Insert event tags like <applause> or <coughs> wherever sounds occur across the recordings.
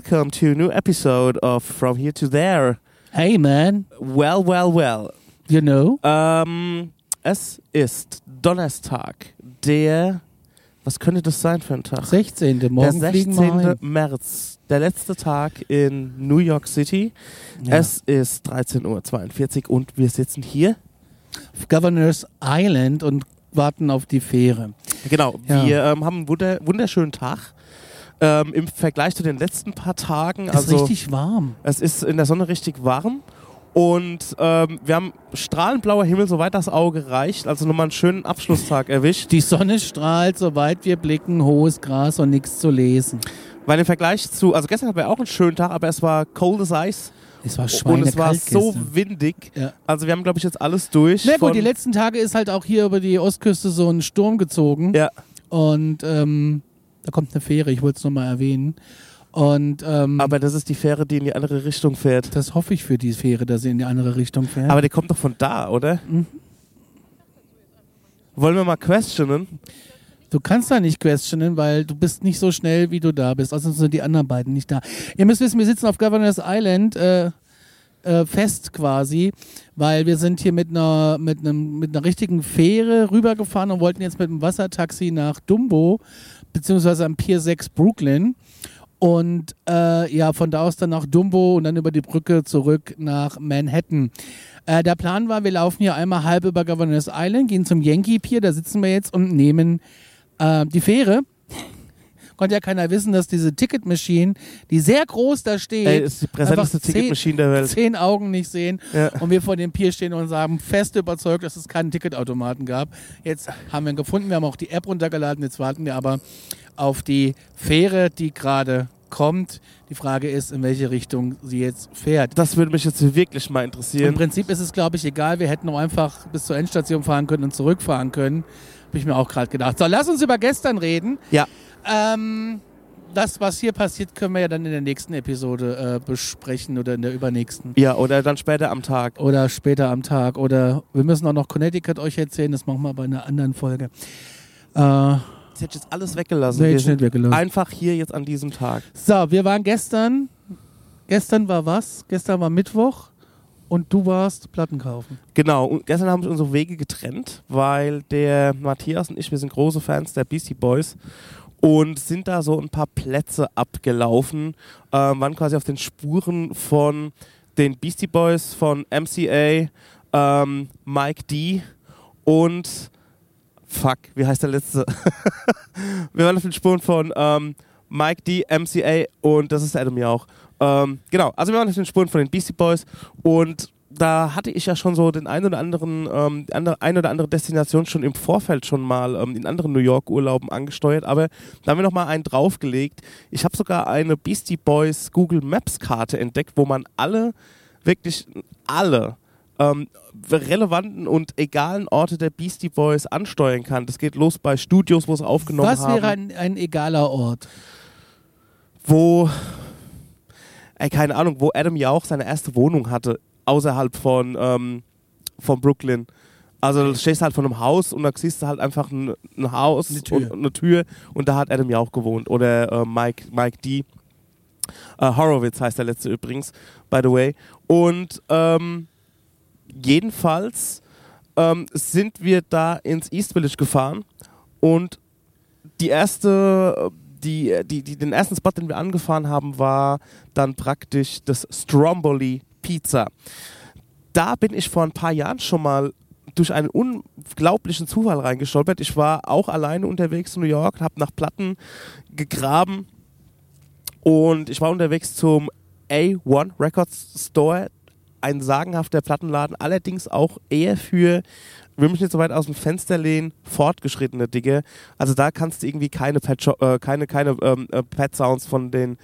Welcome to a new episode of From Here to There. Hey man, Well, well, well. you know? Ähm, es ist Donnerstag, der. Was könnte das sein für ein Tag? 16. der Morgen wir 16. heim. März, der letzte Tag in New York City. Ja. Es ist 13.42 Uhr und wir sitzen hier. Auf Governor's Island und warten auf die Fähre. Genau, Ja. wir ähm, haben einen wunder wunderschönen Tag. Ähm, Im Vergleich zu den letzten paar Tagen. Es also, ist richtig warm. Es ist in der Sonne richtig warm. Und ähm, wir haben strahlenblauer Himmel, soweit das Auge reicht. Also nochmal einen schönen Abschlusstag <laughs> erwischt. Die Sonne strahlt, soweit wir blicken, hohes Gras und nichts zu lesen. Weil im Vergleich zu, also gestern hatten wir auch einen schönen Tag, aber es war cold as ice. Es war Und es war so gestern. windig. Ja. Also wir haben, glaube ich, jetzt alles durch. Na gut, die letzten Tage ist halt auch hier über die Ostküste so ein Sturm gezogen. Ja, Und ähm, da kommt eine Fähre, ich wollte es nochmal erwähnen. Und ähm, aber das ist die Fähre, die in die andere Richtung fährt. das hoffe ich für die Fähre, dass sie in die andere Richtung fährt. Aber die kommt doch von da, oder? Mhm. Wollen wir mal questionen? Du kannst da nicht questionen, weil du bist nicht so schnell, wie du da bist. Außerdem sind die anderen beiden nicht da. Ihr müsst wissen, wir sitzen auf Governor's Island äh, äh, fest quasi, weil wir sind hier mit einer, mit, einem, mit einer richtigen Fähre rübergefahren und wollten jetzt mit dem Wassertaxi nach Dumbo, beziehungsweise am Pier 6 Brooklyn. Und äh, ja, von da aus dann nach Dumbo und dann über die Brücke zurück nach Manhattan. Äh, der Plan war, wir laufen hier einmal halb über Governor's Island, gehen zum Yankee Pier, da sitzen wir jetzt und nehmen äh, die Fähre. Konnte ja keiner wissen, dass diese Ticket Machine, die sehr groß da steht, Ey, ist die präsenteste Ticketmaschine der Welt. zehn Augen nicht sehen Ja. und wir vor dem Pier stehen und haben fest überzeugt, dass es keinen Ticketautomaten gab. Jetzt haben wir ihn gefunden, wir haben auch die App runtergeladen, jetzt warten wir aber auf die Fähre, die gerade kommt. Die Frage ist, in welche Richtung sie jetzt fährt. Das würde mich jetzt wirklich mal Im interessieren. Prinzip ist es, glaube ich, egal. Wir hätten auch einfach bis zur Endstation fahren können und zurückfahren können. Habe ich mir auch gerade gedacht. So, lass uns über gestern reden. Ja. Ähm, das, was hier passiert, können wir ja dann in der nächsten Episode äh, besprechen oder in der übernächsten. Ja, oder dann später am Tag. Oder später am Tag. Oder wir müssen auch noch Connecticut euch erzählen. Das machen wir bei einer anderen Folge. Äh, Das hätte ich jetzt alles weggelassen. Nee, sind nicht weggelassen. einfach hier jetzt an diesem Tag. so, wir waren gestern. Gestern war was? Gestern war Mittwoch. Und du warst Platten kaufen. Genau, und gestern haben sich unsere Wege getrennt, weil der Matthias und ich, wir sind große Fans der Beastie Boys und sind da so ein paar Plätze abgelaufen, ähm, waren quasi auf den Spuren von den Beastie Boys, von MCA, ähm, Mike D und fuck, wie heißt der letzte? <laughs> wir waren auf den Spuren von ähm, Mike D, MCA und das ist Adam Jauch. Ähm, genau, also wir waren auf den Spuren von den Beastie Boys und da hatte ich ja schon so den ein oder anderen, ähm, andere, ein oder andere Destination schon im Vorfeld schon mal ähm, in anderen New York Urlauben angesteuert, aber da haben wir noch mal einen draufgelegt. Ich habe sogar eine Beastie Boys Google Maps Karte entdeckt, wo man alle, wirklich alle ähm, relevanten und egalen Orte der Beastie Boys ansteuern kann. Das geht los bei Studios, wo sie aufgenommen Was haben wäre ein, ein egaler Ort? wo, ey, keine Ahnung, wo Adam Jauch seine erste Wohnung hatte, außerhalb von, ähm, von Brooklyn. Also du stehst halt vor einem Haus und da siehst du halt einfach ein, ein Haus Eine Tür. und eine Tür und da hat Adam Jauch gewohnt. Oder äh, Mike, Mike D. Äh, Horowitz heißt der letzte übrigens, by the way. Und ähm, jedenfalls ähm, sind wir da ins East Village gefahren und die erste, die, die, die, den ersten Spot, den wir angefahren haben, war dann praktisch das Stromboli Pizza. Da bin ich vor ein paar Jahren schon mal durch einen unglaublichen Zufall reingestolpert. Ich war auch alleine unterwegs in New York, habe nach Platten gegraben und ich war unterwegs zum A1 Records Store, ein sagenhafter Plattenladen, allerdings auch eher für, will mich nicht so weit aus dem Fenster lehnen, fortgeschrittene Dinge. Also da kannst du irgendwie keine Pet, äh, keine, keine ähm, äh, Pet Sounds von den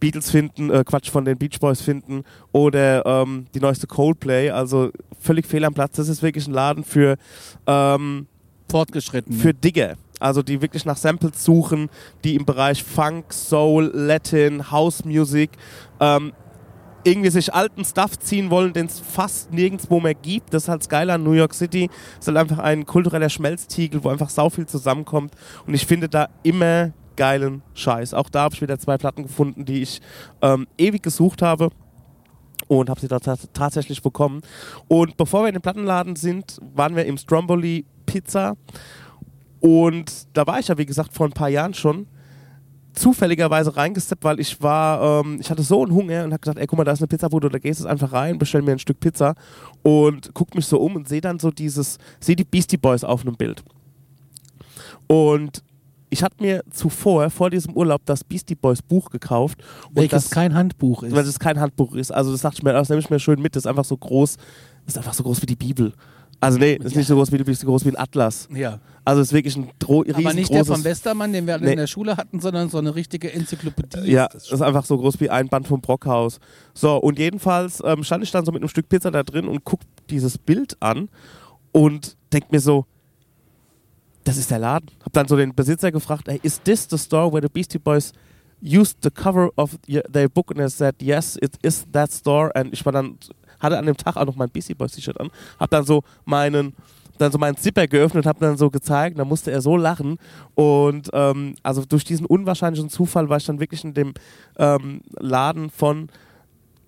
Beatles finden, äh, Quatsch von den Beach Boys finden oder ähm, die neueste Coldplay. Also völlig fehl am Platz. Das ist wirklich ein Laden für ähm, Fortgeschritten. für Digger. Also die wirklich nach Samples suchen, die im Bereich Funk, Soul, Latin, House Music ähm, irgendwie sich alten Stuff ziehen wollen, den es fast nirgendwo mehr gibt. Das ist halt das Geile an New York City. Es ist halt einfach ein kultureller Schmelztiegel, wo einfach sau viel zusammenkommt. Und ich finde da immer geilen Scheiß. Auch da habe ich wieder zwei Platten gefunden, die ich ähm, ewig gesucht habe und habe sie da tatsächlich bekommen. Und bevor wir in den Plattenladen sind, waren wir im Stromboli Pizza. Und da war ich ja, wie gesagt, vor ein paar Jahren schon zufälligerweise reingesteppt, weil ich war, ähm, ich hatte so einen Hunger und habe gesagt, ey, guck mal, da ist eine Pizzabude, da gehst du einfach rein, bestell mir ein Stück Pizza und guck mich so um und sehe dann so dieses, sehe die Beastie Boys auf einem Bild. Und ich hatte mir zuvor, vor diesem Urlaub, das Beastie Boys Buch gekauft. Welches das, kein Handbuch ist. Weil es kein Handbuch ist. Also das dachte ich mir, das nehme ich mir schön mit. Das ist einfach so groß, das ist einfach so groß wie die Bibel. Also nee, ist ja. nicht so groß wie, ist so groß wie ein Atlas. Ja. Also ist wirklich ein Dro Aber nicht der von Westermann, den wir alle nee. in der Schule hatten, sondern so eine richtige Enzyklopädie. Ja, ist, ist einfach so groß wie ein Band vom Brockhaus. So, und jedenfalls ähm, stand ich dann so mit einem Stück Pizza da drin und guck dieses Bild an und denk mir so, das ist der Laden. Hab dann so den Besitzer gefragt, hey, is this the store where the Beastie Boys used the cover of their book? And I said, yes, it is that store. Und ich war dann, hatte an dem Tag auch noch mein Beastie Boys T-Shirt an. Hab dann so meinen dann so meinen Zipper geöffnet, hab dann so gezeigt, da musste er so lachen und ähm, also durch diesen unwahrscheinlichen Zufall war ich dann wirklich in dem ähm, Laden von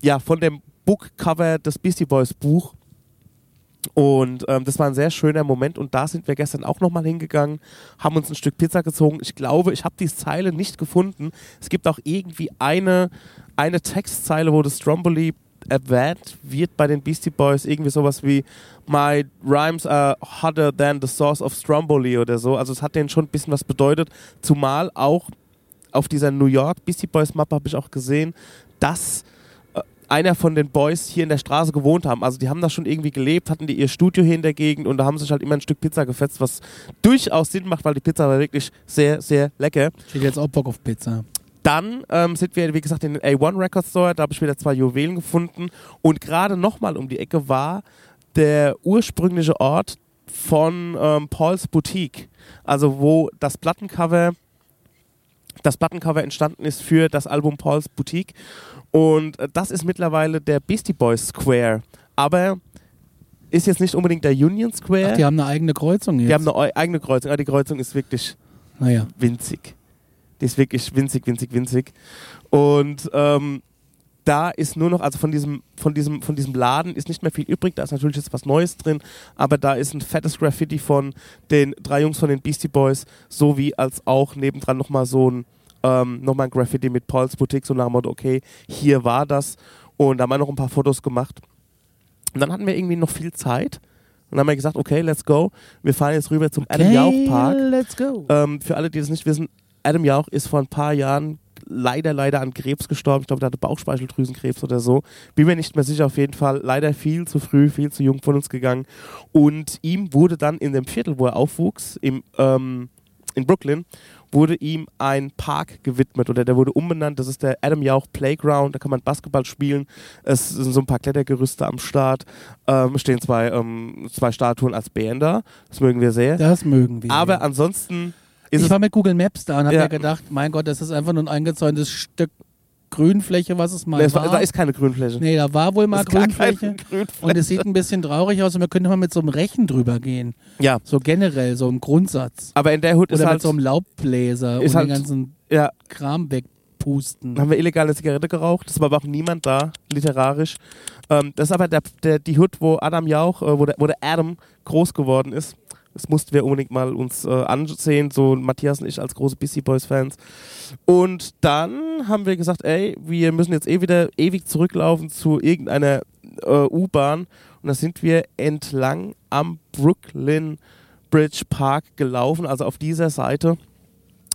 ja von dem Bookcover des Beastie Boys Buch und ähm, das war ein sehr schöner Moment und da sind wir gestern auch nochmal hingegangen, haben uns ein Stück Pizza gezogen. Ich glaube, ich habe die Zeile nicht gefunden. Es gibt auch irgendwie eine, eine Textzeile, wo das Stromboli erwähnt wird bei den Beastie Boys, irgendwie sowas wie My rhymes are hotter than the source of Stromboli oder so. Also es hat denen schon ein bisschen was bedeutet, zumal auch auf dieser New York Beastie Boys Mappe habe ich auch gesehen, dass einer von den Boys hier in der Straße gewohnt haben. Also die haben da schon irgendwie gelebt, hatten die ihr Studio hier in der Gegend und da haben sich halt immer ein Stück Pizza gefetzt, was durchaus Sinn macht, weil die Pizza war wirklich sehr, sehr lecker. Ich hätte jetzt auch Bock auf Pizza. Dann ähm, sind wir, wie gesagt, in den A1 Record Store, da habe ich wieder zwei Juwelen gefunden und gerade nochmal um die Ecke war der ursprüngliche Ort von ähm, Paul's Boutique, also wo das Plattencover das Plattencover entstanden ist für das Album Paul's Boutique und äh, das ist mittlerweile der Beastie Boys Square. Aber ist jetzt nicht unbedingt der Union Square. Ach, die haben eine eigene Kreuzung jetzt. Die haben eine eigene Kreuzung. Aber die Kreuzung ist wirklich naja. winzig. Die ist wirklich winzig, winzig, winzig. Und ähm, da ist nur noch, also von diesem, von, diesem, von diesem Laden ist nicht mehr viel übrig. Da ist natürlich jetzt was Neues drin, aber da ist ein fettes Graffiti von den drei Jungs von den Beastie Boys, sowie als auch nebendran nochmal so ein ähm, nochmal ein Graffiti mit Pauls Boutique, so nach dem Motto, okay, hier war das. Und da haben wir noch ein paar Fotos gemacht. Und dann hatten wir irgendwie noch viel Zeit. Und dann haben wir gesagt, okay, let's go. Wir fahren jetzt rüber zum okay, Adam Jauch Park. Let's go. Ähm, für alle, die das nicht wissen, Adam Jauch ist vor ein paar Jahren leider, leider an Krebs gestorben. Ich glaube, der hatte Bauchspeicheldrüsenkrebs oder so. Bin mir nicht mehr sicher, auf jeden Fall. Leider viel zu früh, viel zu jung von uns gegangen. Und ihm wurde dann in dem Viertel, wo er aufwuchs, im, ähm, in Brooklyn, wurde ihm ein Park gewidmet oder der wurde umbenannt. Das ist der Adam Jauch Playground. Da kann man Basketball spielen. Es sind so ein paar Klettergerüste am Start. Ähm, stehen zwei, ähm, zwei Statuen als Bären da. Das mögen wir sehr. Das mögen wir. Aber ansonsten ist ich war mit Google Maps da und habe ja. mir gedacht, mein Gott, das ist einfach nur ein eingezäuntes Stück Grünfläche, was es mal nee, es war. Da ist keine Grünfläche. Nee, da war wohl mal Grünfläche. Grünfläche. Und es sieht ein bisschen traurig aus und wir könnten mal mit so einem Rechen drüber gehen. Ja. So generell, so im Grundsatz. Aber in der Hut ist halt... mit so einem Laubbläser ist und halt, den ganzen ja. Kram wegpusten. Haben wir illegale Zigarette geraucht, es war aber auch niemand da, literarisch. Ähm, das ist aber der, der, die Hut, wo Adam Jauch, äh, wo, der, wo der Adam groß geworden ist. Das mussten wir unbedingt mal uns äh, ansehen, so Matthias und ich als große Beastie Boys Fans. Und dann haben wir gesagt, ey, wir müssen jetzt eh wieder ewig zurücklaufen zu irgendeiner äh, U-Bahn. Und da sind wir entlang am Brooklyn Bridge Park gelaufen, also auf dieser Seite.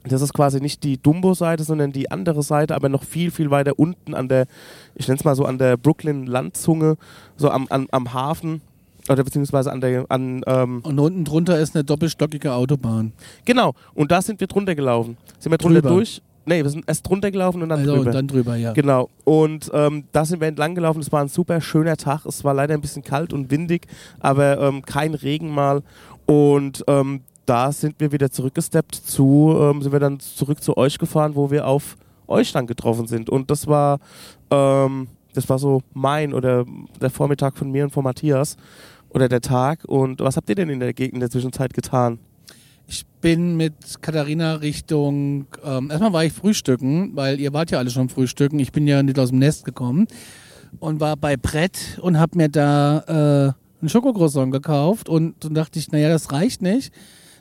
Das ist quasi nicht die Dumbo-Seite, sondern die andere Seite, aber noch viel, viel weiter unten an der, ich nenne es mal so, an der Brooklyn-Landzunge, so am, am, am Hafen oder beziehungsweise an der. An, ähm und unten drunter ist eine doppelstockige Autobahn. Genau, und da sind wir drunter gelaufen. Sind wir drunter drüber. durch? Nee, wir sind erst drunter gelaufen und dann also, drüber. Und dann drüber, ja. Genau. Und ähm, da sind wir entlang gelaufen. Es war ein super schöner Tag. Es war leider ein bisschen kalt und windig, aber ähm, kein Regen mal. Und ähm, da sind wir wieder zurückgesteppt zu, ähm, sind wir dann zurück zu euch gefahren, wo wir auf euch dann getroffen sind. Und das war, ähm, das war so mein oder der Vormittag von mir und von Matthias oder der Tag. Und was habt ihr denn in der Gegend in der Zwischenzeit getan? Ich bin mit Katharina Richtung, ähm, erstmal war ich frühstücken, weil ihr wart ja alle schon frühstücken. Ich bin ja nicht aus dem Nest gekommen und war bei Brett und habe mir da äh, einen Schokocroissant gekauft und dann dachte ich, naja, das reicht nicht.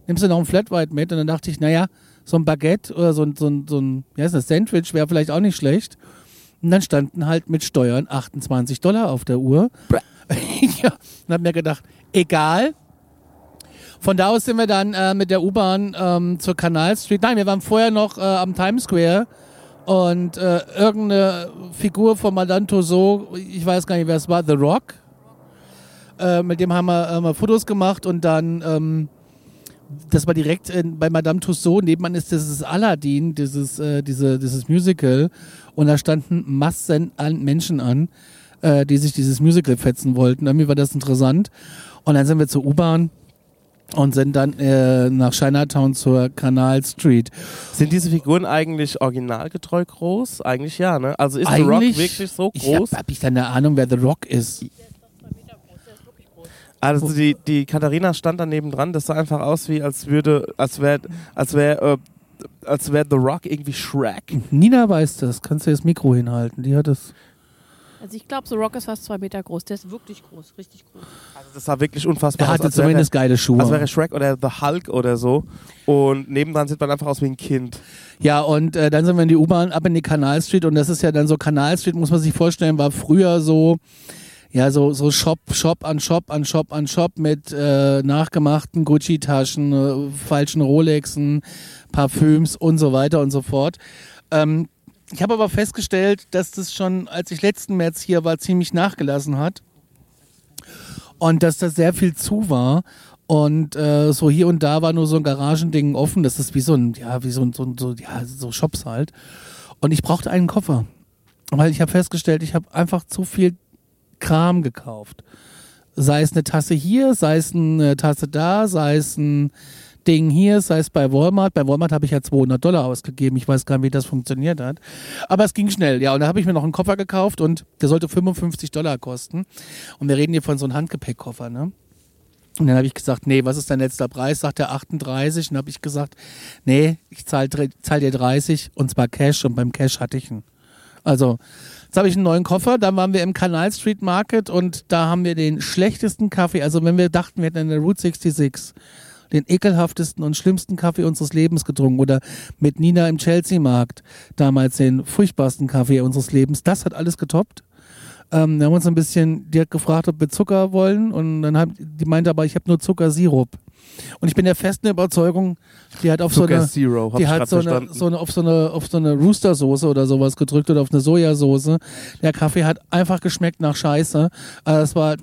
Nimmst du noch ein Flat White mit und dann dachte ich, naja, so ein Baguette oder so ein, so ein, so ein wie heißt das, Sandwich wäre vielleicht auch nicht schlecht. Und dann standen halt mit Steuern 28 Dollar auf der Uhr. <laughs> ja, und hab mir gedacht, egal. Von da aus sind wir dann äh, mit der U-Bahn ähm, zur Canal Street. Nein, wir waren vorher noch äh, am Times Square und äh, irgendeine Figur von Madame Tussauds, ich weiß gar nicht, wer es war, The Rock. Äh, mit dem haben wir, haben wir Fotos gemacht und dann ähm, das war direkt in, bei Madame Tussauds. Nebenan ist dieses Aladdin, dieses, äh, diese, dieses Musical. Und da standen Massen an Menschen an, äh, die sich dieses Musical fetzen wollten. Irgendwie war das interessant. Und dann sind wir zur U-Bahn und sind dann äh, nach Chinatown zur Canal Street. Sind diese Figuren eigentlich originalgetreu groß? Eigentlich ja, ne? Also ist The Rock Eigentlich- wirklich so Ich groß? habe hab ich da eine Ahnung, wer The Rock ist. Also die, die Katharina stand da nebendran, das sah einfach aus wie als würde, als wäre als wär, äh, als wär The Rock irgendwie Shrek. Nina weiß das. Kannst du das Mikro hinhalten? Die hat das. Also ich glaube, so Rock ist fast zwei Meter groß. Der ist wirklich groß, richtig groß. Also das sah wirklich unfassbar Er aus. hatte als wäre- zumindest geile Schuhe. Als wäre Shrek oder The Hulk oder so. Und nebendran sieht man einfach aus wie ein Kind. Ja, und äh, dann sind wir in die U-Bahn ab in die Kanal Street und das ist ja dann so Kanal Street, muss man sich vorstellen, war früher so, ja, so, so Shop, Shop an Shop an Shop an Shop mit äh, nachgemachten Gucci-Taschen, äh, falschen Rolexen, Parfüms und so weiter und so fort. Ähm, ich habe aber festgestellt, dass das schon, als ich letzten März hier war, ziemlich nachgelassen hat und dass da sehr viel zu war. Und äh, so hier und da war nur so ein Garagending offen. Das ist wie so ein, ja, wie so ein, so, ein, so, ja, so Shops halt. Und ich brauchte einen Koffer. Weil ich habe festgestellt, ich habe einfach zu viel Kram gekauft. Sei es eine Tasse hier, sei es eine Tasse da, sei es ein Ding hier, sei es bei Walmart. Bei Walmart habe ich ja 200 Dollar ausgegeben. Ich weiß gar nicht, wie das funktioniert hat. Aber es ging schnell, ja. Und da habe ich mir noch einen Koffer gekauft und der sollte 55 Dollar kosten. Und wir reden hier von so einem Handgepäckkoffer, ne? Und dann habe ich gesagt, nee, was ist dein letzter Preis? Sagt er 38. Und dann habe ich gesagt, nee, ich zahle zahl dir 30 und zwar Cash und beim Cash hatte ich ihn. Also, jetzt habe ich einen neuen Koffer, dann waren wir im Canal Street Market und da haben wir den schlechtesten Kaffee, also wenn wir dachten, wir hätten eine Route 66, den ekelhaftesten und schlimmsten Kaffee unseres Lebens getrunken oder mit Nina im Chelsea Markt damals den furchtbarsten Kaffee unseres Lebens, das hat alles getoppt. Ähm, wir haben uns ein bisschen, die hat gefragt, ob wir Zucker wollen und dann hat, die meinte aber, ich habe nur Zuckersirup. Und ich bin der festen Überzeugung, die hat auf so eine, Zero, die hat so eine, so eine, auf so eine, auf so eine Rooster-Soße oder sowas gedrückt oder auf eine Sojasauce. Der Kaffee hat einfach geschmeckt nach Scheiße. Also es war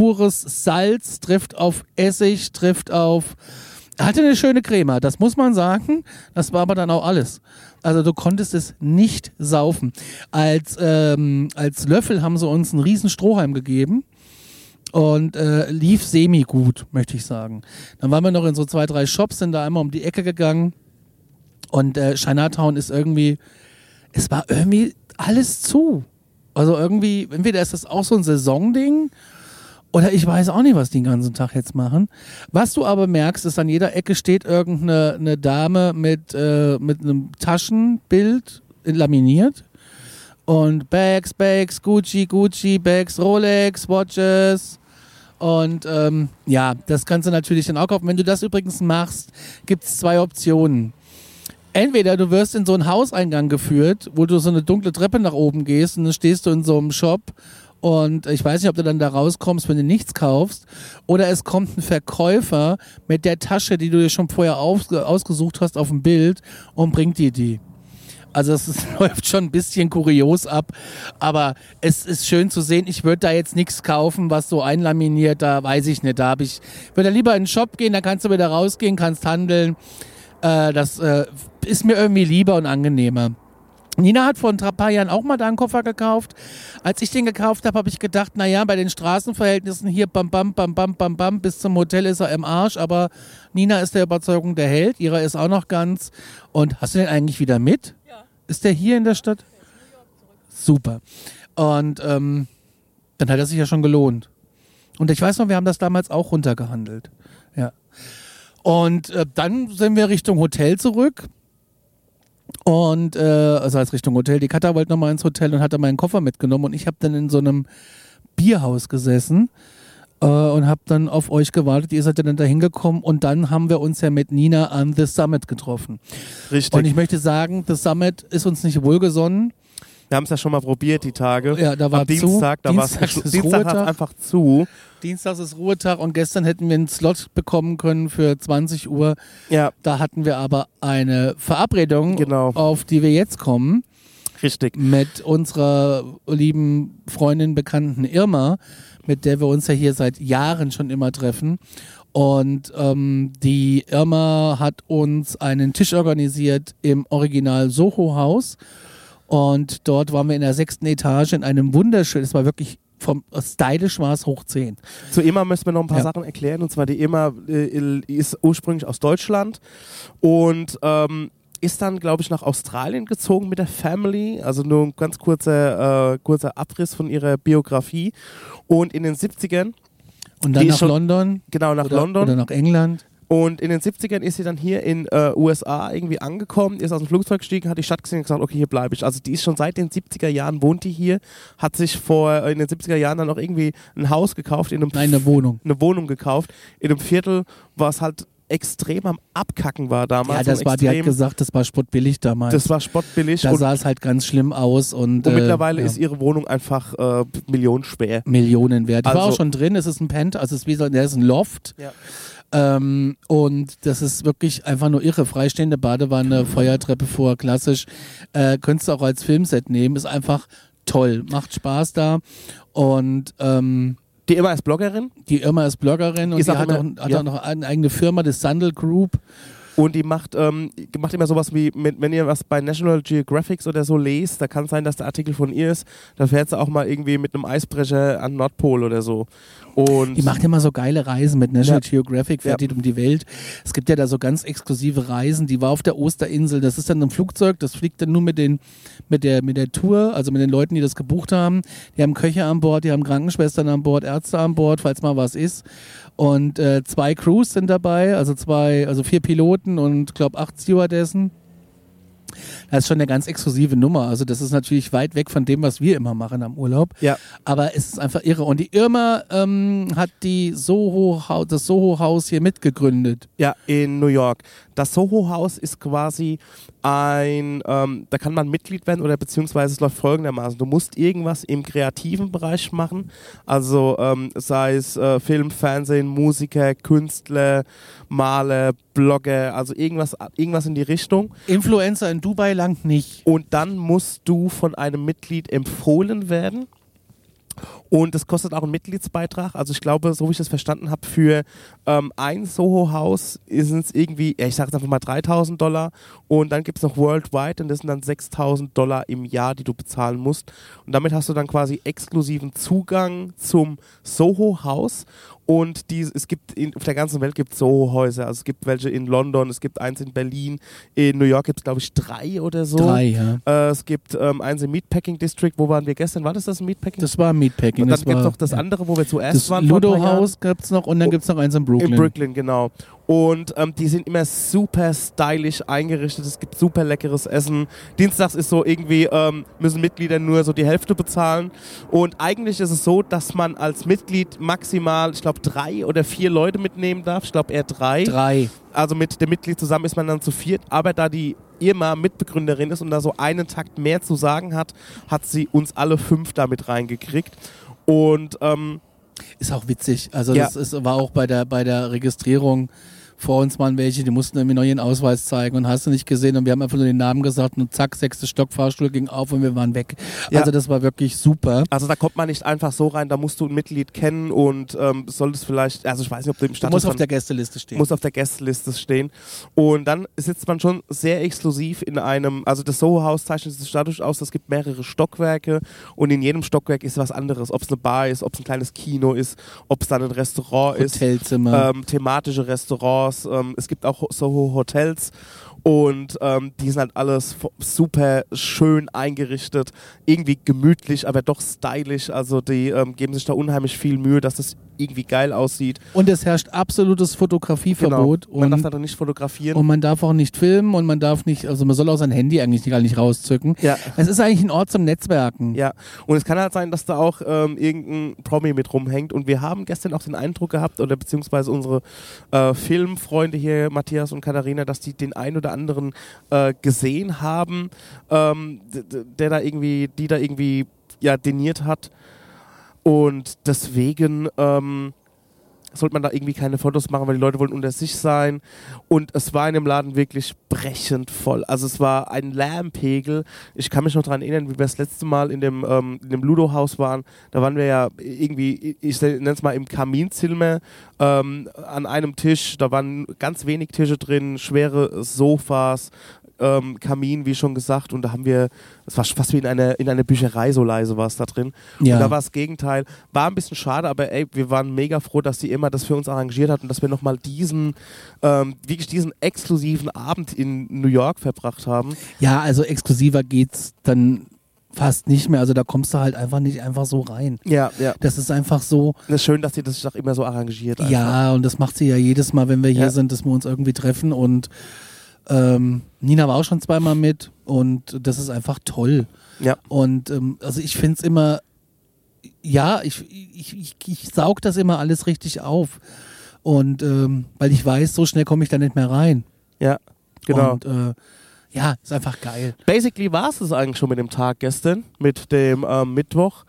pures Salz, trifft auf Essig, trifft auf, hatte eine schöne Creme, das muss man sagen. Das war aber dann auch alles. Also du konntest es nicht saufen. Als, ähm, als Löffel haben sie uns einen riesen Strohhalm gegeben und äh, lief semi gut, möchte ich sagen. Dann waren wir noch in so zwei, drei Shops, sind da einmal um die Ecke gegangen und äh, Chinatown ist irgendwie, es war irgendwie alles zu. Also irgendwie, entweder ist das auch so ein Saisonding oder ich weiß auch nicht, was die den ganzen Tag jetzt machen. Was du aber merkst, ist, an jeder Ecke steht irgendeine eine Dame mit, äh, mit einem Taschenbild in- laminiert. Und Bags, Bags, Gucci, Gucci, Bags, Rolex, Watches. Und ähm, ja, das kannst du natürlich dann auch kaufen. Wenn du das übrigens machst, gibt es zwei Optionen. Entweder du wirst in so einen Hauseingang geführt, wo du so eine dunkle Treppe nach oben gehst und dann stehst du in so einem Shop und ich weiß nicht, ob du dann da rauskommst, wenn du nichts kaufst. Oder es kommt ein Verkäufer mit der Tasche, die du dir schon vorher ausgesucht hast auf dem Bild und bringt dir die. Also es <laughs> läuft schon ein bisschen kurios ab, aber es ist schön zu sehen. Ich würde da jetzt nichts kaufen, was so einlaminiert, da weiß ich nicht. Da habe ich, würde lieber in den Shop gehen, da kannst du wieder rausgehen, kannst handeln. Äh, das äh, ist mir irgendwie lieber und angenehmer. Nina hat vor ein paar Jahren auch mal da einen Koffer gekauft. Als ich den gekauft habe, habe ich gedacht, naja, bei den Straßenverhältnissen hier bam, bam, bam, bam, bam, bam, bis zum Hotel ist er im Arsch, aber Nina ist der Überzeugung, der hält. Ihrer ist auch noch ganz. Und hast du den eigentlich wieder mit? Ja. Ist der hier in der Stadt? Super. Und ähm, dann hat er sich ja schon gelohnt. Und ich weiß noch, wir haben das damals auch runtergehandelt. Ja. Und äh, dann sind wir Richtung Hotel zurück. Und, äh, also als Richtung Hotel. Die Katha wollte nochmal ins Hotel und hatte meinen Koffer mitgenommen. Und ich habe dann in so einem Bierhaus gesessen äh, und habe dann auf euch gewartet. Ihr seid ja dann da hingekommen. Und dann haben wir uns ja mit Nina an The Summit getroffen. Richtig. Und ich möchte sagen, The Summit ist uns nicht wohlgesonnen. Wir haben es ja schon mal probiert, die Tage. Ja, da war Am zu. Dienstag, da war es Dienstags ist Dienstag hat einfach zu. Dienstags ist Ruhetag und gestern hätten wir einen Slot bekommen können für 20 Uhr. Ja, Da hatten wir aber eine Verabredung, Genau. auf die wir jetzt kommen, richtig. mit unserer lieben Freundin, Bekannten Irma, mit der wir uns ja hier seit Jahren schon immer treffen. Und ähm, die Irma hat uns einen Tisch organisiert im Original Soho-Haus. Und dort waren wir in der sechsten Etage in einem wunderschönen, es war wirklich vom stylisch war es hoch 10. Zu Emma müssen wir noch ein paar Ja. Sachen erklären. Und zwar die Emma äh, ist ursprünglich aus Deutschland und ähm, ist dann, glaube ich, nach Australien gezogen mit der Family. Also nur ein ganz kurzer, äh, kurzer Abriss von ihrer Biografie. Und in den 70ern, Und dann nach schon- London. genau nach oder, London, Oder nach England. Und in den 70ern ist sie dann hier in äh, USA irgendwie angekommen, ist aus dem Flugzeug gestiegen, hat die Stadt gesehen und gesagt, okay, hier bleibe ich. Also die ist schon seit den 70er Jahren, wohnt die hier, hat sich vor äh, in den 70er Jahren dann auch irgendwie ein Haus gekauft, in einem Nein, eine Wohnung. eine Wohnung gekauft, in einem Viertel, was halt extrem am Abkacken war damals. Ja, das war, die hat gesagt, das war spottbillig damals. das war spottbillig da sah es halt ganz schlimm aus und, und äh, mittlerweile ja. ist ihre Wohnung einfach äh, millionenschwer. Millionen wert. Ich war Also- auch schon drin, es ist ein Pent, also es ist wie so, der ist ein Loft. Ja. Ähm, und das ist wirklich einfach nur irre. Freistehende Badewanne, Feuertreppe vor, klassisch. Äh, könntest du auch als Filmset nehmen. Ist einfach toll. Macht Spaß da. Und ähm, Die immer als Bloggerin die Irma ist Bloggerin und Ist die hat, immer- auch, hat ja. auch noch eine eigene Firma, das Sandal Group. Und die macht, ähm, macht immer sowas wie, mit, wenn ihr was bei National Geographic oder so lest, da kann sein, dass der Artikel von ihr ist, da fährt sie auch mal irgendwie mit einem Eisbrecher an Nordpol oder so. Und Die macht immer so geile Reisen mit National Ja. Geographic, fährt Ja. die um die Welt. Es gibt ja da so ganz exklusive Reisen. Die war auf der Osterinsel. Das ist dann ein Flugzeug, das fliegt dann nur mit, den, mit, der, mit der Tour, also mit den Leuten, die das gebucht haben. Die haben Köche an Bord, die haben Krankenschwestern an Bord, Ärzte an Bord, falls mal was ist. Und äh, zwei Crews sind dabei, also zwei, also vier Piloten und glaube acht Stewardessen. Das ist schon eine ganz exklusive Nummer. Also das ist natürlich weit weg von dem, was wir immer machen am Urlaub. ja, Aber es ist einfach irre. Und die Irma ähm, hat die Soho -Haus, das Soho-Haus hier mitgegründet. ja, in New York. Das Soho-Haus ist quasi ein, ähm, da kann man Mitglied werden oder beziehungsweise es läuft folgendermaßen. Du musst irgendwas im kreativen Bereich machen, also ähm, sei es äh, Film, Fernsehen, Musiker, Künstler, Maler, Blogger, also irgendwas, irgendwas in die Richtung. Influencer in Dubai langt nicht. Und dann musst du von einem Mitglied empfohlen werden. Und das kostet auch einen Mitgliedsbeitrag. Also ich glaube, so wie ich das verstanden habe, für ähm, ein Soho-Haus sind es irgendwie, ja, ich sage jetzt einfach mal 3000 Dollar. Und dann gibt es noch Worldwide und das sind dann 6000 Dollar im Jahr, die du bezahlen musst. Und damit hast du dann quasi exklusiven Zugang zum Soho-Haus. Und die, es gibt in, auf der ganzen Welt gibt Soho-Häuser. Also es gibt welche in London, es gibt eins in Berlin, in New York gibt es glaube ich drei oder so. Drei, ja. Äh, es gibt ähm, eins im Meatpacking District, wo waren wir gestern? War das das Meatpacking? Das war Meatpacking. und dann gibt es noch das andere, wo wir zuerst Das waren. paar Ludo-Haus gibt es noch und dann Oh, gibt es noch eins in Brooklyn. In Brooklyn, genau. Und ähm, die sind immer super stylisch eingerichtet. Es gibt super leckeres Essen. Dienstags ist so irgendwie, ähm, müssen Mitglieder nur so die Hälfte bezahlen. Und eigentlich ist es so, dass man als Mitglied maximal, ich glaube, drei oder vier Leute mitnehmen darf. Ich glaube eher drei. Drei. Also mit dem Mitglied zusammen ist man dann zu viert. Aber da die Irma Mitbegründerin ist und da so einen Takt mehr zu sagen hat, hat sie uns alle fünf damit reingekriegt. Und ähm, Ist auch witzig. Also Ja. das ist, war auch bei der, bei der Registrierung vor uns waren welche, die mussten irgendwie noch ihren Ausweis zeigen und hast du nicht gesehen und wir haben einfach nur den Namen gesagt und zack, sechste Stock, Fahrstuhl ging auf und wir waren weg. Ja. Also das war wirklich super. Also da kommt man nicht einfach so rein, da musst du ein Mitglied kennen und ähm, solltest vielleicht, also ich weiß nicht, ob du im Du Status musst auf der Gästeliste stehen. muss auf der Gästeliste stehen. Und dann sitzt man schon sehr exklusiv in einem, also das Soho-Haus zeichnet sich dadurch aus, es gibt mehrere Stockwerke und in jedem Stockwerk ist was anderes. Ob es eine Bar ist, ob es ein kleines Kino ist, ob es dann ein Restaurant ist. Hotelzimmer. Ähm, thematische Restaurants, ähm, es gibt auch Soho-Hotels Und ähm, die sind halt alles super schön eingerichtet, irgendwie gemütlich, aber doch stylisch. Also die ähm, geben sich da unheimlich viel Mühe, dass das irgendwie geil aussieht. Und es herrscht absolutes Fotografieverbot. Genau. Man darf Und, da doch nicht fotografieren. und man darf auch nicht filmen und man darf nicht, also man soll auch sein Handy eigentlich gar nicht rauszücken. ja. Es ist eigentlich ein Ort zum Netzwerken. Ja, und es kann halt sein, dass da auch ähm, irgendein Promi mit rumhängt. Und wir haben gestern auch den Eindruck gehabt, oder beziehungsweise unsere äh, Filmfreunde hier, Matthias und Katharina, dass die den einen oder anderen äh, gesehen haben, ähm, der da irgendwie, die da irgendwie ja deniert hat. Und deswegen ähm, sollte man da irgendwie keine Fotos machen, weil die Leute wollen unter sich sein. Und es war in dem Laden wirklich brechend voll. Also es war ein Lärmpegel. Ich kann mich noch daran erinnern, wie wir das letzte Mal in dem, ähm, in dem Ludo-Haus waren. Da waren wir ja irgendwie, ich nenne es mal im Kaminzimmer, ähm, an einem Tisch. Da waren ganz wenig Tische drin, schwere Sofas, ähm, Kamin, wie schon gesagt. Und da haben wir, es war fast wie in einer, in einer Bücherei, so leise war es da drin. Ja. Und da war das Gegenteil. War ein bisschen schade, aber ey, wir waren mega froh, dass die immer das für uns arrangiert hat und dass wir nochmal diesen, ähm, wirklich diesen exklusiven Abend in New York verbracht haben. Ja, also exklusiver geht's dann fast nicht mehr. Also da kommst du halt einfach nicht einfach so rein. Ja, ja. Das ist einfach so, Das ist schön, dass sie das auch immer so arrangiert. Einfach. ja, und das macht sie ja jedes Mal, wenn wir hier Ja. sind, dass wir uns irgendwie treffen. Und ähm, Nina war auch schon zweimal mit und das ist einfach toll. Ja. Und ähm, also ich finde es immer, ja, ich, ich, ich, ich saug das immer alles richtig auf. Und ähm, weil ich weiß, so schnell komme ich da nicht mehr rein. Ja, genau. Und äh, ja, ist einfach geil. Basically war es das eigentlich schon mit dem Tag gestern, mit dem ähm, Mittwoch.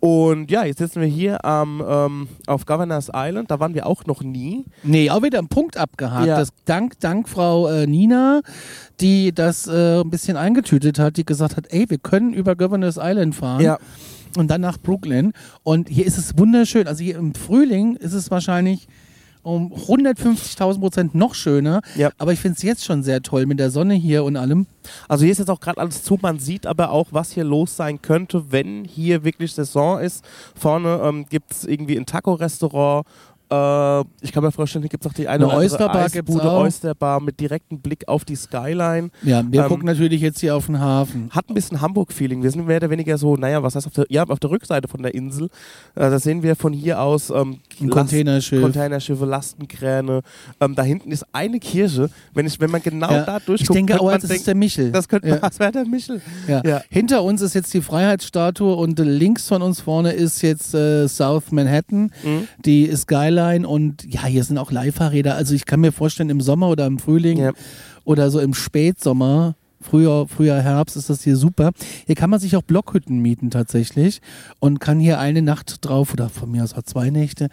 Und ja, jetzt sitzen wir hier am, ähm, auf Governor's Island. Da waren wir auch noch nie. Nee, auch wieder ein Punkt abgehakt. Ja. Das dank, dank Frau äh, Nina, die das äh, ein bisschen eingetütet hat, die gesagt hat, ey, wir können über Governor's Island fahren Ja, und dann nach Brooklyn. Und hier ist es wunderschön. Also hier im Frühling ist es wahrscheinlich um 150.000 Prozent noch schöner. Ja. Aber ich finde es jetzt schon sehr toll mit der Sonne hier und allem. Also hier ist jetzt auch gerade alles zu. Man sieht aber auch, was hier los sein könnte, wenn hier wirklich Saison ist. Vorne ähm, gibt es irgendwie ein Taco-Restaurant. Äh, ich kann mir vorstellen, hier gibt es auch die eine Eine andere Oysterbar mit direktem Blick auf die Skyline. Ja, wir Ähm, gucken natürlich jetzt hier auf den Hafen. Hat ein bisschen Hamburg-Feeling. Wir sind mehr oder weniger so, naja, was heißt auf der, ja, auf der Rückseite von der Insel. Äh, da sehen wir von hier aus ähm, Ein Last- Containerschiff. Containerschiffe, Lastenkräne. Ähm, da hinten ist eine Kirche. Wenn, ich, wenn man genau Ja, da ich durchguckt, denke, könnte oh, das denken, ist der Michel. das könnte, Ja. das wäre der Michel. Ja. Ja. Hinter uns ist jetzt die Freiheitsstatue und links von uns vorne ist jetzt äh, South Manhattan, Mhm. die Skyline und ja, hier sind auch Leihfahrräder. Also ich kann mir vorstellen, im Sommer oder im Frühling Ja. oder so im Spätsommer, Frühjahr, Frühjahr, Herbst ist das hier super. Hier kann man sich auch Blockhütten mieten tatsächlich und kann hier eine Nacht drauf oder von mir aus auch zwei Nächte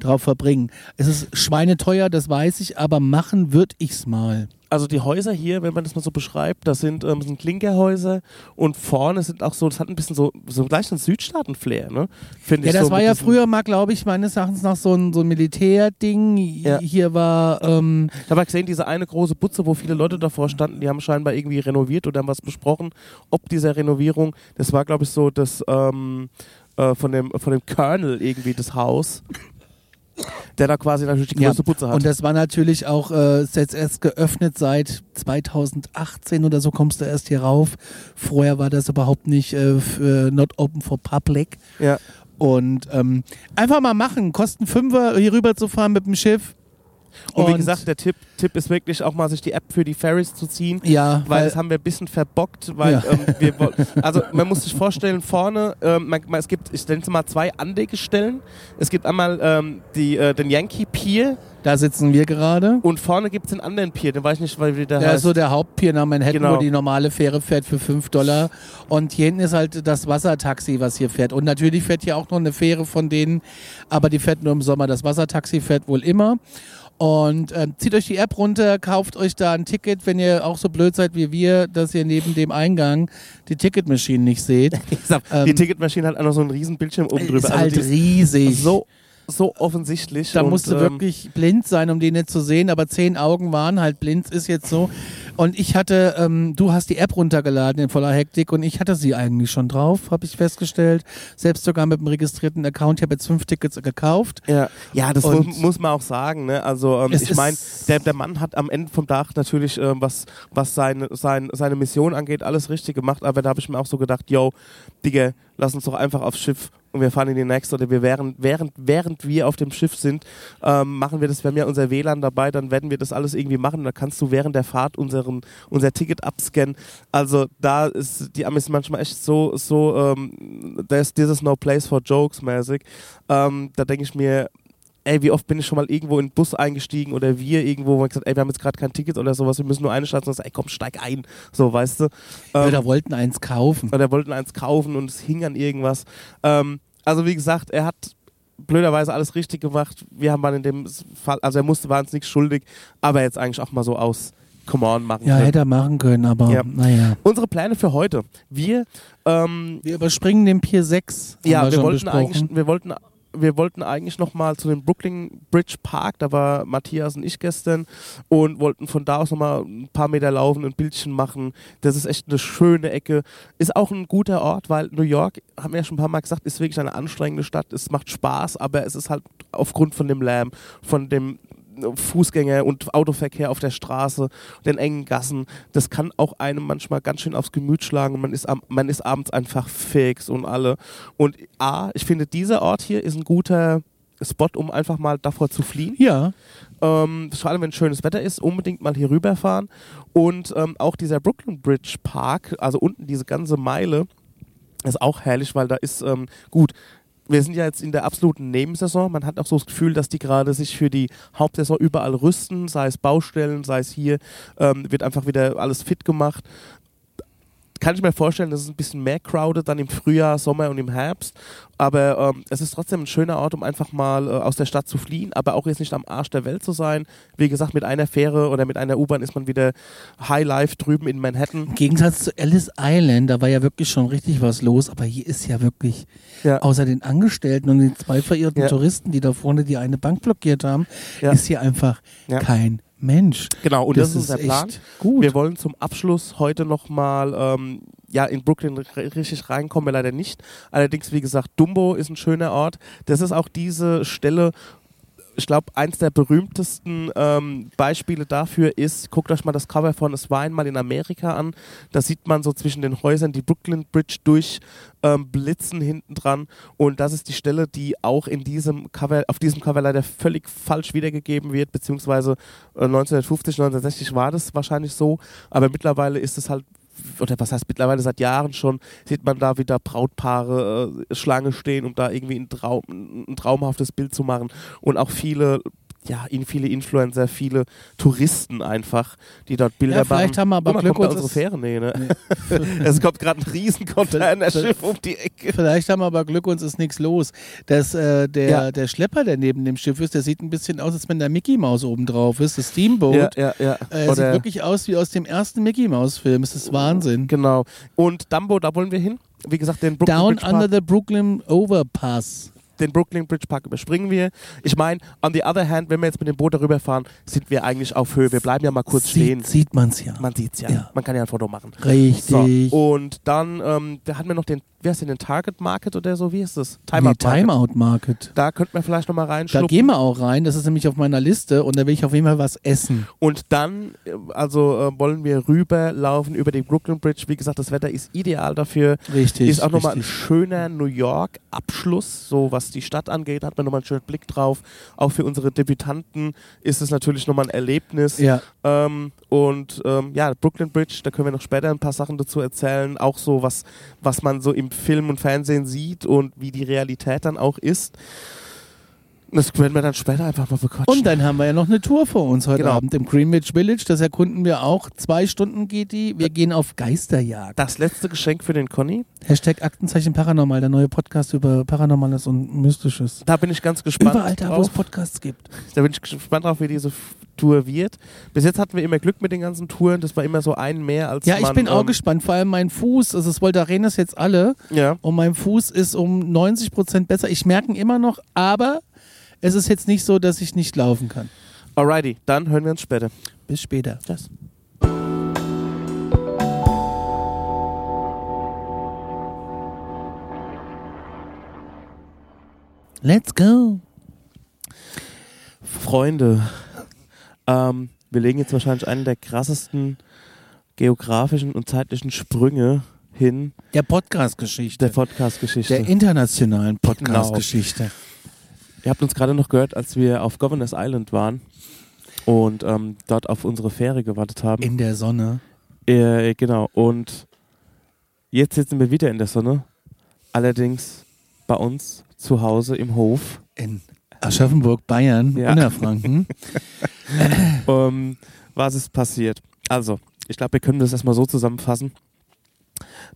drauf verbringen. Es ist schweineteuer, das weiß ich, aber machen würde ich's mal. Also die Häuser hier, wenn man das mal so beschreibt, das sind, ähm, sind Klinkerhäuser und vorne sind auch so, das hat ein bisschen so, so gleich einen Südstaaten-Flair, ne? Finde Ja, ich das so war ja früher mal, glaube ich, meines Erachtens nach so ein, so ein Militärding. Ja. Hier war, ähm, Ich habe gesehen, diese eine große Butze, wo viele Leute davor standen, die haben scheinbar irgendwie renoviert oder haben was besprochen. Ob dieser Renovierung, das war, glaube ich, so das ähm, äh, von, dem, von dem Colonel irgendwie das Haus, der da quasi natürlich die Ja, größte Butze hat. und das war natürlich auch äh, ist jetzt erst geöffnet seit 2018 oder so kommst du erst hier rauf. Vorher war das überhaupt nicht äh, für not open for public. ja. Und ähm, einfach mal machen, kosten Fünfer hier rüber zu fahren mit dem Schiff. Und, wie gesagt, der Tipp, Tipp ist wirklich auch mal sich die App für die Ferries zu ziehen. ja, Weil weil, das haben wir ein bisschen verbockt, weil Ja. ähm, wir also man muss sich vorstellen, vorne, ähm, man, man, es gibt, ich nenne es mal zwei Anlegestellen. Es gibt einmal ähm, die, äh, den Yankee Pier da sitzen wir gerade. und vorne gibt es den anderen Pier, den weiß ich nicht, weil wie der ist heißt. so der Hauptpier nach Manhattan, Genau. wo die normale Fähre fährt für 5 Dollar. Und hier hinten ist halt das Wassertaxi, was hier fährt. Und natürlich fährt hier auch noch eine Fähre von denen, aber die fährt nur im Sommer. Das Wassertaxi fährt wohl immer. Und ähm, zieht euch die App runter, kauft euch da ein Ticket, wenn ihr auch so blöd seid wie wir, dass ihr neben dem Eingang die Ticketmaschinen nicht seht. <laughs> Sag, die ähm, Ticketmaschine hat auch noch so einen riesen Bildschirm oben drüber. ist Also halt die riesig. so so offensichtlich. Da und, musst du ähm, wirklich blind sein, um den nicht zu sehen, aber zehn Augen waren halt blind, ist jetzt so. Und ich hatte, ähm, du hast die App runtergeladen in voller Hektik und ich hatte sie eigentlich schon drauf, habe ich festgestellt. Selbst sogar mit dem registrierten Account. Ich habe jetzt fünf Tickets gekauft. Ja, ja das Und- muss, man auch sagen. Ne? Also ähm, ich meine, der, der Mann hat am Ende vom Tag natürlich, ähm, was, was seine, sein, seine Mission angeht, alles richtig gemacht. Aber da habe ich mir auch so gedacht, yo, Digga, lass uns doch einfach aufs Schiff und wir fahren in die nächste. Oder wir während, während, während wir auf dem Schiff sind, ähm, machen wir das. Wir haben ja unser WLAN dabei, dann werden wir das alles irgendwie machen. Da kannst du während der Fahrt unseren, unser Ticket abscannen. Also da ist die Amis manchmal echt so, so, ähm, there's, this is no place for jokes mäßig. Ähm, da denke ich mir, ey, wie oft bin ich schon mal irgendwo in den Bus eingestiegen oder wir irgendwo, wo wir gesagt, ey, wir haben jetzt gerade kein Ticket oder sowas, wir müssen nur eine Station, ey, komm, steig ein, so, weißt du. Ja, Ähm, da wollten eins kaufen. oder wollten eins kaufen und es hing an irgendwas. Ähm, also wie gesagt, er hat blöderweise alles richtig gemacht. Wir haben mal in dem Fall, also er musste, war uns nichts schuldig, aber jetzt eigentlich auch mal so aus Come on machen Ja, können. hätte er machen können, aber Ja. naja. Unsere Pläne für heute. Wir, ähm, Wir überspringen den Pier 6. haben ja, wir schon wollten, besprochen. eigentlich, wir wollten wir wollten eigentlich noch mal zu dem Brooklyn Bridge Park, da war Matthias und ich gestern und wollten von da aus noch mal ein paar Meter laufen, ein Bildchen machen. Das ist echt eine schöne Ecke. Ist auch ein guter Ort, weil New York, haben wir ja schon ein paar Mal gesagt, ist wirklich eine anstrengende Stadt. Es macht Spaß, aber es ist halt aufgrund von dem Lärm, von dem Fußgänger- und Autoverkehr auf der Straße, den engen Gassen, das kann auch einem manchmal ganz schön aufs Gemüt schlagen und man ist, am, man ist abends einfach fix und alle. Und A, ich finde, dieser Ort hier ist ein guter Spot, um einfach mal davor zu fliehen. Ja, Ähm, vor allem, wenn schönes Wetter ist, unbedingt mal hier rüberfahren. Und ähm, auch dieser Brooklyn Bridge Park, also unten diese ganze Meile, ist auch herrlich, weil da ist ähm, gut. Wir sind ja jetzt in der absoluten Nebensaison. Man hat auch so das Gefühl, dass die gerade sich für die Hauptsaison überall rüsten, sei es Baustellen, sei es hier, ähm, wird einfach wieder alles fit gemacht. Kann ich mir vorstellen, dass es ein bisschen mehr crowded dann im Frühjahr, Sommer und im Herbst. Aber ähm, es ist trotzdem ein schöner Ort, um einfach mal äh, aus der Stadt zu fliehen, aber auch jetzt nicht am Arsch der Welt zu sein. Wie gesagt, mit einer Fähre oder mit einer U-Bahn ist man wieder High Life drüben in Manhattan. im Gegensatz zu Ellis Island, da war ja wirklich schon richtig was los, aber hier ist ja wirklich, Ja. außer den Angestellten und den zwei verirrten Ja. Touristen, die da vorne die eine Bank blockiert haben, Ja. ist hier einfach kein Mensch. Genau, und das, ist unser echt Plan. Gut. Wir wollen zum Abschluss heute nochmal ähm, ja, in Brooklyn richtig reinkommen, wir leider nicht. Allerdings, wie gesagt, Dumbo ist ein schöner Ort. Das ist auch diese Stelle, ich glaube, eins der berühmtesten ähm, Beispiele dafür ist, guckt euch mal das Cover von Es war einmal in Amerika an. Da sieht man so zwischen den Häusern die Brooklyn Bridge durch ähm, blitzen hinten dran. Und das ist die Stelle, die auch in diesem Cover, auf diesem Cover leider völlig falsch wiedergegeben wird, beziehungsweise äh, 1950, 1960 war das wahrscheinlich so, aber mittlerweile ist es halt oder was heißt mittlerweile seit Jahren schon, sieht man da wieder Brautpaare äh, Schlange stehen, um da irgendwie ein, Traum, ein traumhaftes Bild zu machen. Und auch viele, ja, in- viele Influencer, viele Touristen einfach, die dort Bilder Ja, vielleicht machen. haben wir aber mal, Glück, kommt unsere ist- Fähre? Nee, ne? <laughs> es kommt gerade ein riesen Containerschiff um die Ecke. Vielleicht haben wir aber Glück, uns ist nichts los. Das, äh, der, Ja. der Schlepper, der neben dem Schiff ist, der sieht ein bisschen aus, als wenn da Mickey Mouse oben drauf ist. Das Steamboat. Ja, ja, ja. Äh, sieht wirklich aus wie aus dem ersten Mickey Mouse Film. Es ist Wahnsinn. Genau. Und Dumbo, da wollen wir hin. Wie gesagt, den Brooklyn Down Bridge under Park, the Brooklyn Overpass. Den Brooklyn Bridge Park überspringen wir. Ich meine, on the other hand, wenn wir jetzt mit dem Boot darüber fahren, sind wir eigentlich auf Höhe. Wir bleiben ja mal kurz stehen. Sieht, sieht man's ja. Man sieht's ja. Ja. Man kann ja ein Foto machen. Richtig. So, und dann, ähm, da hatten wir noch den, wie heißt denn, den Target Market oder so, wie ist das? Nee, Market. Timeout Market. Da könnten wir vielleicht nochmal Da reinschlucken. gehen wir auch rein. Das ist nämlich auf meiner Liste und da will ich auf jeden Fall was essen. Und dann, äh, also äh, wollen wir rüberlaufen über die Brooklyn Bridge. Wie gesagt, das Wetter ist ideal dafür. Richtig. ist auch nochmal ein schöner New York-Abschluss, so was die Stadt angeht, hat man nochmal einen schönen Blick drauf. Auch für unsere Debütanten ist es natürlich nochmal ein Erlebnis. Ja, Ähm, und ähm, ja, Brooklyn Bridge, da können wir noch später ein paar Sachen dazu erzählen. Auch so, was, was man so Film und Fernsehen sieht und wie die Realität dann auch ist. Das werden wir dann später einfach mal bequatschen. und dann haben wir ja noch eine Tour vor uns heute Genau. Abend im Greenwich Village. Das erkunden wir auch. Zwei Stunden geht die. Wir gehen auf Geisterjagd. das letzte Geschenk für den Conny. Hashtag Aktenzeichen Paranormal, der neue Podcast über Paranormales und Mystisches. Da bin ich ganz gespannt Überall da, wo es. Podcasts gibt. Da bin ich gespannt drauf, wie diese Tour wird. Bis jetzt hatten wir immer Glück mit den ganzen Touren. Das war immer so ein mehr als Ja, ich man, bin auch ähm, gespannt. Vor allem mein Fuß, also es Voltarenes jetzt alle Ja. und mein Fuß ist um 90 Prozent besser. Ich merke ihn immer noch, aber es ist jetzt nicht so, dass ich nicht laufen kann. Alrighty, dann hören wir uns später. Bis später. Tschüss. Let's go. Freunde, ähm, wir legen jetzt wahrscheinlich einen der krassesten geografischen und zeitlichen Sprünge hin Der Podcast-Geschichte. der Podcast-Geschichte. Der internationalen Podcast-Geschichte. Ihr habt uns gerade noch gehört, als wir auf Governors Island waren und ähm, dort auf unsere Fähre gewartet haben. In der Sonne. Äh, genau. Und jetzt sitzen wir wieder in der Sonne. Allerdings bei uns zu Hause im Hof. In Aschaffenburg, Bayern, Ja. Innerfranken. <laughs> <laughs> Ähm, was ist passiert? Also, ich glaube, wir können das erstmal so zusammenfassen,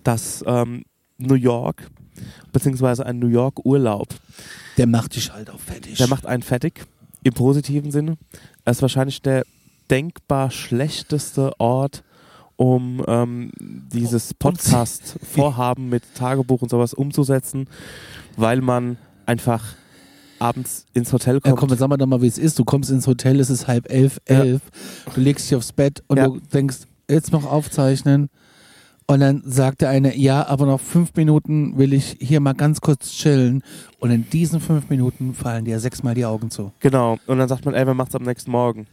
dass ähm, New York, beziehungsweise ein New York-Urlaub, Der macht dich halt auch fertig. der macht einen fertig, im positiven Sinne. Er ist wahrscheinlich der denkbar schlechteste Ort, um ähm, dieses Podcast-Vorhaben mit Tagebuch und sowas umzusetzen, weil man einfach abends ins Hotel Ja, kommt. komm, jetzt sag mal doch mal, wie es ist. Du kommst ins Hotel, es ist halb elf, Ja. elf. Du legst dich aufs Bett und Ja. du denkst, jetzt noch aufzeichnen. Und dann sagt der eine, ja, aber noch fünf Minuten will ich hier mal ganz kurz chillen. Und in diesen fünf Minuten fallen dir sechsmal die Augen zu. Genau. Und dann sagt man, ey, wer macht's am nächsten Morgen?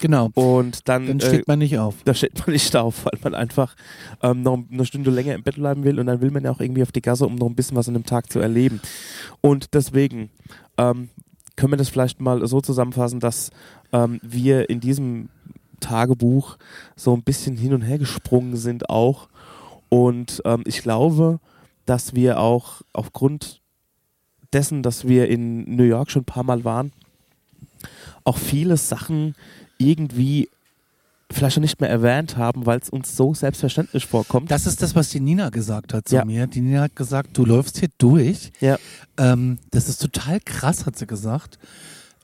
Genau. Und dann, Dann äh, steht man nicht auf. <laughs> da steht man nicht auf, weil man einfach ähm, noch eine Stunde länger im Bett bleiben will und dann will man ja auch irgendwie auf die Gasse, um noch ein bisschen was an dem Tag zu erleben. Und deswegen ähm, können wir das vielleicht mal so zusammenfassen, dass ähm, wir in diesem Tagebuch so ein bisschen hin und her gesprungen sind auch. Und ähm, ich glaube, dass wir auch aufgrund dessen, dass wir in New York schon ein paar Mal waren, auch viele Sachen irgendwie vielleicht schon nicht mehr erwähnt haben, weil es uns so selbstverständlich vorkommt. Das ist das, was die Nina gesagt hat zu Ja. mir. Die Nina hat gesagt, du läufst hier durch. Ja. Ähm, das ist total krass, hat sie gesagt.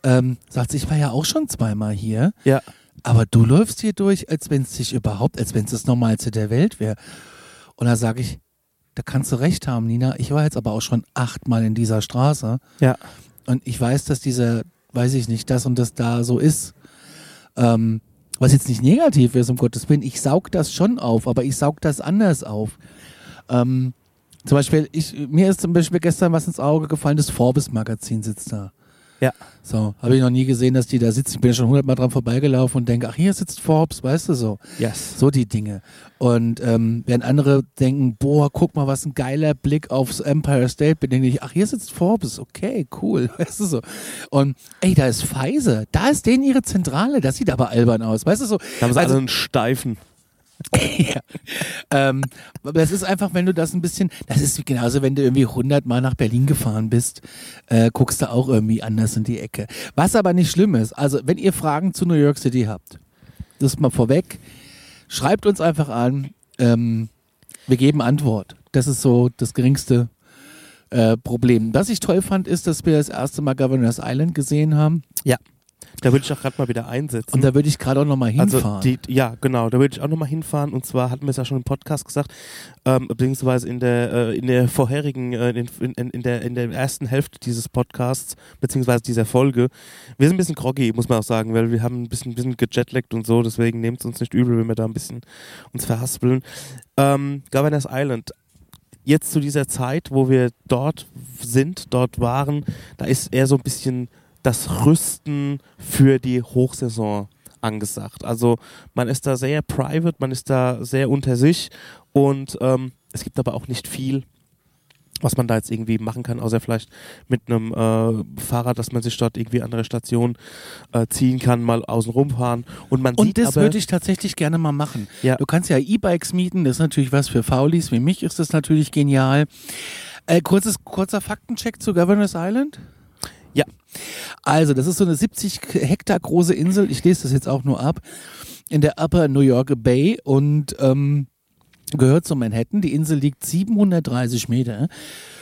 Ähm, sagt sie, ich war ja auch schon zweimal hier. Ja. Aber du läufst hier durch, als wenn es dich überhaupt, als wenn es das Normalste der Welt wäre. Und da sage ich, da kannst du recht haben, Nina. Ich war jetzt aber auch schon achtmal in dieser Straße. Ja. Und ich weiß, dass dieser, weiß ich nicht, das und das da so ist. Ähm, was jetzt nicht negativ ist, um Gottes Willen. Ich saug das schon auf, aber ich saug das anders auf. Ähm, zum Beispiel, ich, mir ist zum Beispiel gestern was ins Auge gefallen, das Forbes-Magazin sitzt da. Ja. So, habe ich noch nie gesehen, dass die da sitzen. Ich bin ja schon hundertmal dran vorbeigelaufen und denke, ach, hier sitzt Forbes, weißt du so. Yes. So die Dinge. Und ähm, während andere denken, boah, guck mal, was ein geiler Blick aufs Empire State bin, denke ich, ach, hier sitzt Forbes, okay, cool, <laughs> weißt du so. Und ey, da ist Pfizer, da ist denen ihre Zentrale, das sieht aber albern aus, weißt du so. Da haben sie Also- alle einen Steifen. <laughs> ja. ähm, aber das ist einfach, wenn du das ein bisschen, das ist genauso, wenn du irgendwie 100 Mal nach Berlin gefahren bist, äh, guckst du auch irgendwie anders in die Ecke. Was aber nicht schlimm ist, also wenn ihr Fragen zu New York City habt, das mal vorweg, schreibt uns einfach an, ähm, wir geben Antwort. Das ist so das geringste äh, Problem. Was ich toll fand, ist, dass wir das erste Mal Governor's Island gesehen haben Da würde ich auch gerade mal wieder einsetzen. und da würde ich gerade auch nochmal hinfahren. also die, ja, genau, da würde ich auch nochmal hinfahren. Und zwar hatten wir es ja schon im Podcast gesagt, ähm, beziehungsweise in der, äh, in der vorherigen, äh, in, in, in, der, in der ersten Hälfte dieses Podcasts, beziehungsweise dieser Folge. Wir sind ein bisschen groggy, muss man auch sagen, weil wir haben ein bisschen, bisschen gejetlaggt und so, deswegen nehmt es uns nicht übel, wenn wir da ein bisschen uns verhaspeln. Ähm, Governor's Island. Jetzt zu dieser Zeit, wo wir dort sind, dort waren, da ist eher so ein bisschen das Rüsten für die Hochsaison angesagt. Also man ist da sehr private, man ist da sehr unter sich und ähm, es gibt aber auch nicht viel, was man da jetzt irgendwie machen kann, außer vielleicht mit einem äh, Fahrrad, dass man sich dort irgendwie andere Stationen äh, ziehen kann, mal außen rumfahren und man Und sieht das würde ich tatsächlich gerne mal machen. Ja. Du kannst ja E-Bikes mieten, das ist natürlich was für Faulis. Wie mich ist das natürlich genial. Äh, kurzes, kurzer Faktencheck zu Governor's Island. Ja. Also, das ist so eine 70 Hektar große Insel. Ich lese das jetzt auch nur ab. In der Upper New York Bay und ähm, gehört zu Manhattan. Die Insel liegt 730 Meter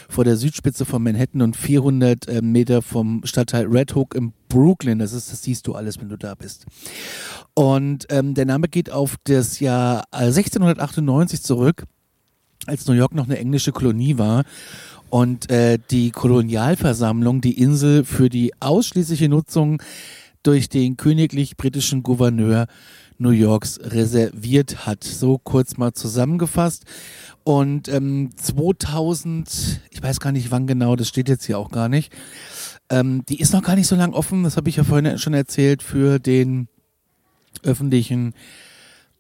vor der Südspitze von Manhattan und 400 äh, Meter vom Stadtteil Red Hook in Brooklyn. Das ist, das siehst du alles, wenn du da bist. Und ähm, der Name geht auf das Jahr äh, 1698 zurück, als New York noch eine englische Kolonie war. Und äh, die Kolonialversammlung die Insel für die ausschließliche Nutzung durch den königlich britischen Gouverneur New Yorks reserviert hat. So kurz mal zusammengefasst. Und ähm, 2000, ich weiß gar nicht wann genau, das steht jetzt hier auch gar nicht, ähm, die ist noch gar nicht so lang offen, das habe ich ja vorhin schon erzählt, für den öffentlichen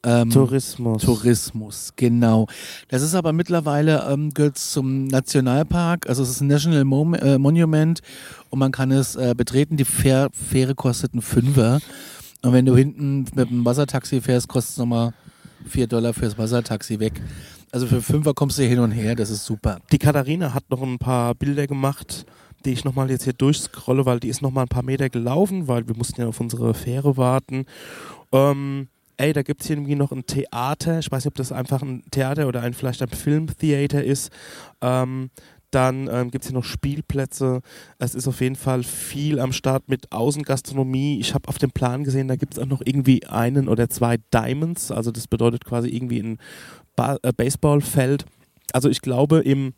ähm, Tourismus. Tourismus, genau. Das ist aber mittlerweile, ähm, gehört zum Nationalpark, also es ist ein National Mo äh, Monument und man kann es äh, betreten. Die Fähr Fähre kostet einen Fünfer. Und wenn du hinten mit dem Wassertaxi fährst, kostet es nochmal vier Dollar fürs Wassertaxi weg. Also für Fünfer kommst du hin und her, das ist super. Die Katharina hat noch ein paar Bilder gemacht, die ich nochmal jetzt hier durchscrolle, weil die ist nochmal ein paar Meter gelaufen, weil wir mussten ja auf unsere Fähre warten. Ähm, ey, da gibt es hier irgendwie noch ein Theater. Ich weiß nicht, ob das einfach ein Theater oder ein, vielleicht ein Filmtheater ist. Ähm, dann ähm, gibt es hier noch Spielplätze. Es ist auf jeden Fall viel am Start mit Außengastronomie. Ich habe auf dem Plan gesehen, da gibt es auch noch irgendwie einen oder zwei Diamonds. Also das bedeutet quasi irgendwie ein ba äh, Baseballfeld. Also ich glaube im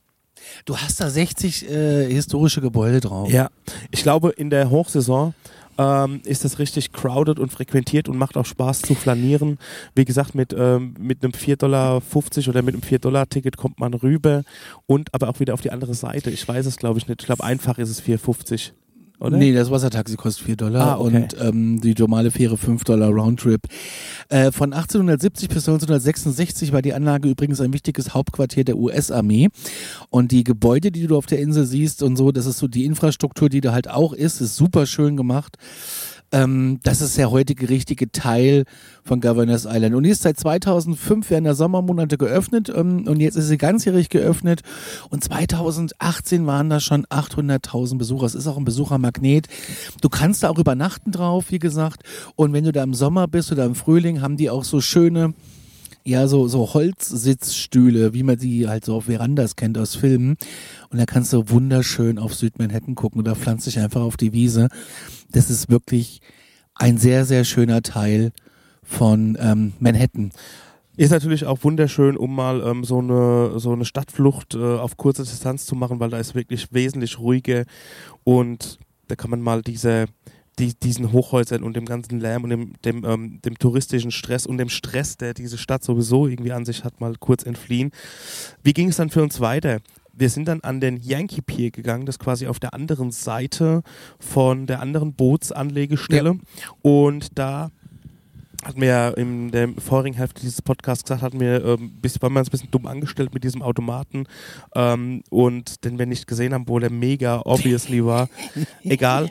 Du hast da 60 äh, historische Gebäude drauf. ja, ich glaube in der Hochsaison ähm, ist das richtig crowded und frequentiert und macht auch Spaß zu flanieren. Wie gesagt, mit, ähm, mit einem 4,50 Dollar oder mit einem 4-Dollar-Ticket kommt man rüber und aber auch wieder auf die andere Seite. Ich weiß es, glaube ich, nicht. Ich glaube, einfach ist es 4,50. Oder? Nee, das Wassertaxi kostet 4 Dollar Ah, okay. und ähm, die normale Fähre 5 Dollar Roundtrip. Äh, von 1870 bis 1966 war die Anlage übrigens ein wichtiges Hauptquartier der US-Armee. Und die Gebäude, die du auf der Insel siehst und so, das ist so die Infrastruktur, die da halt auch ist, ist super schön gemacht. Ähm, das ist der heutige richtige Teil von Governors Island. Und die ist seit 2005 während der Sommermonate geöffnet ähm, und jetzt ist sie ganzjährig geöffnet. Und 2018 waren da schon 800.000 Besucher. Es ist auch ein Besuchermagnet. Du kannst da auch übernachten drauf, wie gesagt. Und wenn du da im Sommer bist oder im Frühling, haben die auch so schöne ja, so, so Holzsitzstühle, wie man die halt so auf Verandas kennt aus Filmen. Und da kannst du wunderschön auf Südmanhattan gucken oder pflanzt dich einfach auf die Wiese. Das ist wirklich ein sehr, sehr schöner Teil von ähm, Manhattan. Ist natürlich auch wunderschön, um mal ähm, so, eine, so eine Stadtflucht äh, auf kurze Distanz zu machen, weil da ist wirklich wesentlich ruhiger und da kann man mal diese, die, diesen Hochhäusern und dem ganzen Lärm und dem, dem, ähm, dem touristischen Stress und dem Stress, der diese Stadt sowieso irgendwie an sich hat, mal kurz entfliehen. Wie ging es dann für uns weiter? Wir sind dann an den Yankee Pier gegangen, das quasi auf der anderen Seite von der anderen Bootsanlegestelle. Und da hatten wir ja in der vorigen Hälfte dieses Podcasts gesagt, hatten wir, ähm, bis, waren wir uns ein bisschen dumm angestellt mit diesem Automaten ähm, und den wir nicht gesehen haben, wo der mega obviously war. <laughs> Egal.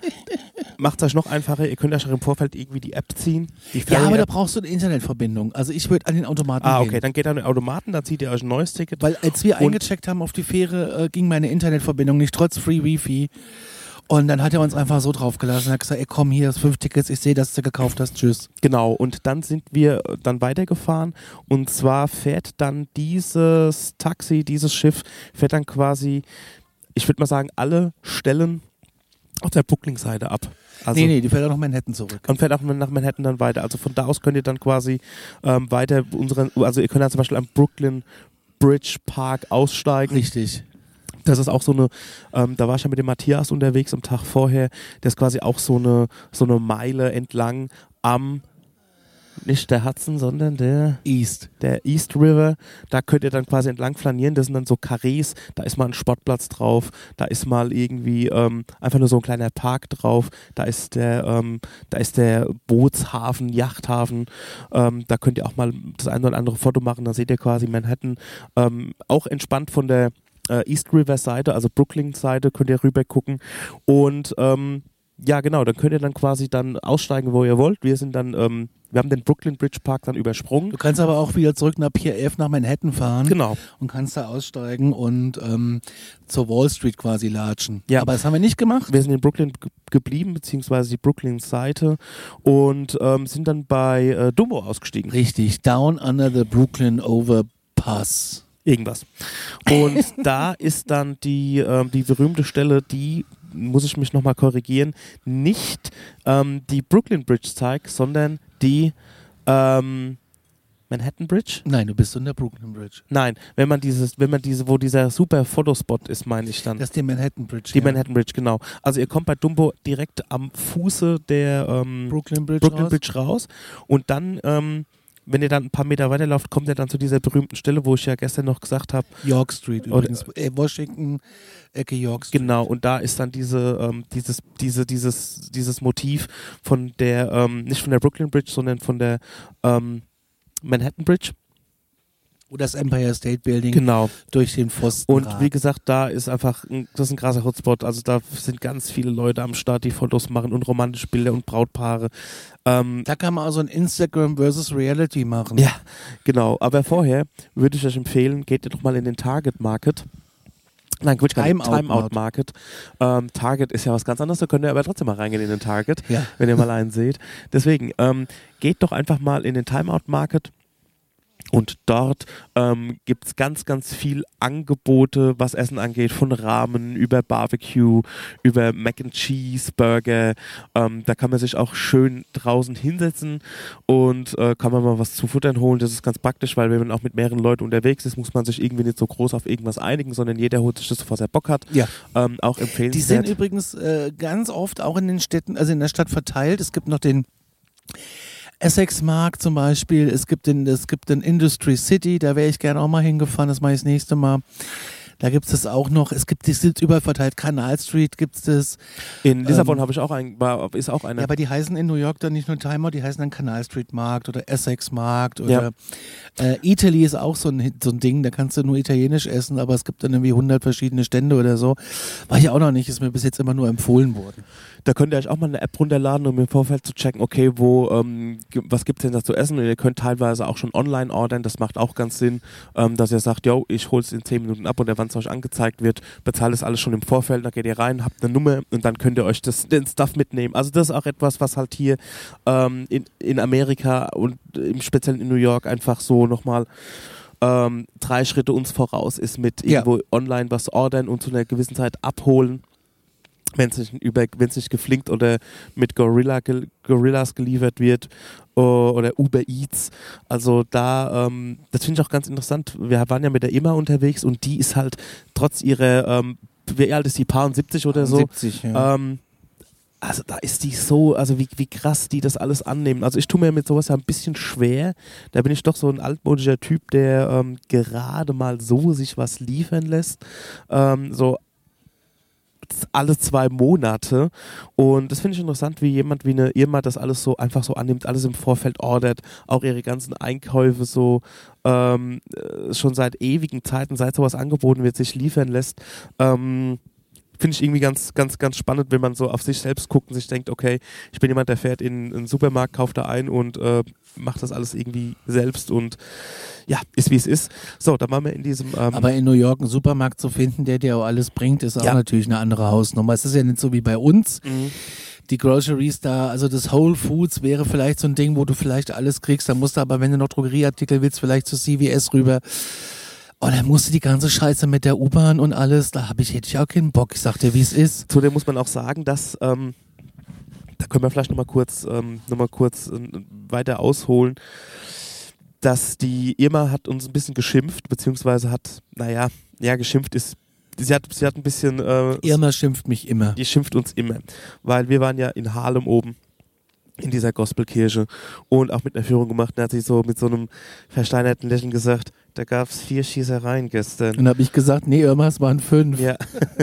Macht es euch noch einfacher, ihr könnt euch im Vorfeld irgendwie die App ziehen. Die Ja, aber da brauchst du eine Internetverbindung. Also ich würde an den Automaten Ah, gehen. okay, dann geht an den Automaten, dann zieht ihr euch ein neues Ticket. Weil als wir eingecheckt haben auf die Fähre, äh, ging meine Internetverbindung nicht, trotz Free Wifi. Und dann hat er uns einfach so draufgelassen und hat gesagt, ey komm, hier ist fünf Tickets, ich sehe, dass du gekauft hast, tschüss. Genau, und dann sind wir äh, dann weitergefahren und zwar fährt dann dieses Taxi, dieses Schiff, fährt dann quasi, ich würde mal sagen, alle Stellen auf der Brooklyn-Seite ab. Also nee, nee, die fährt auch nach Manhattan zurück. und fährt auch nach Manhattan dann weiter. Also von da aus könnt ihr dann quasi ähm, weiter unseren, also ihr könnt dann zum Beispiel am Brooklyn Bridge Park aussteigen. Richtig. Das ist auch so eine, ähm, da war ich ja mit dem Matthias unterwegs am Tag vorher, der ist quasi auch so eine, so eine Meile entlang am, nicht der Hudson, sondern der, East. der East River. Da könnt ihr dann quasi entlang flanieren. Das sind dann so Karrees. Da ist mal ein Sportplatz drauf. Da ist mal irgendwie ähm, einfach nur so ein kleiner Park drauf. Da ist der, ähm, da ist der Bootshafen, Yachthafen. Ähm, da könnt ihr auch mal das eine oder andere Foto machen. Da seht ihr quasi Manhattan. Ähm, auch entspannt von der äh, East River Seite, also Brooklyn Seite, könnt ihr rüber gucken. Und ähm, ja, genau, dann könnt ihr dann quasi dann aussteigen, wo ihr wollt. Wir sind dann, ähm, wir haben den Brooklyn Bridge Park dann übersprungen. Du kannst aber auch wieder zurück nach Pier 11 nach Manhattan fahren Genau. und kannst da aussteigen und ähm, zur Wall Street quasi latschen. Ja. Aber das haben wir nicht gemacht. Wir sind in Brooklyn ge geblieben, beziehungsweise die Brooklyn-Seite und ähm, sind dann bei äh, Dumbo ausgestiegen. Richtig. Down under the Brooklyn Overpass. Irgendwas. Und <laughs> da ist dann die, ähm, die berühmte Stelle, die, muss ich mich nochmal korrigieren, nicht ähm, die Brooklyn Bridge zeigt, sondern die, ähm, Manhattan Bridge? Nein, du bist in der Brooklyn Bridge. Nein, wenn man dieses, wenn man diese, wo dieser super Fotospot ist, meine ich dann. Das ist die Manhattan Bridge. die ja. Manhattan Bridge, genau. Also ihr kommt bei Dumbo direkt am Fuße der ähm, Brooklyn Bridge. Brooklyn raus. Bridge raus und dann, ähm, wenn ihr dann ein paar Meter weiterlauft, kommt ihr dann zu dieser berühmten Stelle, wo ich ja gestern noch gesagt habe, York Street Oder- übrigens. äh, Washington, Ecke York Street. Genau, und da ist dann diese, ähm, dieses, diese, dieses, dieses Motiv von der, ähm, nicht von der Brooklyn Bridge, sondern von der ähm, Manhattan Bridge. Wo das Empire State Building Genau. durch den Pfosten Und wie gesagt, da ist einfach, ein, das ist ein krasser Hotspot. Also da sind ganz viele Leute am Start, die Fotos machen und romantische Bilder und Brautpaare. Ähm, Da kann man also ein Instagram versus Reality machen. Ja, genau. Aber vorher würde ich euch empfehlen, geht ihr doch mal in den Target Market. Nein, Quatsch, gar nicht. Timeout Timeout Market. Ähm, Target ist ja was ganz anderes, da könnt ihr aber trotzdem mal reingehen in den Target, Ja. wenn ihr mal einen seht. Deswegen, ähm, geht doch einfach mal in den Timeout Market. Und dort ähm, gibt es ganz, ganz viel Angebote, was Essen angeht, von Ramen über Barbecue, über Mac and Cheese, Burger. Ähm, da kann man sich auch schön draußen hinsetzen und äh, kann man mal was zu futtern holen. Das ist ganz praktisch, weil wenn man auch mit mehreren Leuten unterwegs ist, muss man sich irgendwie nicht so groß auf irgendwas einigen, sondern jeder holt sich das, was er Bock hat. Ja. Ähm, auch Die empfehlenswert. sind übrigens äh, ganz oft auch in den Städten, also in der Stadt verteilt. Es gibt noch den Essex Markt zum Beispiel. Es gibt den, es gibt den Industry City, da wäre ich gerne auch mal hingefahren, das mache ich das nächste Mal. Da gibt es das auch noch. Es gibt, die sind überall verteilt. Canal Street gibt es das. In Lissabon ähm, habe ich auch ein, war, ist auch einer. Ja, aber die heißen in New York dann nicht nur Timeout, die heißen dann Canal Street Markt oder Essex Markt oder äh, Italy ist auch so ein, so ein Ding, da kannst du nur italienisch essen, aber es gibt dann irgendwie 100 verschiedene Stände oder so. War ich auch noch nicht, ist mir bis jetzt immer nur empfohlen worden. Da könnt ihr euch auch mal eine App runterladen, um im Vorfeld zu checken, okay, wo, ähm, was gibt's denn da zu essen? Und ihr könnt teilweise auch schon online ordern, das macht auch ganz Sinn, ähm, dass ihr sagt, yo, ich hol's in 10 Minuten ab und wenn es euch angezeigt wird, bezahlt es alles schon im Vorfeld, dann geht ihr rein, habt eine Nummer und dann könnt ihr euch das, den Stuff mitnehmen. Also das ist auch etwas, was halt hier ähm, in, in Amerika und im Speziellen in New York einfach so nochmal ähm, drei Schritte uns voraus ist mit Ja. irgendwo online was ordern und zu einer gewissen Zeit abholen wenn es nicht, über- nicht geflinkt oder mit Gorilla, Gorillas geliefert wird oder Uber Eats. Also da, ähm, das finde ich auch ganz interessant. Wir waren ja mit der Emma unterwegs und die ist halt trotz ihrer, ähm, wie alt ist die, Paar 70 oder so, 70, ja. ähm, also da ist die so, also wie, wie krass die das alles annehmen. Also ich tue mir mit sowas ja ein bisschen schwer. Da bin ich doch so ein altmodischer Typ, der ähm, gerade mal so sich was liefern lässt. Ähm, so alle zwei Monate. Und das finde ich interessant, wie jemand wie eine Irma das alles so einfach so annimmt, alles im Vorfeld ordert, auch ihre ganzen Einkäufe so ähm, äh, schon seit ewigen Zeiten, seit sowas angeboten wird, sich liefern lässt. Ähm, Finde ich irgendwie ganz, ganz, ganz spannend, wenn man so auf sich selbst guckt und sich denkt, okay, ich bin jemand, der fährt in einen Supermarkt, kauft da ein und äh, macht das alles irgendwie selbst und ja, ist wie es ist. So, dann waren wir in diesem ähm, Aber in New York einen Supermarkt zu finden, der dir auch alles bringt, ist auch Ja. natürlich eine andere Hausnummer. Es ist ja nicht so wie bei uns. Mhm. Die Groceries da, also das Whole Foods wäre vielleicht so ein Ding, wo du vielleicht alles kriegst. Da musst du aber, wenn du noch Drogerieartikel willst, vielleicht zu CVS rüber. Oh, dann musst du die ganze Scheiße mit der U-Bahn und alles. Da habe ich, hätte ich auch keinen Bock. Ich sag dir, wie es ist. Zudem muss man auch sagen, dass, ähm, da können wir vielleicht nochmal kurz, ähm, noch mal kurz äh, weiter ausholen, dass die Irma hat uns ein bisschen geschimpft, beziehungsweise hat, naja, ja, geschimpft ist, sie hat, sie hat ein bisschen, äh, Irma schimpft mich immer. die schimpft uns immer, weil wir waren ja in Harlem oben in dieser Gospelkirche und auch mit einer Führung gemacht und hat sie so mit so einem versteinerten Lächeln gesagt, da gab es vier Schießereien gestern. Und habe ich gesagt, nee, Irma, es waren fünf. Ja,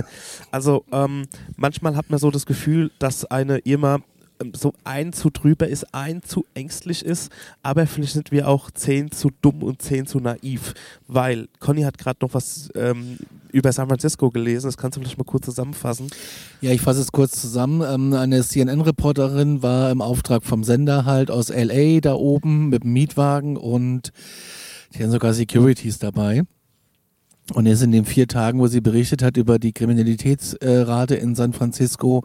<laughs> also ähm, manchmal hat man so das Gefühl, dass eine Irma ähm, so ein zu drüber ist, ein zu ängstlich ist, aber vielleicht sind wir auch zehn zu dumm und zehn zu naiv, weil Conny hat gerade noch was ähm, über San Francisco gelesen, das kannst du vielleicht mal kurz zusammenfassen. Ja, ich fasse es kurz zusammen. Ähm, eine CNN-Reporterin war im Auftrag vom Sender halt aus LA da oben mit dem Mietwagen und die hatten sogar Securities dabei. Und ist in den vier Tagen, wo sie berichtet hat über die Kriminalitätsrate in San Francisco,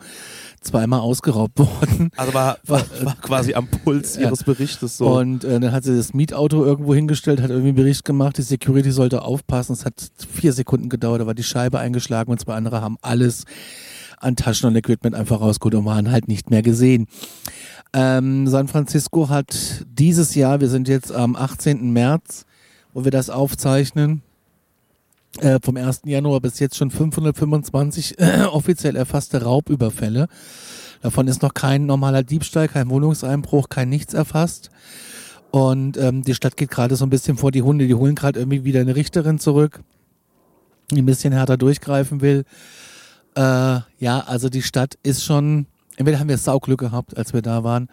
zweimal ausgeraubt <laughs> worden. Also war, war, war quasi am Puls Ja. ihres Berichtes so. Und äh, dann hat sie das Mietauto irgendwo hingestellt, hat irgendwie einen Bericht gemacht, die Security sollte aufpassen. Es hat vier Sekunden gedauert, da war die Scheibe eingeschlagen und zwei andere haben alles an Taschen und Equipment einfach rausgeholt und waren halt nicht mehr gesehen. Ähm, San Francisco hat dieses Jahr, wir sind jetzt am 18. März, wo wir das aufzeichnen, äh, vom 1. Januar bis jetzt schon 525 äh, offiziell erfasste Raubüberfälle. Davon ist noch kein normaler Diebstahl, kein Wohnungseinbruch, kein nichts erfasst. Und ähm, die Stadt geht gerade so ein bisschen vor die Hunde. Die holen gerade irgendwie wieder eine Richterin zurück, die ein bisschen härter durchgreifen will. Äh, ja, also die Stadt ist schon. Entweder haben wir Sauglück gehabt, als wir da waren,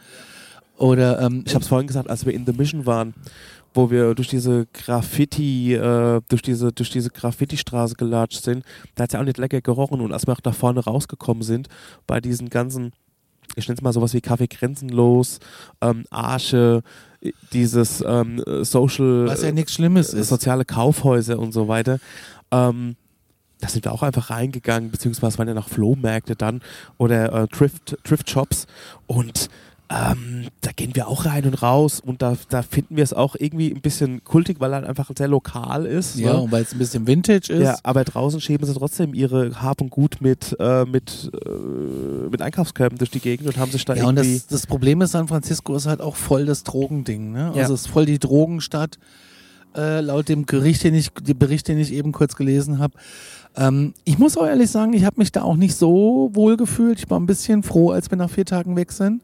oder ähm, Ich habe es vorhin gesagt, als wir in The Mission waren, wo wir durch diese Graffiti, äh, durch diese, durch diese Graffiti-Straße gelatscht sind, da hat es ja auch nicht lecker gerochen. Und als wir auch da vorne rausgekommen sind, bei diesen ganzen, ich nenne es mal sowas wie Kaffee Grenzenlos, ähm, Arche, äh, dieses ähm, Social, was ja nichts Schlimmes äh, ist. soziale Kaufhäuser und so weiter. Ähm, da sind wir auch einfach reingegangen, beziehungsweise waren ja noch Flohmärkte dann oder äh, Thrift, Thrift Shops und ähm, da gehen wir auch rein und raus und da, da finden wir es auch irgendwie ein bisschen kultig, weil er einfach sehr lokal ist. Ja, ne? und weil es ein bisschen Vintage ist. ja, aber draußen schieben sie trotzdem ihre Hab und Gut mit, äh, mit, äh, mit Einkaufskörben durch die Gegend und haben sich da Ja, und irgendwie. das, das Problem ist, San Francisco ist halt auch voll das Drogending. Ne? Ja. Also es ist voll die Drogenstadt. Äh, laut dem Gericht, den ich, die Bericht, den ich eben kurz gelesen habe. Ähm, ich muss auch ehrlich sagen, ich habe mich da auch nicht so wohl gefühlt. Ich war ein bisschen froh, als wir nach vier Tagen weg sind.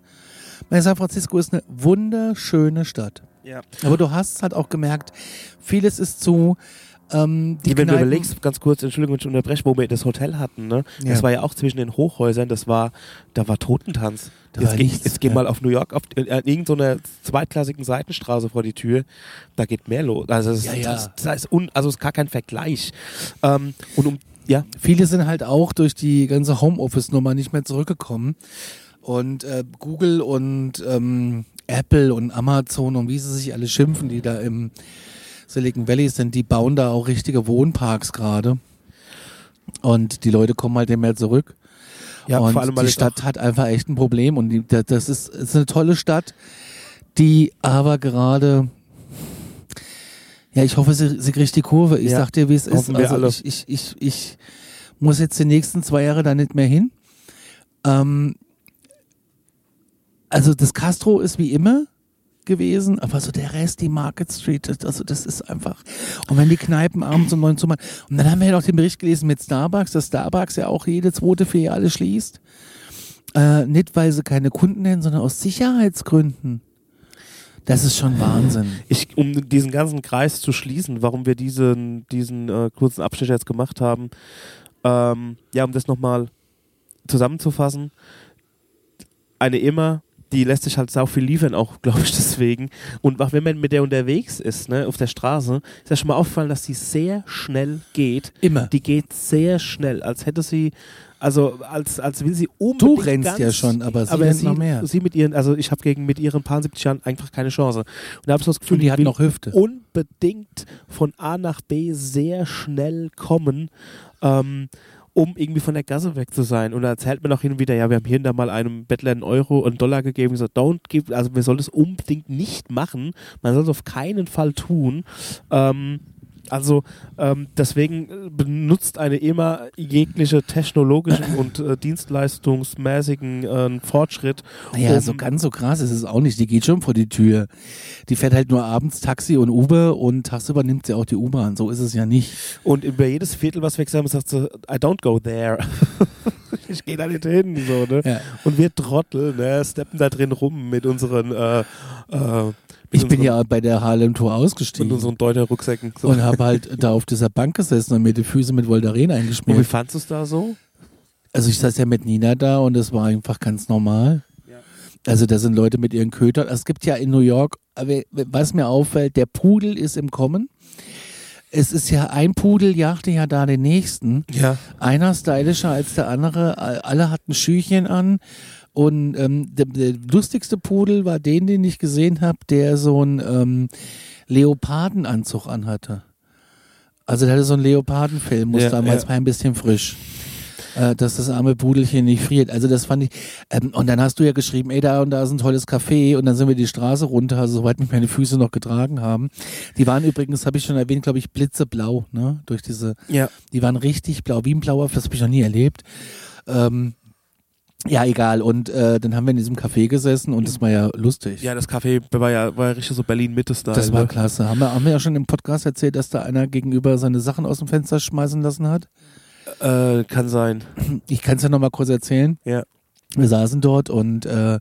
Weil San Francisco ist eine wunderschöne Stadt. ja. Aber du hast halt auch gemerkt, vieles ist zu. Ähm, die Wenn du Kneipen- überlegst, ganz kurz, Entschuldigung, wenn ich unterbreche, wo wir das Hotel hatten, ne? Ja. Das war ja auch zwischen den Hochhäusern, das war, da war Totentanz. Da jetzt war geh, nichts, jetzt geh ja. mal auf New York, auf äh, irgendeiner zweitklassigen Seitenstraße vor die Tür, da geht mehr los. Also das, Ja, ja. Das, das ist un, also ist gar kein Vergleich. Ähm, und um, ja, Viele sind halt auch durch die ganze Homeoffice-Nummer nicht mehr zurückgekommen. Und äh, Google und ähm, Apple und Amazon und wie sie sich alle schimpfen, die da im Silicon Valley sind, die bauen da auch richtige Wohnparks gerade. Und die Leute kommen halt nicht mehr zurück. ja und vor allem, weil die Stadt hat einfach echt ein Problem. Und die, da- das ist, ist eine tolle Stadt, die aber gerade, ja, ich hoffe, sie, sie kriegt die Kurve. Ich Ja, sag dir, wie es ist. Also ich, ich, ich, ich muss jetzt die nächsten zwei Jahre da nicht mehr hin. Ähm, also das Castro ist wie immer gewesen, aber so der Rest, die Market Street, also das ist einfach. Und wenn die Kneipen abends um neun zu machen. Und dann haben wir ja noch den Bericht gelesen mit Starbucks, dass Starbucks ja auch jede zweite Filiale schließt. Äh, nicht, weil sie keine Kunden hätten, sondern aus Sicherheitsgründen. Das ist schon Wahnsinn. ich, um diesen ganzen Kreis zu schließen, warum wir diesen, diesen äh, kurzen Abschnitt jetzt gemacht haben, ähm, ja, um das nochmal zusammenzufassen, eine immer, die lässt sich halt sau viel liefern, auch <laughs> glaube ich deswegen. Und auch wenn man mit der unterwegs ist, ne, auf der Straße, ist ja schon mal aufgefallen, dass die sehr schnell geht. Immer. Die geht sehr schnell, als hätte sie, also als, als will sie unbedingt Du rennst ganz, ja schon, aber sie aber rennt sie, noch mehr. sie mit ihren, also ich habe gegen mit ihren paar 70 Jahren einfach keine Chance. Und da habe ich so das Gefühl, Und die hat noch Hüfte. unbedingt von A nach B sehr schnell kommen, ähm, um irgendwie von der Gasse weg zu sein. Und da erzählt mir noch hin und wieder, ja, wir haben hier und da mal einem Bettler einen Euro, einen Dollar gegeben. So, don't give, also wir sollen das unbedingt nicht machen. Man soll es auf keinen Fall tun. Ähm, also ähm, deswegen äh, benutzt eine immer jegliche technologischen <coughs> und äh, dienstleistungsmäßigen äh, Fortschritt. Naja, um- so ganz so krass ist es auch nicht. Die geht schon vor die Tür. Die fährt halt nur abends Taxi und Uber und tagsüber nimmt sie auch die U-Bahn. So ist es ja nicht. Und über jedes Viertel, was wir gesagt haben, sagt sie, I don't go there. <laughs> ich gehe da nicht hin. So, ne? Ja. Und wir Trottel, ne, steppen da drin rum mit unseren, äh, äh, Ich bin ja bei der Harlem Tour ausgestiegen unseren deuter Rucksäcken. So. und habe halt da auf dieser Bank gesessen und mir die Füße mit Voltaren Und wie eingeschmiert. fandst du es da so? Also ich saß ja mit Nina da und es war einfach ganz normal. Ja. Also da sind Leute mit ihren Kötern. Es gibt ja in New York, was mir auffällt, der Pudel ist im Kommen. Es ist ja ein Pudel jagte ja da den nächsten. Ja. Einer stylischer als der andere. Alle hatten Schüchchen an. Und ähm, der, der lustigste Pudel war den, den ich gesehen habe, der so einen ähm, Leopardenanzug anhatte. Also der hatte so ein Leopardenfellmuster, Ja, damals ja. ein bisschen frisch. Äh, dass das arme Pudelchen nicht friert. Also das fand ich. Ähm, und dann hast du ja geschrieben, ey, da und da ist ein tolles Café und dann sind wir die Straße runter, also soweit mich meine Füße noch getragen haben. Die waren übrigens, habe ich schon erwähnt, glaube ich, blitzeblau, ne? Durch diese Ja. die waren richtig blau, wie ein blauer, das habe ich noch nie erlebt. Ähm, Ja, egal. Und äh, dann haben wir in diesem Café gesessen und das war ja lustig. Ja, das Café war ja, war ja richtig so Berlin-Mitte-Style. das war ne? klasse. Haben wir, haben wir ja schon im Podcast erzählt, dass da einer gegenüber seine Sachen aus dem Fenster schmeißen lassen hat? Äh, kann sein. Ich kann es ja nochmal kurz erzählen. Ja. Wir saßen dort und äh,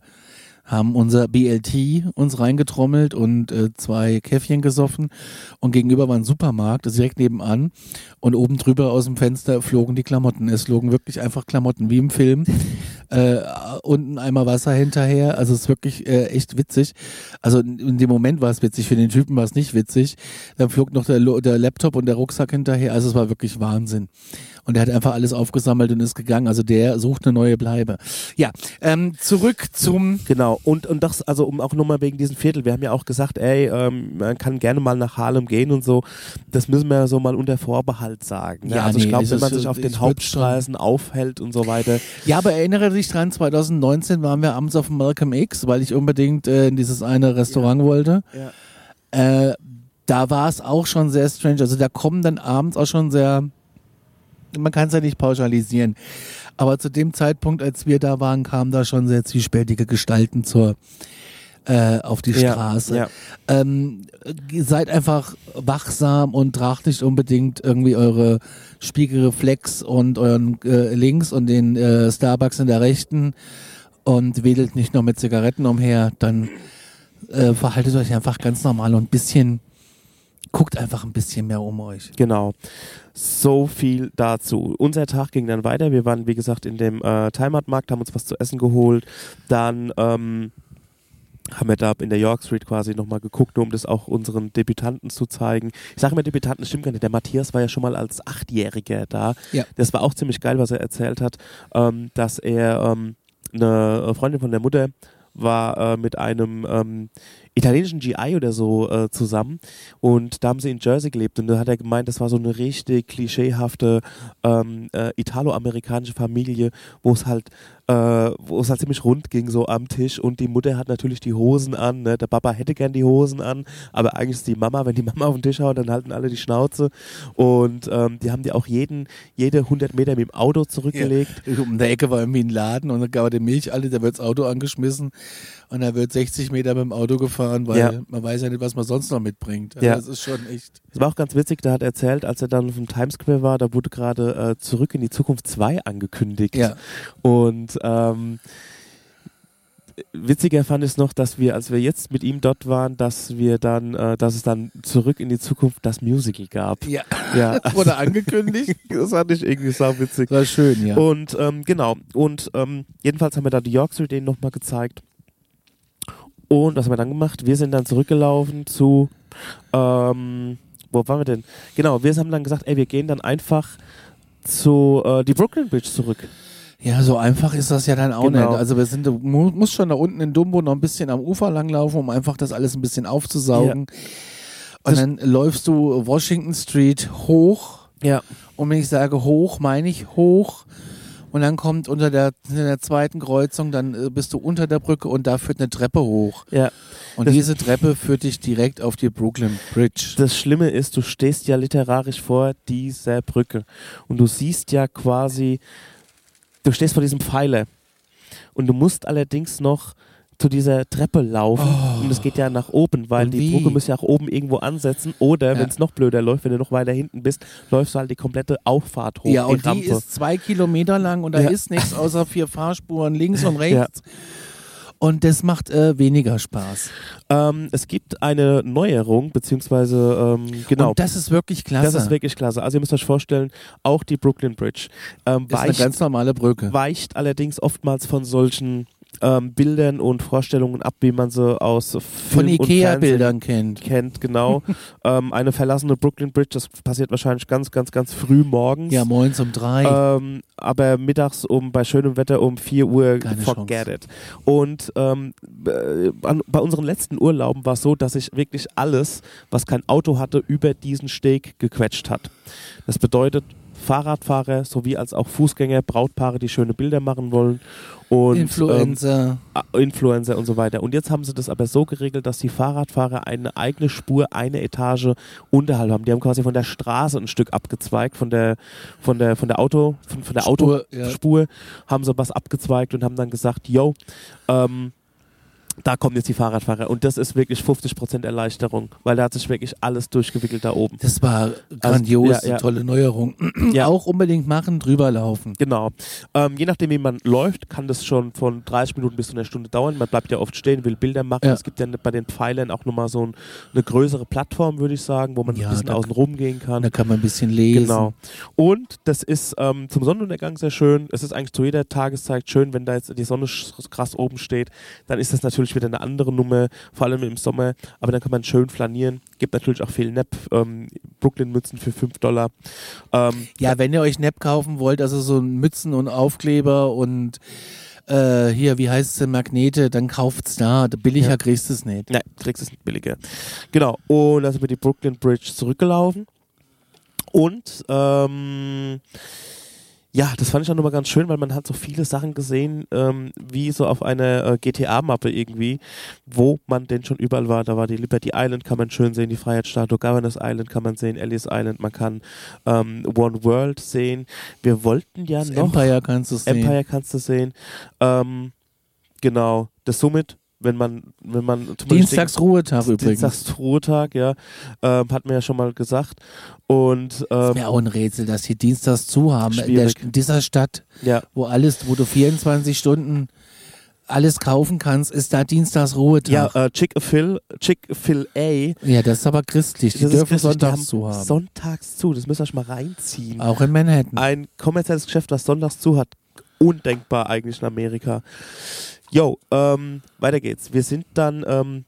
haben unser BLT uns reingetrommelt und äh, zwei Käffchen gesoffen und gegenüber war ein Supermarkt, das ist direkt nebenan und oben drüber aus dem Fenster flogen die Klamotten. Es flogen wirklich einfach Klamotten wie im Film. <laughs> äh, unten einmal Wasser hinterher, also es ist wirklich äh, echt witzig. Also in dem Moment war es witzig, für den Typen war es nicht witzig. Dann flog noch der, der Laptop und der Rucksack hinterher, also es war wirklich Wahnsinn. Und er hat einfach alles aufgesammelt und ist gegangen. Also der sucht eine neue Bleibe. Ja, ähm, zurück zum Genau, und, und das, also um auch nochmal wegen diesem Viertel, wir haben ja auch gesagt, ey, ähm, man kann gerne mal nach Harlem gehen und so, das müssen wir so mal unter Vorbehalt sagen. Ne? Ja, also ich nee, glaube, es wenn man sich auf ich den Hauptstraßen aufhält und so weiter, Ja, aber erinnere dich dran, 2019 waren wir abends auf Malcolm X, weil ich unbedingt äh, in dieses eine Restaurant wollte. Äh, da war es auch schon sehr strange. Also da kommen dann abends auch schon sehr, man kann es ja nicht pauschalisieren. Aber zu dem Zeitpunkt, als wir da waren, kamen da schon sehr zwiespältige Gestalten zur äh, auf die Ja, Straße. ja. Ähm, seid einfach wachsam und tragt nicht unbedingt irgendwie eure Spiegelreflex und euren äh, links und den äh, Starbucks in der rechten und wedelt nicht noch mit Zigaretten umher, dann äh, verhaltet euch einfach ganz normal und ein bisschen, guckt einfach ein bisschen mehr um euch. Genau. So viel dazu. Unser Tag ging dann weiter. Wir waren, wie gesagt, in dem äh, Heimatmarkt, haben uns was zu essen geholt. Dann ähm, haben wir da in der York Street quasi nochmal geguckt, nur um das auch unseren Debütanten zu zeigen. Ich sage immer Debütanten, stimmt gar nicht. Der Matthias war ja schon mal als Achtjähriger da. Ja. Das war auch ziemlich geil, was er erzählt hat, ähm, dass er ähm, eine Freundin von der Mutter war äh, mit einem ähm, italienischen GI oder so äh, zusammen und da haben sie in Jersey gelebt und da hat er gemeint, das war so eine richtig klischeehafte ähm, äh, italo-amerikanische Familie, wo es halt äh, wo es halt ziemlich rund ging so am Tisch und die Mutter hat natürlich die Hosen an, ne? der Papa hätte gern die Hosen an, aber eigentlich ist die Mama, wenn die Mama auf den Tisch haut, dann halten alle die Schnauze und ähm, die haben die auch jeden, jede 100 Meter mit dem Auto zurückgelegt. Um der Ecke war irgendwie ein Laden und dann gab er die Milch alle, da wird das Auto angeschmissen und da wird 60 Meter mit dem Auto gefahren, weil Ja. man weiß ja nicht, was man sonst noch mitbringt. Also Ja. Das ist schon echt. Das war auch ganz witzig, da hat er erzählt, als er dann auf dem Times Square war, da wurde gerade äh, Zurück in die Zukunft 2 angekündigt. Ja. Und ähm, witziger fand ich es noch, dass wir, als wir jetzt mit ihm dort waren, dass wir dann, äh, dass es dann Zurück in die Zukunft das Musical gab. Ja, Ja, das <laughs> wurde angekündigt. <laughs> das fand ich irgendwie sau witzig. War schön, ja. Und ähm, genau, und ähm, jedenfalls haben wir da die York denen nochmal gezeigt. Und was haben wir dann gemacht? Wir sind dann zurückgelaufen zu, ähm, wo waren wir denn? Genau, wir haben dann gesagt, ey, wir gehen dann einfach zu äh, die Brooklyn Bridge zurück. Ja, so einfach ist das ja dann auch Genau. nicht. Also wir sind, mu muss schon da unten in Dumbo noch ein bisschen am Ufer langlaufen, um einfach das alles ein bisschen aufzusaugen. Und Das- dann läufst du Washington Street hoch. Ja. Und wenn ich sage hoch, meine ich hoch. Und dann kommt unter der, in der zweiten Kreuzung, dann äh, bist du unter der Brücke und da führt eine Treppe hoch. Ja. Und Das- diese Treppe führt dich direkt auf die Brooklyn Bridge. Das Schlimme ist, du stehst ja literarisch vor dieser Brücke und du siehst ja quasi, du stehst vor diesem Pfeiler und du musst allerdings noch zu dieser Treppe laufen und es geht ja nach oben, weil die? Brücke muss ja auch oben irgendwo ansetzen oder Ja. wenn es noch blöder läuft, wenn du noch weiter hinten bist, läufst du halt die komplette Auffahrt hoch, Ja, und die Rampe. ist zwei Kilometer lang und da Ja. ist nichts außer <laughs> vier Fahrspuren links und rechts. Und das macht äh, weniger Spaß. ähm, es gibt eine Neuerung, beziehungsweise ähm, genau. Und das ist wirklich klasse. das ist wirklich klasse. Also ihr müsst euch vorstellen, auch die Brooklyn Bridge ähm, ist eine weicht ganz normale Brücke. weicht allerdings oftmals von solchen ähm, Bildern und Vorstellungen ab, wie man sie aus Film Von Ikea-Bildern kennt. Kennt. Genau. <laughs> ähm, eine verlassene Brooklyn Bridge, das passiert wahrscheinlich ganz, ganz, ganz früh morgens. Ja, morgens um drei. Ähm, aber mittags um bei schönem Wetter um 4 Uhr Keine forget it. Und ähm, äh, bei unseren letzten Urlauben war es so, dass sich wirklich alles, was kein Auto hatte, über diesen Steg gequetscht hat. Das bedeutet Fahrradfahrer sowie als auch Fußgänger, Brautpaare, die schöne Bilder machen wollen. Und, Influencer. Ähm, Influencer und so weiter. Und jetzt haben sie das aber so geregelt, dass die Fahrradfahrer eine eigene Spur, eine Etage unterhalb haben. Die haben quasi von der Straße ein Stück abgezweigt, von der, von der, von der Auto, von, von der Spur, ja. Autospur haben sie was abgezweigt und haben dann gesagt, yo, ähm, da kommen jetzt die Fahrradfahrer und das ist wirklich 50% Erleichterung, weil da hat sich wirklich alles durchgewickelt da oben. Das war grandios, Also, ja, ja. tolle Neuerung. <clears throat> Ja. Auch unbedingt machen, drüber laufen. Genau. Ähm, je nachdem, wie man läuft, kann das schon von 30 Minuten bis zu einer Stunde dauern. Man bleibt ja oft stehen, will Bilder machen. Ja. Es gibt ja bei den Pfeilern auch nochmal so ein, eine größere Plattform, würde ich sagen, wo man ein bisschen außen rum gehen kann. Da kann man ein bisschen lesen. Genau. Und das ist ähm, zum Sonnenuntergang sehr schön. Es ist eigentlich zu jeder Tageszeit schön, wenn da jetzt die Sonne krass oben steht. Dann ist das natürlich wieder eine andere Nummer, vor allem im Sommer. Aber dann kann man schön flanieren. Gibt natürlich auch viel Nepp. Ähm, Brooklyn-Mützen für 5 Dollar. Ähm, Ja, wenn ihr euch Nepp kaufen wollt, also so Mützen und Aufkleber und äh, hier, wie heißt es denn, Magnete, dann kauft's da. Billiger Ja. kriegst du es nicht. Nein, kriegst es nicht billiger. Genau. Und dann sind wir die Brooklyn Bridge zurückgelaufen. Und ähm, ja, das fand ich auch nochmal ganz schön, weil man hat so viele Sachen gesehen, ähm, wie so auf einer äh, GTA-Mappe irgendwie, wo man denn schon überall war. Da war die Liberty Island, kann man schön sehen, die Freiheitsstatue, Governors Island kann man sehen, Ellis Island, man kann ähm, One World sehen. Wir wollten ja Das noch Empire kannst du sehen. Empire kannst du sehen. Ähm, genau, das Summit, wenn man, wenn man Dienstags Ruhetag übrigens. Dienstags Ruhetag, ja, ähm, hat mir ja schon mal gesagt. Und ist ähm, mir auch ein Rätsel, dass die Dienstags zu haben. Schwierig. in dieser Stadt, ja, wo alles, wo du 24 Stunden alles kaufen kannst, ist da Dienstags Ruhetag. ja, äh, Chick-fil, Chick-fil-A, Ja, das ist aber christlich. Die das ist dürfen christlich, die sonntags haben zu haben. Sonntags zu, das müsst ihr euch mal reinziehen. Auch in Manhattan. Ein kommerzielles Geschäft, das sonntags zu hat, undenkbar eigentlich in Amerika. Jo, ähm, weiter geht's. Wir sind dann ähm,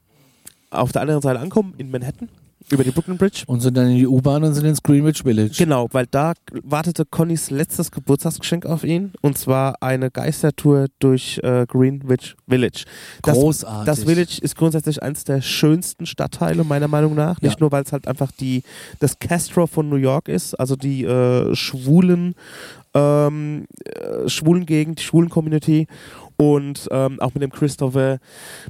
auf der anderen Seite angekommen, in Manhattan, über die Brooklyn Bridge. Und sind dann in die U-Bahn und sind ins Greenwich Village. Genau, weil da wartete Connys letztes Geburtstagsgeschenk auf ihn und zwar eine Geistertour durch äh, Greenwich Village. Das, Großartig. das Village ist grundsätzlich eines der schönsten Stadtteile meiner Meinung nach. Nicht Ja. nur, weil es halt einfach die das Castro von New York ist, also die äh, schwulen ähm, äh, schwulen Gegend, die schwulen Community und ähm, auch mit dem Christopher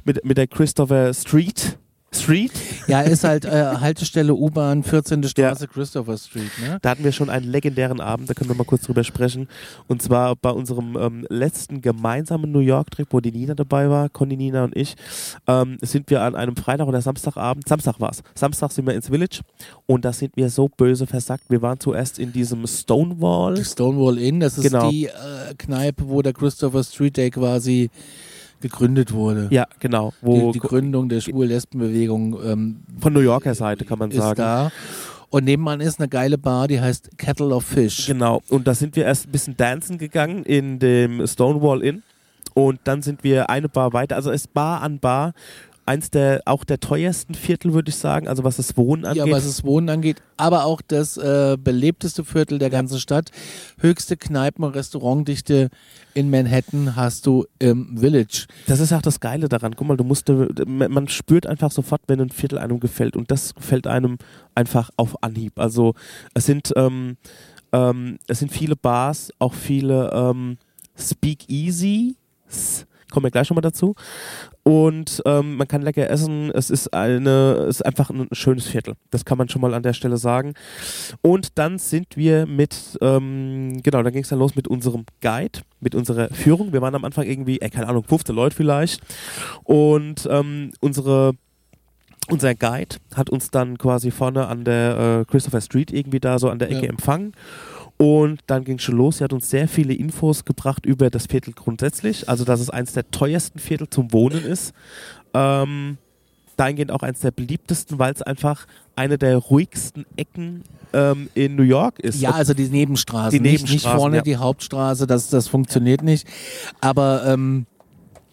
mit, mit der Christopher Street Street Ja, ist halt äh, Haltestelle U-Bahn, 14. Straße, Christopher Street. Ne? Da hatten wir schon einen legendären Abend, da können wir mal kurz drüber sprechen. Und zwar bei unserem ähm, letzten gemeinsamen New York-Trip, wo die Nina dabei war, Conny, Nina und ich, ähm, sind wir an einem Freitag oder Samstagabend, Samstag war es, Samstag sind wir ins Village und da sind wir so böse versackt. Wir waren zuerst in diesem Stonewall. Stonewall Inn, das ist Genau. die äh, Kneipe, wo der Christopher Street Day quasi gegründet wurde. Ja, genau. Wo die, die Gründung der Schwul-Lesben-Bewegung ähm, von New Yorker Seite kann man ist sagen. da. Und nebenan ist eine geile Bar, die heißt Kettle of Fish. Genau. Und da sind wir erst ein bisschen dancen gegangen in dem Stonewall Inn. Und dann sind wir eine Bar weiter. Also es ist Bar an Bar. Eins der auch der teuersten Viertel, würde ich sagen, also was das Wohnen angeht. Ja, was das Wohnen angeht, aber auch das äh, belebteste Viertel der ganzen Stadt. Höchste Kneipen- und Restaurantdichte in Manhattan hast du im Village. Das ist auch das Geile daran. Guck mal, du musst, man spürt einfach sofort, wenn ein Viertel einem gefällt. Und das gefällt einem einfach auf Anhieb. Also es sind, ähm, ähm, es sind viele Bars, auch viele ähm, Speakeasies. Kommen wir gleich nochmal dazu. Und ähm, man kann lecker essen. Es ist eine, es ist einfach ein schönes Viertel. Das kann man schon mal an der Stelle sagen. Und dann sind wir mit, ähm, genau, dann ging es dann los mit unserem Guide, mit unserer Führung. Wir waren am Anfang irgendwie, äh, keine Ahnung, 15 Leute vielleicht. Und ähm, unsere unser Guide hat uns dann quasi vorne an der äh, Christopher Street irgendwie da so an der Ecke Ja. empfangen. Und dann ging es schon los. Sie hat uns sehr viele Infos gebracht über das Viertel grundsätzlich. Also, dass es eines der teuersten Viertel zum Wohnen ist. Ähm, dahingehend auch eines der beliebtesten, weil es einfach eine der ruhigsten Ecken ähm, in New York ist. Ja, also die Nebenstraßen. Die nicht, nicht Nebenstraßen, vorne ja. die Hauptstraße, das, das funktioniert nicht. Aber ähm,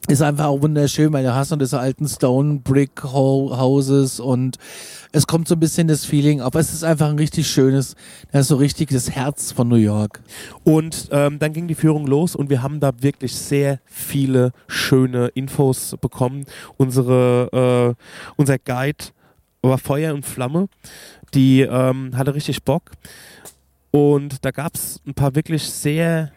ist einfach auch wunderschön, weil du hast noch diese alten Stone Brick Ho Houses und es kommt so ein bisschen das Feeling auf. Es ist einfach ein richtig schönes, das ist so richtig das Herz von New York. Und ähm, dann ging die Führung los und wir haben da wirklich sehr viele schöne Infos bekommen. Unsere, äh, unser Guide war Feuer und Flamme. Die ähm, hatte richtig Bock. Und da gab es ein paar wirklich sehr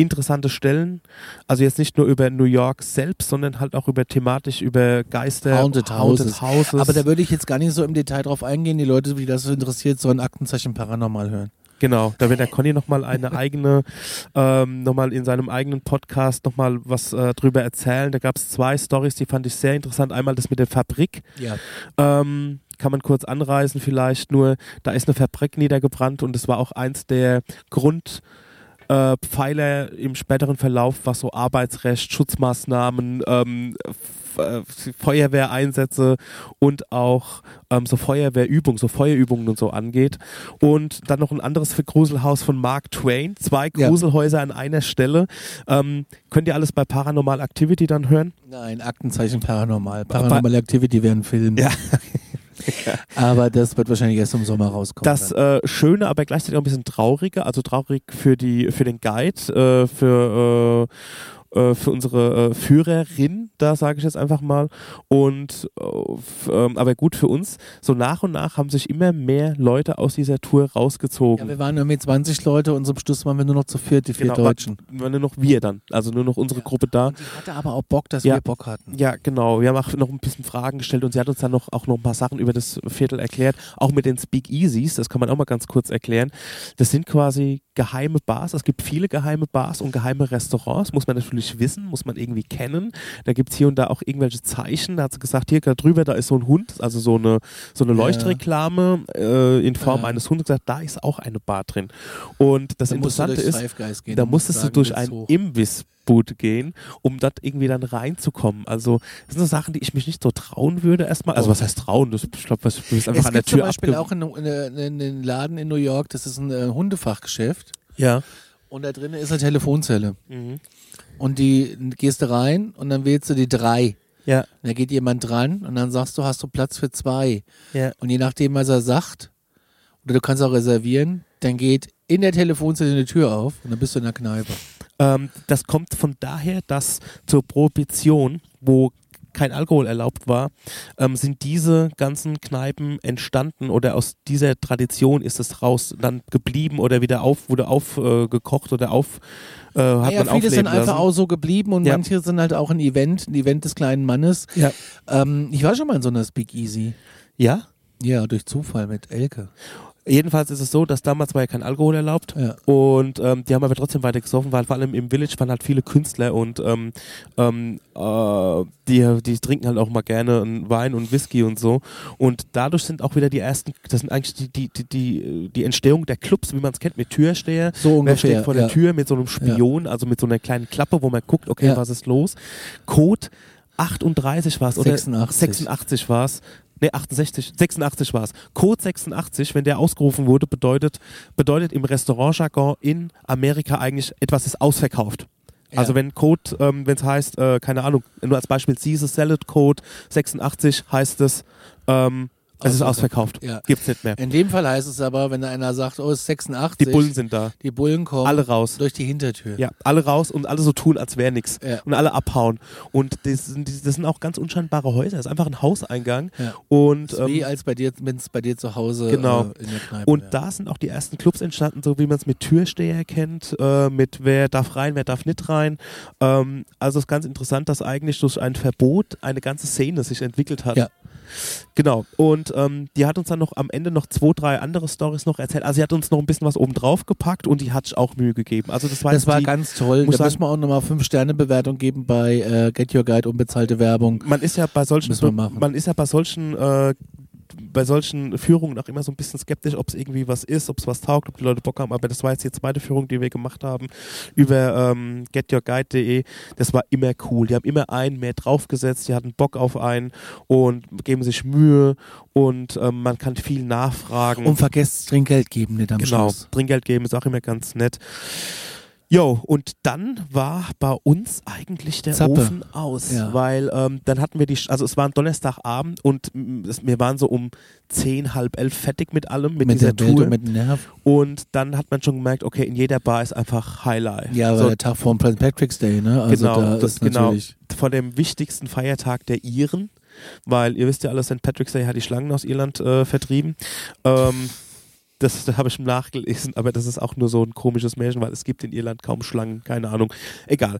interessante Stellen. Also jetzt nicht nur über New York selbst, sondern halt auch über thematisch über Geister, Haunted Houses. Houses. Aber da würde ich jetzt gar nicht so im Detail drauf eingehen. Die Leute, die das so interessiert, sollen Aktenzeichen Paranormal hören. Genau, da wird der Conny nochmal eine eigene, ähm, nochmal in seinem eigenen Podcast nochmal was äh, drüber erzählen. Da gab es zwei Stories, die fand ich sehr interessant. Einmal das mit der Fabrik. Ja. Ähm, kann man kurz anreißen vielleicht, nur da ist eine Fabrik niedergebrannt und es war auch eins der Grund äh, Pfeiler im späteren Verlauf, was so Arbeitsrecht, Schutzmaßnahmen, ähm, äh, Feuerwehreinsätze und auch ähm, so Feuerwehrübungen, so Feuerübungen und so angeht. Und dann noch ein anderes Gruselhaus von Mark Twain. Zwei Ja. Gruselhäuser an einer Stelle. Ähm, könnt ihr alles bei Paranormal Activity dann hören? Nein, Aktenzeichen Paranormal. Paranormal Activity wäre ein Film. Ja. <laughs> <laughs> Aber das wird wahrscheinlich erst im Sommer rauskommen. Das äh, Schöne, aber gleichzeitig auch ein bisschen traurige, also traurig für die für den Guide, äh, für äh, äh, für unsere äh, Führerin, da sage ich jetzt einfach mal. Und äh, ähm, aber gut für uns. So nach und nach haben sich immer mehr Leute aus dieser Tour ja, rausgezogen. wir waren irgendwie 20 Leute und zum Schluss waren wir nur noch zu viert, die vier Genau, Deutschen. War nur noch wir dann, also nur noch unsere Gruppe da. Und die hatte aber auch Bock, dass Ja. wir Bock hatten. Ja, genau. Wir haben auch noch ein bisschen Fragen gestellt und sie hat uns dann noch, auch noch ein paar Sachen über das Viertel erklärt. Auch mit den Speakeasies, das kann man auch mal ganz kurz erklären. Das sind quasi geheime Bars. Es gibt viele geheime Bars und geheime Restaurants. Muss man natürlich wissen, muss man irgendwie kennen. Da gibt es hier und da auch irgendwelche Zeichen. Da hat sie gesagt, hier gerade drüber, da ist so ein Hund, also so eine, so eine. Leuchtreklame äh, in Form Ja. eines Hundes. Gesagt, da ist auch eine Bar drin. Und das Da du Interessante ist, gehen da musstest du sagen, durch willst ein hoch. Imbissboot gehen, um dort irgendwie dann reinzukommen. Also das sind so Sachen, die ich mich nicht so trauen würde erstmal. Also was heißt trauen? Das, ich glaube, du bist einfach Es an der gibt zum Tür Beispiel auch einen in, in, Laden in New York, das ist ein äh, Hundefachgeschäft Ja. und da drinnen ist eine Telefonzelle. Mhm. Und die gehst du rein und dann wählst du die drei. Ja. Und da geht jemand dran und dann sagst du, hast du Platz für zwei. Ja. Und je nachdem, was er sagt, oder du kannst auch reservieren, dann geht in der Telefonzelle eine Tür auf und dann bist du in der Kneipe. Ähm, das kommt von daher, dass zur Prohibition, wo kein Alkohol erlaubt war, ähm, sind diese ganzen Kneipen entstanden oder aus dieser Tradition ist es raus dann geblieben oder wieder auf, wurde aufgekocht äh, oder auf äh, hat ja, man viele sind einfach lassen. auch so geblieben und Ja. manche sind halt auch ein Event, ein Event des kleinen Mannes. Ja. Ähm, ich war schon mal in so einer Speakeasy. ja, Ja, durch Zufall mit Elke. Jedenfalls ist es so, dass damals war ja kein Alkohol erlaubt Ja. und ähm, die haben aber trotzdem weiter gesoffen, weil vor allem im Village waren halt viele Künstler und ähm, ähm, äh, die, die trinken halt auch mal gerne Wein und Whisky und so und dadurch sind auch wieder die ersten, das sind eigentlich die, die, die, die, die Entstehung der Clubs, wie man es kennt, mit Türsteher. So Wer ungefähr. steht vor der ja. Tür mit so einem Spion, also mit so einer kleinen Klappe, wo man guckt, okay, Ja. was ist los? Code 38 war es oder 86. 86 war es. Ne, 68, 86 war es. Code 86, wenn der ausgerufen wurde, bedeutet, bedeutet im Restaurantjargon in Amerika eigentlich, etwas ist ausverkauft. Ja. Also wenn Code, ähm, wenn es heißt, äh, keine Ahnung, nur als Beispiel Caesar Salad Code 86 heißt es, ähm, es ist ausverkauft. Ja. Gibt's nicht mehr. In dem Fall heißt es aber, wenn einer sagt, oh, es ist 86, Die Bullen sind da. die Bullen kommen Alle raus. durch die Hintertür. Ja, alle raus und alle so tun, als wäre nichts. Ja. Und alle abhauen. Und das sind, das sind auch ganz unscheinbare Häuser. Das ist einfach ein Hauseingang. Ja. Und, ist wie ähm, als bei dir, wenn es bei dir zu Hause Genau. äh, in der Kneipe und ja. da sind auch die ersten Clubs entstanden, so wie man es mit Türsteher kennt, äh, mit wer darf rein, wer darf nicht rein. Ähm, also es ist ganz interessant, dass eigentlich durch ein Verbot eine ganze Szene sich entwickelt hat. Ja. Genau. Und ähm, die hat uns dann noch am Ende noch zwei, drei andere Stories noch erzählt. Also sie hat uns noch ein bisschen was oben drauf gepackt und die hat sich auch Mühe gegeben. Also das war, Das war die, ganz toll. muss Da sagen- müssen wir auch nochmal fünf Sterne Bewertung geben bei äh, Get Your Guide unbezahlte Werbung. man ist ja bei solchen machen. man ist ja bei solchen äh, bei solchen Führungen auch immer so ein bisschen skeptisch, ob es irgendwie was ist, ob es was taugt, ob die Leute Bock haben. Aber das war jetzt die zweite Führung, die wir gemacht haben über ähm, getyourguide.de. Das war immer cool. Die haben immer einen mehr draufgesetzt, die hatten Bock auf einen und geben sich Mühe und ähm, man kann viel nachfragen. Und vergesst Trinkgeld geben nicht am Genau, Schluss. Trinkgeld geben ist auch immer ganz nett. Jo, und dann war bei uns eigentlich der Zappe. Ofen aus, Ja. weil ähm, dann hatten wir die, also es war ein Donnerstagabend und es, wir waren so um zehn, halb elf fertig mit allem, mit, Mit dieser Tour. mit dem Nerv. und dann hat man schon gemerkt, okay, in jeder Bar ist einfach Highlight. Ja, aber so, der Tag vor dem St. Patrick's Day, ne? Also Genau, da das- ist genau. natürlich. vor dem wichtigsten Feiertag der Iren, weil ihr wisst ja alle, St. Patrick's Day hat die Schlangen aus Irland äh, vertrieben. Ähm, das, habe ich nachgelesen, aber das ist auch nur so ein komisches Märchen, weil es gibt in Irland kaum Schlangen, keine Ahnung. Egal.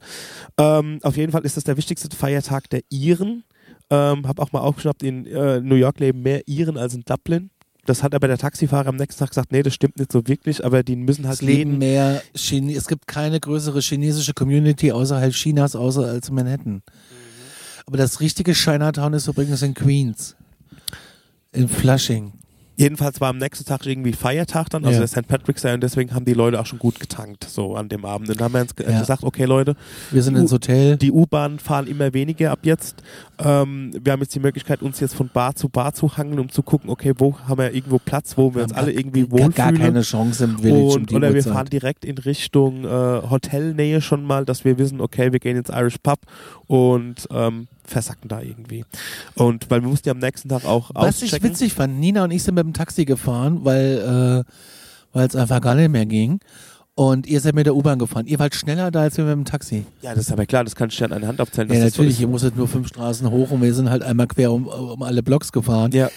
Ähm, auf jeden Fall ist das der wichtigste Feiertag der Iren. Ähm, habe auch mal aufgeschnappt, in äh, New York leben mehr Iren als in Dublin. Das hat aber der Taxifahrer am nächsten Tag gesagt, nee, das stimmt nicht so wirklich, aber die müssen halt Es leben mehr Chine es gibt keine größere chinesische Community außerhalb Chinas, außer als Manhattan. Aber das richtige Chinatown ist übrigens in Queens. In Flushing. Jedenfalls war am nächsten Tag irgendwie Feiertag dann, also Ja. der St. Patrick's Day und deswegen haben die Leute auch schon gut getankt, so an dem Abend. Und dann haben wir uns Ja. gesagt, okay Leute, Wir sind ins Hotel. die U-Bahnen fahren immer weniger ab jetzt. Ähm, wir haben jetzt die Möglichkeit, uns jetzt von Bar zu Bar zu hangeln, um zu gucken, okay, wo haben wir irgendwo Platz, wo wir uns haben alle irgendwie wohlfühlen. gar keine Chance im Village um und, die oder wir fahren direkt in Richtung äh, Hotelnähe schon mal, dass wir wissen, okay, wir gehen ins Irish Pub und ähm, versacken da irgendwie. Und weil wir mussten ja am nächsten Tag auch Was ich auschecken. witzig fand, Nina und ich sind mit dem Taxi gefahren, weil äh, weil es einfach gar nicht mehr ging. Und ihr seid mit der U-Bahn gefahren. Ihr wart schneller da als wir mit dem Taxi. Ja, das ist aber klar, das kann ich ja an einer Hand abzählen. Ja, so natürlich. ist. ihr musstet nur fünf Straßen hoch und wir sind halt einmal quer um, um alle Blocks gefahren. Ja,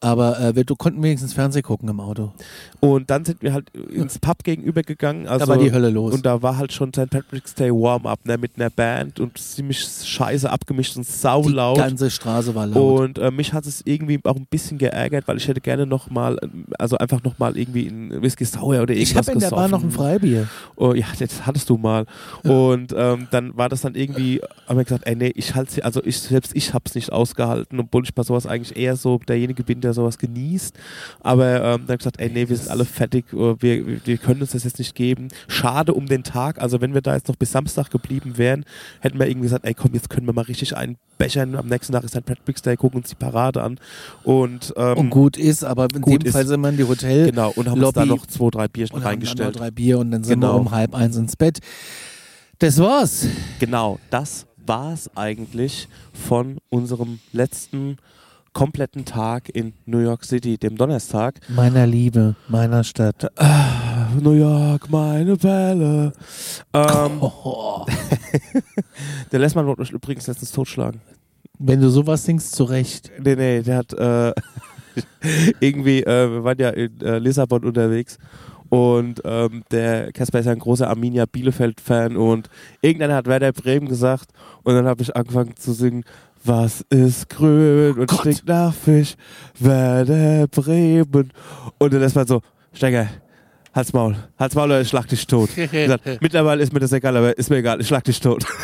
Aber äh, wir du konnten wenigstens Fernsehen gucken im Auto. und dann sind wir halt ins Pub gegenüber gegangen. Also, da war die Hölle los. Und da war halt schon St. Patrick's Day Warm-Up ne, mit einer Band und ziemlich scheiße abgemischt und die saulaut. ganze Straße war laut. Und äh, mich hat es irgendwie auch ein bisschen geärgert, weil ich hätte gerne nochmal, also einfach nochmal irgendwie ein Whisky Sour oder ich irgendwas habe in der Bar noch ein gesoffen. Freibier. Oh, ja, das hattest du mal. Und ähm, dann war das dann irgendwie, haben wir gesagt, ey, nee, ich halte also ich selbst ich hab's nicht ausgehalten, obwohl ich bei sowas eigentlich eher so derjenige bin, der sowas genießt. Aber ähm, dann gesagt, ey, nee, wir sind alle fertig, äh, wir, wir können uns das jetzt nicht geben. Schade um den Tag, also wenn wir da jetzt noch bis Samstag geblieben wären, hätten wir irgendwie gesagt, ey, komm, jetzt können wir mal richtig einen bechern. Am nächsten Tag ist St. Patrick's Day, gucken uns die Parade an. Und, ähm, Und gut ist, aber in dem ist. Fall sind wir in die Hotel Genau, und haben uns da Lobby noch zwei, drei Bierchen und haben dann noch reingestellt. drei Bier und dann sind Genau. wir um halb eins ins Bett. Das war's. Genau, das war es eigentlich von unserem letzten kompletten Tag in New York City, dem Donnerstag. Meiner Liebe, meiner Stadt. New York, meine Welle. Ähm, Oh, <laughs> <laughs> der Lessmann wollte mich übrigens letztens totschlagen. wenn du sowas singst, zu Recht. Nee, nee, der hat äh, <laughs> irgendwie, äh, wir waren ja in äh, Lissabon unterwegs und ähm, der Casper ist ja ein großer Arminia Bielefeld-Fan und irgendeiner hat Werder Bremen gesagt und dann habe ich angefangen zu singen, was ist grün und Gott. stinkt nach Fisch, Werder Bremen und dann ist man so, Stecker, Halt's Maul, Halt's Maul oder ich schlag dich tot. <laughs> Gesagt, Mittlerweile ist mir das egal, aber ist mir egal, ich schlag dich tot. <laughs>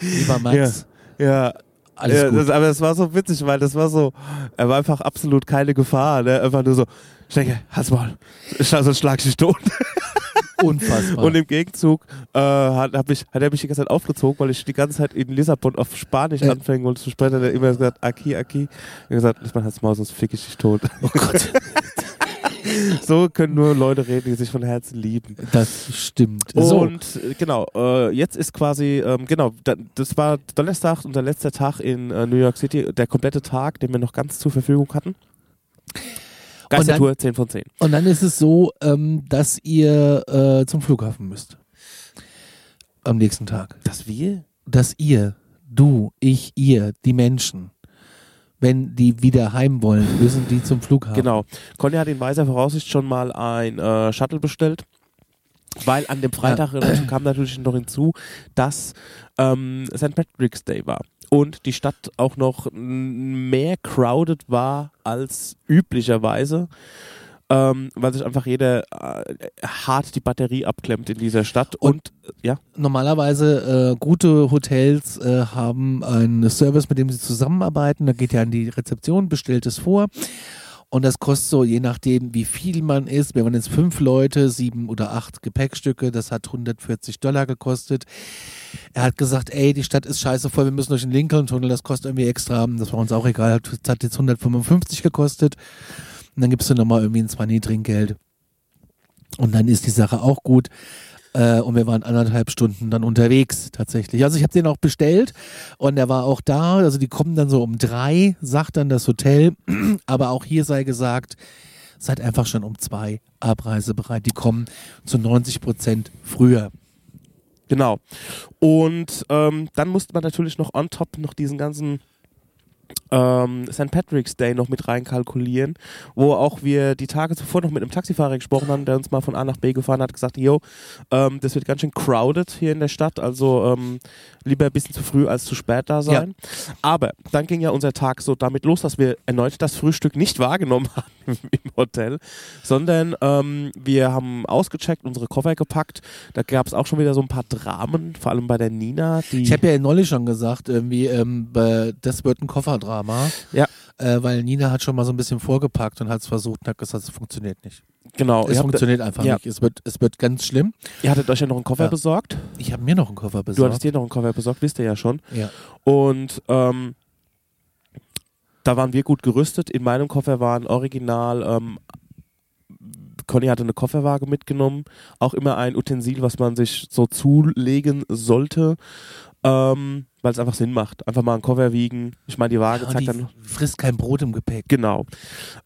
Lieber Max, Ja, alles ja, gut. Das, aber es war so witzig, weil das war so, er war einfach absolut keine Gefahr, ne? Einfach nur so, Stecke, halt's mal, sonst schlag ich dich tot. <laughs> Unfassbar. Und im Gegenzug äh, hat, hab ich, hat er mich die ganze Zeit aufgezogen, weil ich die ganze Zeit in Lissabon auf Spanisch Ja. anfangen wollte zu sprechen. Hat er immer gesagt, Aki, Aki. Er hat gesagt, lass mal halt's Maul, sonst fick ich dich tot. oh Gott, <laughs> so können nur Leute reden, die sich von Herzen lieben. das stimmt. So, Und äh, genau, äh, jetzt ist quasi, ähm, genau, da, das war Donnerstag und der letzte Tag in äh, New York City, der komplette Tag, den wir noch ganz zur Verfügung hatten. Geistertour 10 von 10. und dann ist es so, ähm, dass ihr äh, zum Flughafen müsst. Am nächsten Tag. Dass wir? Dass ihr, du, ich, ihr, die Menschen, wenn die wieder heim wollen, müssen die zum Flughafen. Genau. Conny hat in weiser Voraussicht schon mal ein äh, Shuttle bestellt. Weil an dem Freitag äh, kam natürlich noch hinzu, dass ähm, St. Patrick's Day war und die Stadt auch noch mehr crowded war als üblicherweise, ähm, weil sich einfach jeder äh, hart die Batterie abklemmt in dieser Stadt und, äh, ja, Normalerweise äh, gute Hotels äh, haben einen Service, mit dem sie zusammenarbeiten. Da geht ja an die Rezeption, bestellt es vor. Und das kostet so, je nachdem, wie viel man ist. Wir waren jetzt fünf Leute, sieben oder acht Gepäckstücke. Das hat 140 Dollar gekostet. Er hat gesagt, ey, die Stadt ist scheiße voll, wir müssen durch den Lincoln-Tunnel, das kostet irgendwie extra. Das war uns auch egal. Das hat jetzt 155 gekostet. Und dann gibst du nochmal irgendwie ein 20 Trinkgeld. Und dann ist die Sache auch gut. Äh, und wir waren anderthalb Stunden dann unterwegs tatsächlich. Also ich habe den auch bestellt und er war auch da. Also die kommen dann so um drei, sagt dann das Hotel. <clears throat> Aber auch hier sei gesagt, seid einfach schon um zwei abreisebereit. Die kommen zu 90 Prozent früher. Genau. Und ähm, dann musste man natürlich noch on top noch diesen ganzen ähm, St. Patrick's Day noch mit reinkalkulieren, wo auch wir die Tage zuvor noch mit einem Taxifahrer gesprochen haben, der uns mal von A nach B gefahren hat, gesagt, yo, ähm, das wird ganz schön crowded hier in der Stadt, also ähm, lieber ein bisschen zu früh als zu spät da sein. Aber dann ging ja unser Tag so damit los, dass wir erneut das Frühstück nicht wahrgenommen <laughs> haben im Hotel, sondern ähm, wir haben ausgecheckt, unsere Koffer gepackt. Da gab es auch schon wieder so ein paar Dramen, vor allem bei der Nina. Ich habe ja neulich schon gesagt, irgendwie, ähm, das wird ein Kofferdrama. Ja. Äh, weil Nina hat schon mal so ein bisschen vorgepackt und hat es versucht und hat gesagt, es funktioniert nicht. genau, es funktioniert einfach ja. nicht. Es wird, es wird ganz schlimm. ihr hattet euch ja noch einen Koffer Ja. besorgt. Ich habe mir noch einen Koffer Du besorgt. hattest dir noch einen Koffer besorgt, wisst ihr ja schon. ja. Und ähm, da waren wir gut gerüstet. In meinem Koffer waren original, ähm, Conny hatte eine Kofferwaage mitgenommen. Auch immer ein Utensil, was man sich so zulegen sollte, ähm, weil es einfach Sinn macht. Einfach mal einen Koffer wiegen. Ich meine, die Waage Ja, zeigt die dann. frisst kein Brot im Gepäck. Genau.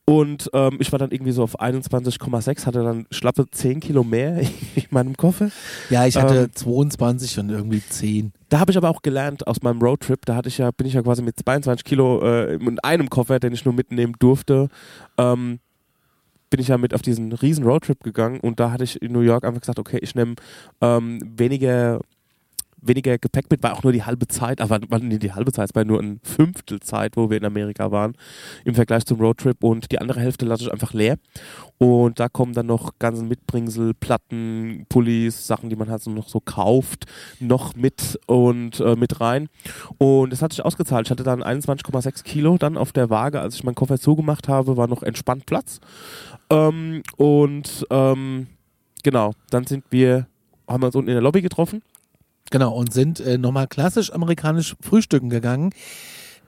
Und ähm, ich war dann irgendwie so auf 21,6, hatte dann schlappe 10 Kilo mehr <laughs> in meinem Koffer. Ja, ich hatte Ähm, 22 und irgendwie 10. Da habe ich aber auch gelernt aus meinem Roadtrip. Da hatte ich ja, bin ich ja quasi mit 22 Kilo äh, in einem Koffer, den ich nur mitnehmen durfte, ähm, bin ich ja mit auf diesen riesen Roadtrip gegangen und da hatte ich in New York einfach gesagt, okay, ich nehme ähm, weniger weniger Gepäck mit, war auch nur die halbe Zeit, aber war nicht die halbe Zeit, es war nur ein Fünftel Zeit, wo wir in Amerika waren, im Vergleich zum Roadtrip und die andere Hälfte lasse ich einfach leer. Und da kommen dann noch ganzen Mitbringsel, Platten, Pullis, Sachen, die man halt so noch so kauft, noch mit und äh, mit rein. Und das hat sich ausgezahlt. Ich hatte dann 21,6 Kilo dann auf der Waage, als ich meinen Koffer zugemacht habe, war noch entspannt Platz. Ähm, und ähm, genau, dann sind wir, haben wir uns unten in der Lobby getroffen Genau, und sind äh, nochmal klassisch amerikanisch frühstücken gegangen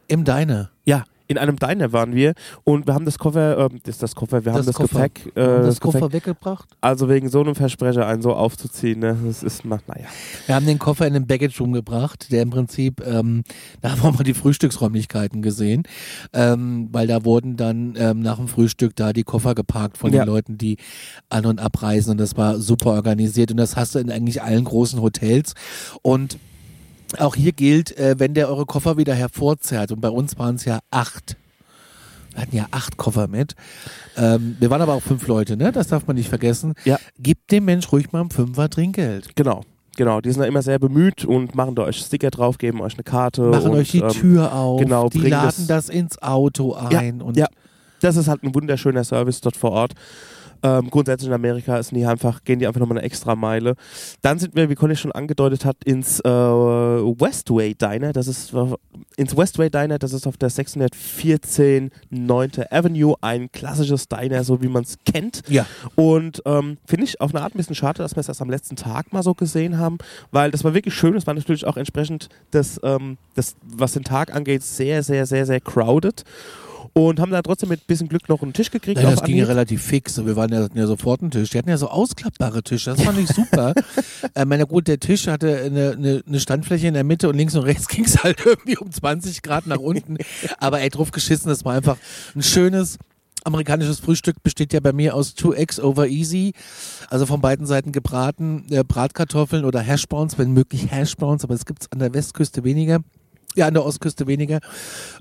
im Diner. Ja, in einem Diner waren wir und wir haben das Koffer, ähm, das, das Koffer, wir haben Das das Koffer. Gepäck, äh, das Gepäck, Koffer weggebracht. also wegen so einem Versprecher einen so aufzuziehen, ne, das ist, na, naja. Wir haben den Koffer in den Baggage Room gebracht, der im Prinzip, ähm, <laughs> da haben wir mal die Frühstücksräumlichkeiten gesehen, ähm, weil da wurden dann ähm, nach dem Frühstück da die Koffer geparkt von Ja. den Leuten, die an- und abreisen und das war super organisiert und das hast du in eigentlich allen großen Hotels und auch hier gilt, äh, wenn der eure Koffer wieder hervorzerrt und bei uns waren es ja acht. Wir hatten ja acht Koffer mit. Ähm, wir waren aber auch fünf Leute, ne? Das darf man nicht vergessen. Ja. Gebt dem Mensch ruhig mal ein Fünfer Trinkgeld. Genau, genau, die sind da immer sehr bemüht und machen da euch Sticker drauf, geben euch eine Karte. machen und, euch die ähm, Tür auf, genau, die laden das- das, ins Auto ein und ja. Das ist halt ein wunderschöner Service dort vor Ort. Ähm, grundsätzlich in Amerika ist nie einfach, gehen die einfach nochmal eine extra Meile. Dann sind wir, wie Conny schon angedeutet hat, ins äh, Westway Diner. Das ist äh, ins Westway Diner, das ist auf der 614 9. Avenue, ein klassisches Diner, so wie man es kennt. ja, Und ähm, finde ich auf eine Art ein bisschen schade, dass wir es erst am letzten Tag mal so gesehen haben, weil das war wirklich schön. Es war natürlich auch entsprechend das, ähm, das, was den Tag angeht, sehr, sehr, sehr, sehr crowded. Und haben da trotzdem mit ein bisschen Glück noch einen Tisch gekriegt. Auf das ging ja relativ fix. Wir waren ja, hatten ja sofort einen Tisch. Die hatten ja so ausklappbare Tische. Das fand ich super. <laughs> äh, meine gut, der Tisch hatte eine, eine, eine Standfläche in der Mitte und links und rechts <laughs> ging es halt irgendwie um 20 Grad nach unten. Aber ey, drauf geschissen, das war einfach ein schönes amerikanisches Frühstück besteht ja bei mir aus 2x over easy, also von beiden Seiten gebraten, äh, Bratkartoffeln oder Hashbrowns, wenn möglich Hashbrowns, aber es gibt es an der Westküste weniger. Ja, an der Ostküste weniger.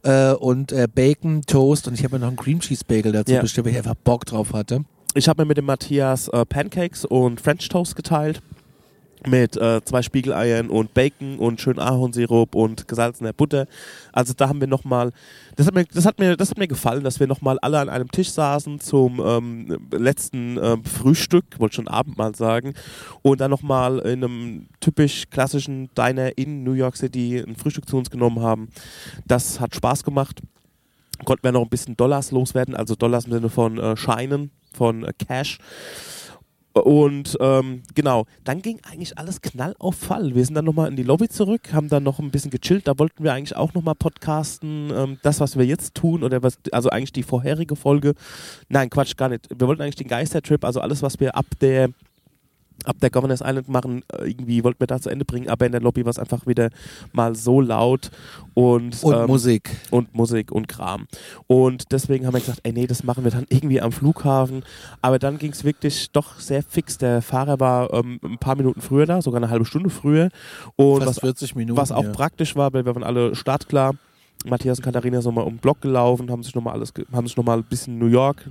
Äh, und äh, Bacon, Toast und ich habe mir noch einen Cream Cheese Bagel dazu Ja. bestellt, weil ich einfach Bock drauf hatte. Ich habe mir mit dem Matthias äh, Pancakes und French Toast geteilt. Mit äh, zwei Spiegeleiern und Bacon und schön Ahornsirup und gesalzener Butter. Also da haben wir nochmal, das hat mir, das hat mir, das hat mir gefallen, dass wir nochmal alle an einem Tisch saßen zum ähm, letzten ähm, Frühstück, wollte schon Abendmahl sagen, und dann nochmal in einem typisch klassischen Diner in New York City ein Frühstück zu uns genommen haben. Das hat Spaß gemacht. Konnten wir noch ein bisschen Dollars loswerden, also Dollars im Sinne von äh, Scheinen, von äh, Cash. Und ähm, genau, dann ging eigentlich alles knall auf Fall. Wir sind dann nochmal in die Lobby zurück, haben dann noch ein bisschen gechillt. Da wollten wir eigentlich auch nochmal podcasten, ähm, das, was wir jetzt tun, oder was, also eigentlich die vorherige Folge. Nein, Quatsch, gar nicht. Wir wollten eigentlich den Geistertrip, also alles, was wir ab der ab der Governors Island machen, äh, irgendwie wollten wir da zu Ende bringen, aber in der Lobby war es einfach wieder mal so laut und, Und ähm, Musik. und Musik und Kram. Und deswegen haben wir gesagt, ey nee, das machen wir dann irgendwie am Flughafen. Aber dann ging es wirklich doch sehr fix. Der Fahrer war ähm, ein paar Minuten früher da, sogar eine halbe Stunde früher. Und Fast was, 40 Minuten. was auch ja. praktisch war, weil wir waren alle startklar. Matthias und Katharina sind nochmal um den Block gelaufen, haben sich nochmal alles, haben sich nochmal ein bisschen New York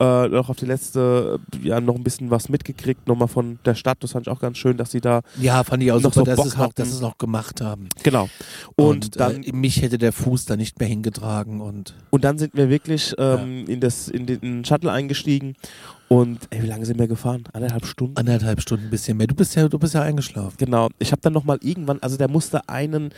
äh, noch auf die letzte, äh, ja, noch ein bisschen was mitgekriegt, nochmal von der Stadt. Das fand ich auch ganz schön, dass sie da, Ja, fand ich auch Noch super, so dass Bock es noch, dass sie es noch gemacht haben. genau. Und, dann äh, mich hätte der Fuß da nicht mehr hingetragen und Und dann sind wir wirklich ähm, in, das, in den in den Shuttle eingestiegen. Und ey, wie lange sind wir gefahren? Anderthalb Stunden? anderthalb Stunden ein bisschen mehr. Du bist ja, du bist ja eingeschlafen. Genau. Ich habe dann nochmal irgendwann, also der musste einen,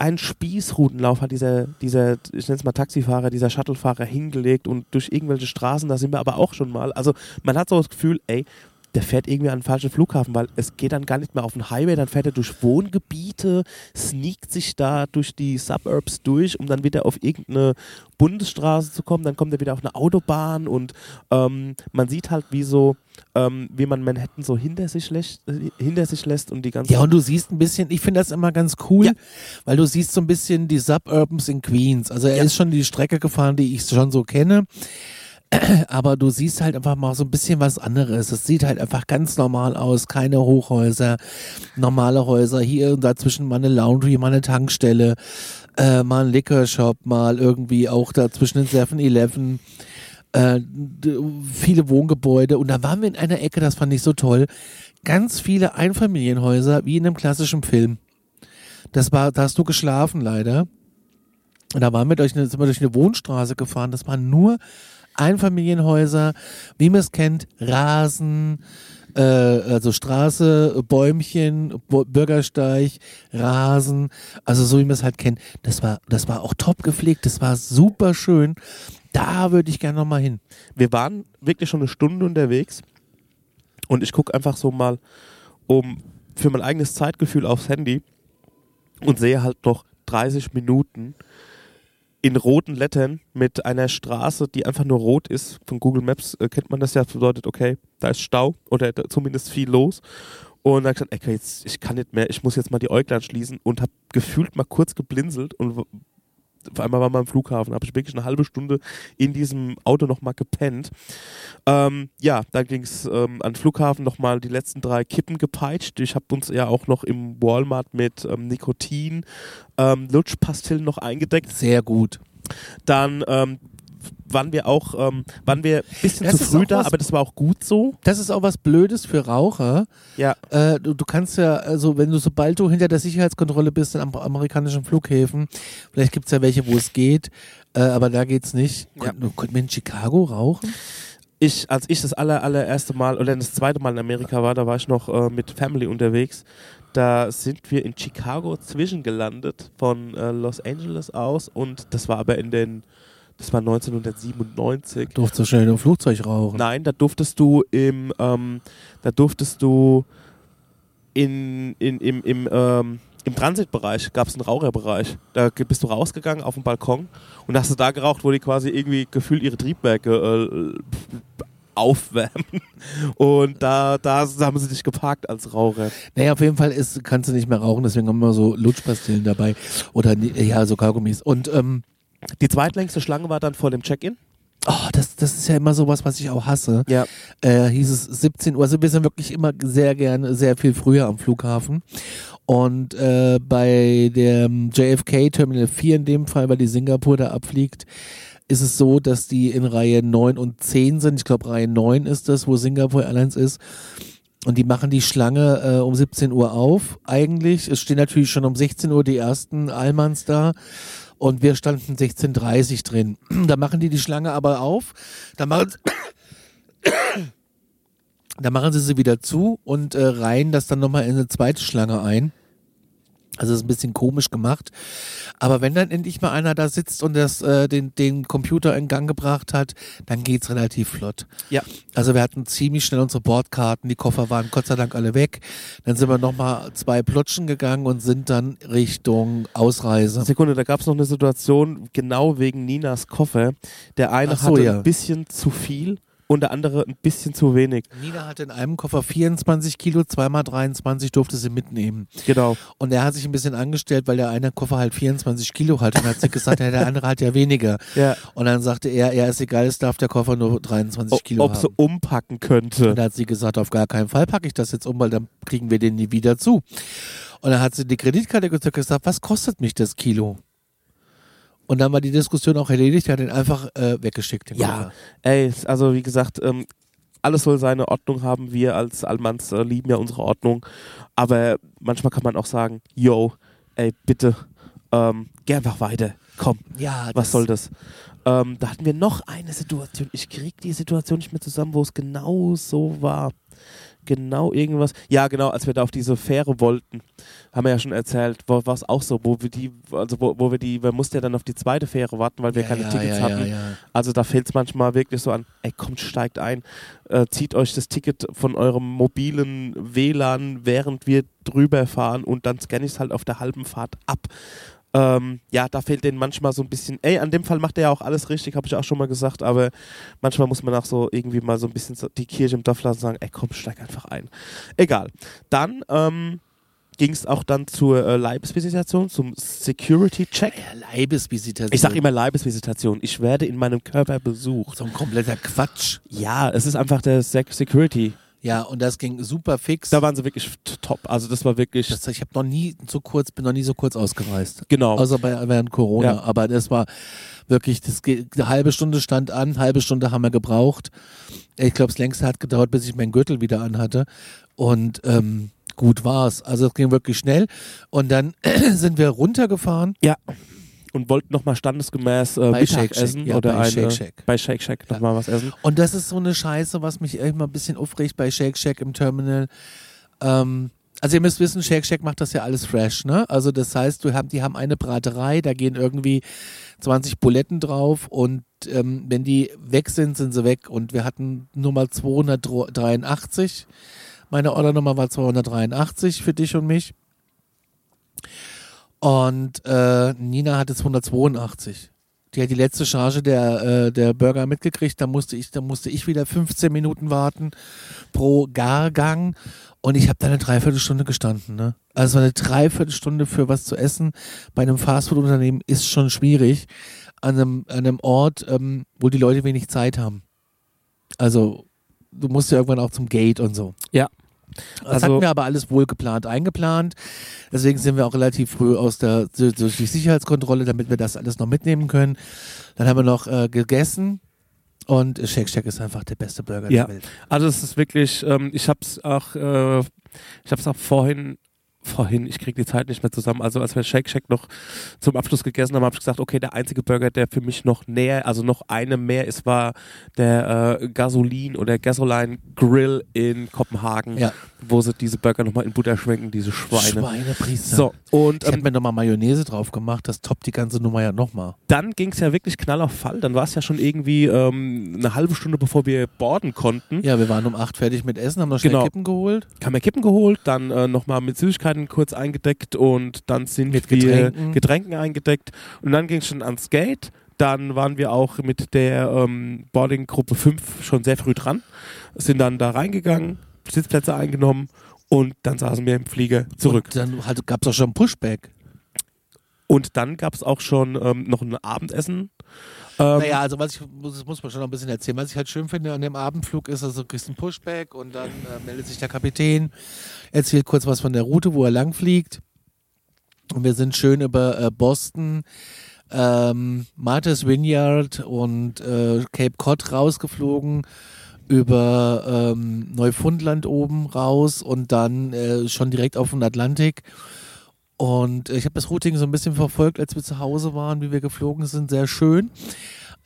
einen Spießrutenlauf hat dieser, dieser, ich nenne es mal Taxifahrer, dieser Shuttlefahrer hingelegt und durch irgendwelche Straßen, da sind wir aber auch schon mal. Also man hat so das Gefühl, ey, der fährt irgendwie an den falschen Flughafen, weil es geht dann gar nicht mehr auf den Highway, dann fährt er durch Wohngebiete, sneakt sich da durch die Suburbs durch, um dann wieder auf irgendeine Bundesstraße zu kommen, dann kommt er wieder auf eine Autobahn und ähm, man sieht halt, wie so, ähm, wie man Manhattan so hinter sich lässt, äh, hinter sich lässt und die ganze Ja, und du siehst ein bisschen, ich finde das immer ganz cool, Ja. weil du siehst so ein bisschen die Suburbans in Queens. Also er Ja. ist schon die Strecke gefahren, die ich schon so kenne. <clears throat> Aber du siehst halt einfach mal so ein bisschen was anderes. Es sieht halt einfach ganz normal aus. Keine Hochhäuser, normale Häuser. Hier und dazwischen mal eine Laundry, mal eine Tankstelle, äh, mal ein Liquor Shop, mal irgendwie auch dazwischen ein 7-Eleven. Äh, viele Wohngebäude. Und da waren wir in einer Ecke, das fand ich so toll. Ganz viele Einfamilienhäuser, wie in einem klassischen Film. Das war, da hast du geschlafen leider. Und da waren wir durch eine, sind wir durch eine Wohnstraße gefahren. Das waren nur Einfamilienhäuser, wie man es kennt, Rasen, äh, also Straße, Bäumchen, Bo Bürgersteig, Rasen, also so wie man es halt kennt. Das war, das war auch top gepflegt, das war super schön. Da würde ich gerne nochmal hin. wir waren wirklich schon eine Stunde unterwegs und ich gucke einfach so mal um für mein eigenes Zeitgefühl aufs Handy und sehe halt noch 30 Minuten in roten Lettern mit einer Straße, die einfach nur rot ist. Von Google Maps äh, kennt man das ja, das bedeutet, okay, da ist Stau oder zumindest viel los. Und dann gesagt, okay, jetzt, ich kann nicht mehr, ich muss jetzt mal die Äuglein schließen und habe gefühlt mal kurz geblinzelt und auf einmal waren wir am Flughafen, habe ich wirklich eine halbe Stunde in diesem Auto nochmal gepennt. Ähm, ja, da ging es ähm, an den Flughafen nochmal die letzten drei Kippen gepeitscht. Ich habe uns ja auch noch im Walmart mit ähm, Nikotin, ähm, Lutschpastillen noch eingedeckt. Sehr gut. Dann ähm, waren wir auch, ähm, waren wir ein bisschen Das zu früh da, was- aber das war auch gut so. Das ist auch was Blödes für Raucher. Ja, Äh, du, du kannst ja, also wenn du, sobald du hinter der Sicherheitskontrolle bist in am- amerikanischen Flughäfen, vielleicht gibt's ja welche, wo es geht, äh, aber da geht's nicht. Ja. Konnten, konnten wir in Chicago rauchen? ich, als ich das aller, allererste Mal oder das zweite Mal in Amerika war, da war ich noch äh, mit Family unterwegs. Da sind wir in Chicago zwischengelandet von äh, Los Angeles aus und das war aber in den, das war 1997. Durfte so schnell im Flugzeug rauchen. Nein, da durftest du im, ähm, da durftest du in, in, im, im, ähm, im Transitbereich gab es einen Raucherbereich. Da bist du rausgegangen auf den Balkon und hast du da geraucht, wo die quasi irgendwie gefühlt ihre Triebwerke äh, aufwärmen. <laughs> Und da, da haben sie dich geparkt als Raucher. Naja, auf jeden Fall ist, kannst du nicht mehr rauchen, deswegen haben wir so Lutschpastillen dabei. Oder, ja, so Kaugummis. Und, ähm, Die zweitlängste Schlange war dann vor dem Check-in. oh, das, das ist ja immer sowas, was ich auch hasse. Ja. äh, hieß es 17 Uhr. Also wir sind wirklich immer sehr gerne, sehr viel früher am Flughafen. Und äh, bei dem JFK Terminal 4 in dem Fall, weil die Singapur da abfliegt, ist es so, dass die in Reihe 9 und 10 sind. Ich glaube, Reihe 9 ist das, wo Singapore Airlines ist. Und die machen die Schlange äh, um 17 Uhr auf. Eigentlich, es stehen natürlich schon um 16 Uhr die ersten Allmanns da. Und wir standen 16.30 Uhr drin. <clears throat> Da machen die die Schlange aber auf. Da machen, <coughs> da machen sie sie wieder zu und äh, reihen das dann nochmal in eine zweite Schlange ein. Also ist ein bisschen komisch gemacht. Aber wenn dann endlich mal einer da sitzt und das, äh, den, den Computer in Gang gebracht hat, dann geht's relativ flott. Ja. Also wir hatten ziemlich schnell unsere Bordkarten, die Koffer waren Gott sei Dank alle weg. Dann sind wir nochmal zwei Plutschen gegangen und sind dann Richtung Ausreise. Sekunde, da gab es noch eine Situation, genau wegen Ninas Koffer. Der eine so, hatte ja. ein bisschen zu viel und der andere ein bisschen zu wenig. Nina hatte in einem Koffer 24 Kilo, zweimal 23 durfte sie mitnehmen. Genau. Und er hat sich ein bisschen angestellt, weil der eine Koffer halt 24 Kilo hat und hat sie gesagt, <laughs> ja, der andere hat ja weniger. Ja. Und dann sagte er, ja, ist egal, es darf der Koffer nur 23 Kilo ob sie haben. umpacken könnte. Und da hat sie gesagt, auf gar keinen Fall packe ich das jetzt um, weil dann kriegen wir den nie wieder zu. Und dann hat sie die Kreditkarte gezückt und gesagt, was kostet mich das Kilo? Und dann war die Diskussion auch erledigt, er hat ihn einfach äh, weggeschickt. Ja, ey, also wie gesagt, ähm, alles soll seine Ordnung haben. Wir als Allmanns äh, lieben ja unsere Ordnung. Aber manchmal kann man auch sagen, yo, ey, bitte, ähm, geh einfach weiter. Komm, ja was soll das? Ähm, da hatten wir noch eine Situation. Ich krieg die Situation nicht mehr zusammen, wo es genau so war. Genau irgendwas. Ja, genau, als wir da auf diese Fähre wollten, haben wir ja schon erzählt, war es auch so, wo wir die, also wo, wo wir die, wir mussten ja dann auf die zweite Fähre warten, weil wir ja, keine ja, Tickets ja, hatten. Also da fällt es manchmal wirklich so an, ey kommt, steigt ein, äh, zieht euch das Ticket von eurem mobilen WLAN, während wir drüber fahren und dann scanne ich es halt auf der halben Fahrt ab. Ähm, ja, da fehlt denen manchmal so ein bisschen, ey, an dem Fall macht er ja auch alles richtig, habe ich auch schon mal gesagt, aber manchmal muss man auch so irgendwie mal so ein bisschen so die Kirche im Dorf lassen und sagen, ey komm, steig einfach ein. Egal. Dann ähm, ging es auch dann zur äh, Leibesvisitation, zum Security-Check. Ja, Leibesvisitation. Ich sage immer Leibesvisitation. Ich werde in meinem Körper besucht. So ein kompletter Quatsch. Ja, es ist einfach der Sec Security. Ja, und das ging super fix. Da waren sie wirklich top. Also das war wirklich das, ich habe noch nie so kurz, bin noch nie so kurz ausgereist. genau. Außer bei, während Corona. Ja. Aber das war wirklich, das geht, eine halbe Stunde stand an, halbe Stunde haben wir gebraucht. Ich glaube, das längste hat gedauert, bis ich meinen Gürtel wieder anhatte. Und ähm, gut war's. Also es ging wirklich schnell. Und dann <clears throat> sind wir runtergefahren. ja. Und wollten nochmal standesgemäß äh, Bei Shake Shack, ja, oder bei eine, Shake Shack. bei Shake Shack nochmal was essen. Und das ist so eine Scheiße, was mich immer ein bisschen aufregt bei Shake Shack im Terminal. Ähm, also ihr müsst wissen, Shake Shack macht das ja alles fresh, ne? Also das heißt, du haben, die haben eine Braterei, da gehen irgendwie 20 Buletten drauf und ähm, wenn die weg sind, sind sie weg. Und wir hatten Nummer 283. Meine Ordernummer war 283 für dich und mich. Und äh, Nina hatte 282. Die hat die letzte Charge der, äh, der Burger mitgekriegt. Da musste ich, da musste ich wieder 15 Minuten warten pro Gargang. Und ich habe da eine Dreiviertelstunde gestanden. Ne? Also eine Dreiviertelstunde für was zu essen bei einem Fastfood-Unternehmen ist schon schwierig. An einem, an einem Ort, ähm, wo die Leute wenig Zeit haben. Also du musst ja irgendwann auch zum Gate und so. Ja. Das Also- hatten wir aber alles wohl geplant eingeplant. Deswegen sind wir auch relativ früh aus der durch die Sicherheitskontrolle, damit wir das alles noch mitnehmen können. Dann haben wir noch äh, gegessen und Shake Shack ist einfach der beste Burger Ja. der Welt. Also es ist wirklich, ähm, ich habe es auch, äh, ich habe es auch vorhin, vorhin, ich kriege die Zeit nicht mehr zusammen. Also als wir Shake Shack noch zum Abschluss gegessen haben, habe ich gesagt, okay, der einzige Burger, der für mich noch näher, also noch eine mehr ist, war der äh, Gasolin oder Gasoline Grill in Kopenhagen, Ja. Wo sie diese Burger nochmal in Butter schwenken, diese Schweine. Schweinepriester. So, und Ich habe ähm, mir nochmal Mayonnaise drauf gemacht, das toppt die ganze Nummer ja nochmal. dann ging es ja wirklich knall auf Fall. Dann war es ja schon irgendwie ähm, eine halbe Stunde, bevor wir boarden konnten. Ja, wir waren um acht fertig mit Essen, haben noch schnell Genau. Kippen geholt. haben wir Kippen geholt, dann äh, nochmal mit Süßigkeiten kurz eingedeckt und dann sind Mit wir Getränken. Getränken eingedeckt und dann ging es schon ans Gate. Dann waren wir auch mit der ähm, Boarding-Gruppe 5 schon sehr früh dran, sind dann da reingegangen, Sitzplätze eingenommen und dann saßen wir im Flieger zurück. Und dann halt, gab es auch schon Pushback. Und dann gab es auch schon ähm, noch ein Abendessen. Ähm, Naja, also was ich, das muss man schon noch ein bisschen erzählen. Was ich halt schön finde an dem Abendflug ist, also du kriegst einen Pushback und dann äh, meldet sich der Kapitän, erzählt kurz was von der Route, wo er lang fliegt. Und wir sind schön über äh, Boston, ähm, Martha's Vineyard und äh, Cape Cod rausgeflogen, über ähm, Neufundland oben raus und dann äh, schon direkt auf den Atlantik. Und äh, ich habe das Routing so ein bisschen verfolgt, als wir zu Hause waren, wie wir geflogen sind. Sehr schön.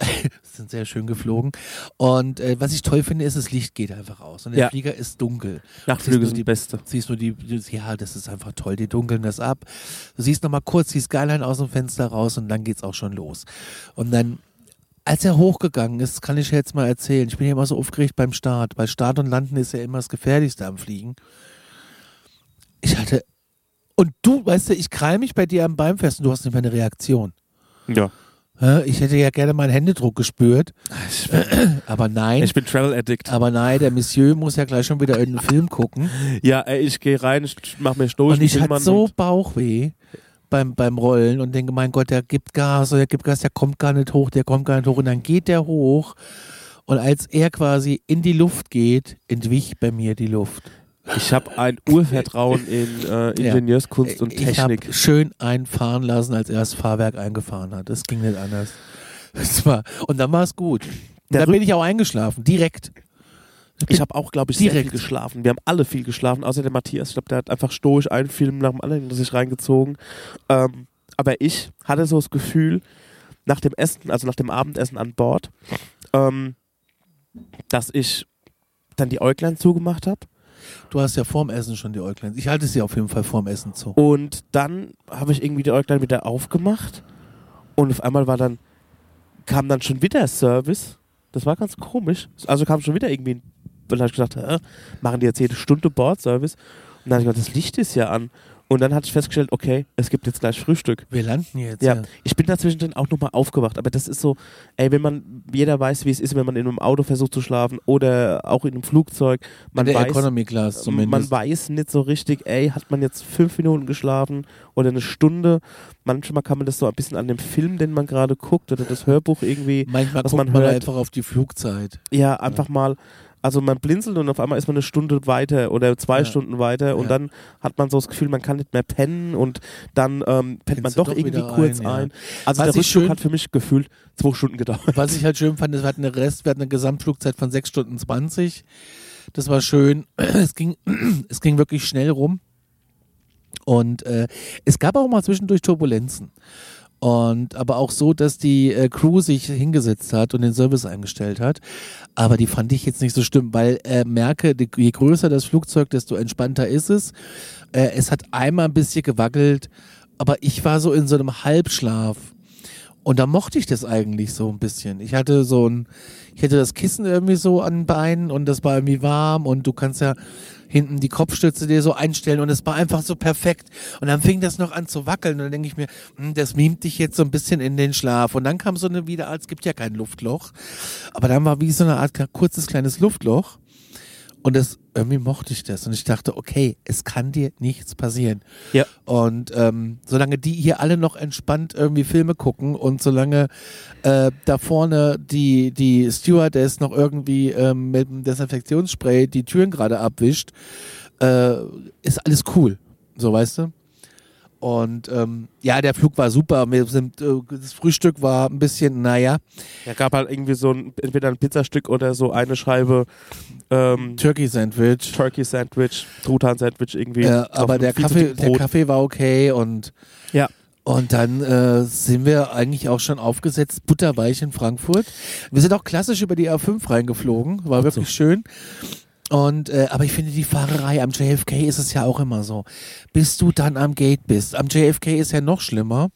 <laughs> sind sehr schön geflogen. Und äh, was ich toll finde, ist, das Licht geht einfach aus. Und der Ja. Flieger ist dunkel. Nachtflüge sind du die beste. Siehst du die, die, ja, das ist einfach toll, die dunkeln das ab. Du siehst nochmal kurz die Skyline aus dem Fenster raus und dann geht's auch schon los. Und dann, als er hochgegangen ist, kann ich jetzt mal erzählen, ich bin ja immer so aufgeregt beim Start. Bei Start und Landen ist ja immer das Gefährlichste am Fliegen. Ich hatte, und du, weißt du, ich krall mich bei dir am Bein fest und du hast nicht mehr eine Reaktion. Ja. Ich hätte ja gerne meinen Händedruck gespürt, aber nein. Ich bin Travel Addict. aber nein, der Monsieur muss ja gleich schon wieder irgendeinen Film gucken. Ja, ey, ich gehe rein, ich mach mir Stoß. Und ich hatte so Bauchweh beim, beim Rollen und denke, mein Gott, der gibt Gas, oder der gibt Gas, der kommt gar nicht hoch, der kommt gar nicht hoch. Und dann geht der hoch und als er quasi in die Luft geht, entwich bei mir die Luft. Ich habe ein Urvertrauen in äh, Ingenieurskunst und Ich habe Technik. schön einfahren lassen, als er das Fahrwerk eingefahren hat. Das ging nicht anders. <laughs> War, und dann war es gut. Und Rück- bin ich auch eingeschlafen, direkt. Ich habe auch, glaube ich, sehr viel Direkt. geschlafen. Wir haben alle viel geschlafen, außer der Matthias. Ich glaube, der hat einfach stoisch einen Film nach dem anderen hinter sich reingezogen. Ähm, aber ich hatte so das Gefühl, nach dem Essen, also nach dem Abendessen an Bord, ähm, dass ich dann die Äuglein zugemacht habe. Du hast ja vorm Essen schon die Äuglein. Ich halte sie auf jeden Fall vorm Essen zu. Und dann habe ich irgendwie die Äuglein wieder aufgemacht. Und auf einmal war dann, kam dann schon wieder Service. Das war ganz komisch. Also kam schon wieder irgendwie, dann habe ich gedacht, hä, machen die jetzt jede Stunde Bordservice? Und dann habe ich gedacht, das Licht ist ja an. Und dann hatte ich festgestellt, okay, es gibt jetzt gleich Frühstück. Wir landen jetzt. Ja, ich bin dazwischen dann auch nochmal aufgewacht. Aber das ist so, ey, wenn man, jeder weiß, wie es ist, wenn man in einem Auto versucht zu schlafen oder auch in einem Flugzeug. Man Man der weiß, Economy Class man zumindest. weiß nicht so richtig, ey, hat man jetzt fünf Minuten geschlafen oder eine Stunde? Manchmal kann man das so ein bisschen an dem Film, den man gerade guckt oder das Hörbuch irgendwie, Manchmal was guckt man man, hört. einfach auf die Flugzeit. ja, einfach mal, also man blinzelt und auf einmal ist man eine Stunde weiter oder zwei Ja. Stunden weiter und Ja. dann hat man so das Gefühl, man kann nicht mehr pennen und dann ähm, pennt man Pennst du doch, doch irgendwie kurz ein, ja. ein. Also Was der Rückflug schön- hat für mich gefühlt zwei Stunden gedauert. Was ich halt schön fand, ist, wir hatten eine Rest, wir hatten eine Gesamtflugzeit von 6 Stunden 20. Das war schön. <clears throat> Es ging, <clears throat> es ging wirklich schnell rum. Und äh, es gab auch mal zwischendurch Turbulenzen. Und aber auch so, dass die äh, Crew sich hingesetzt hat und den Service eingestellt hat. Aber die fand ich jetzt nicht so schlimm, weil äh, merke, die, je größer das Flugzeug, desto entspannter ist es. Äh, es hat einmal ein bisschen gewackelt, aber ich war so in so einem Halbschlaf. Und da mochte ich das eigentlich so ein bisschen. Ich hatte so ein, ich hatte das Kissen irgendwie so an Beinen und das war irgendwie warm und du kannst ja hinten die Kopfstütze dir so einstellen und es war einfach so perfekt. Und dann fing das noch an zu wackeln und dann denke ich mir, hm, das mimt dich jetzt so ein bisschen in den Schlaf. Und dann kam so eine wieder, es gibt ja kein Luftloch. Aber dann war wie so eine Art kurzes kleines Luftloch. Und das, irgendwie mochte ich das. Und ich dachte, okay, es kann dir nichts passieren. Ja. Und ähm, solange die hier alle noch entspannt irgendwie Filme gucken und solange äh, da vorne die, die Stewardess noch irgendwie ähm, mit dem Desinfektionsspray die Türen gerade abwischt, äh, ist alles cool. So, weißt du? Und ähm, ja, der Flug war super. Wir sind, äh, das Frühstück war ein bisschen, naja, Ja, gab halt irgendwie so ein, entweder ein Pizzastück oder so eine Scheibe ähm, Turkey Sandwich. Turkey Sandwich, Truthahn Sandwich irgendwie. Äh, aber der Kaffee, der. Kaffee war okay und Ja. und dann äh, sind wir eigentlich auch schon aufgesetzt, butterweich in Frankfurt. Wir sind auch klassisch über die A5 reingeflogen, war wirklich schön. Und äh, aber ich finde die Fahrerei am JFK ist es ja auch immer so. Bis du dann am Gate bist. Am JFK ist ja noch schlimmer.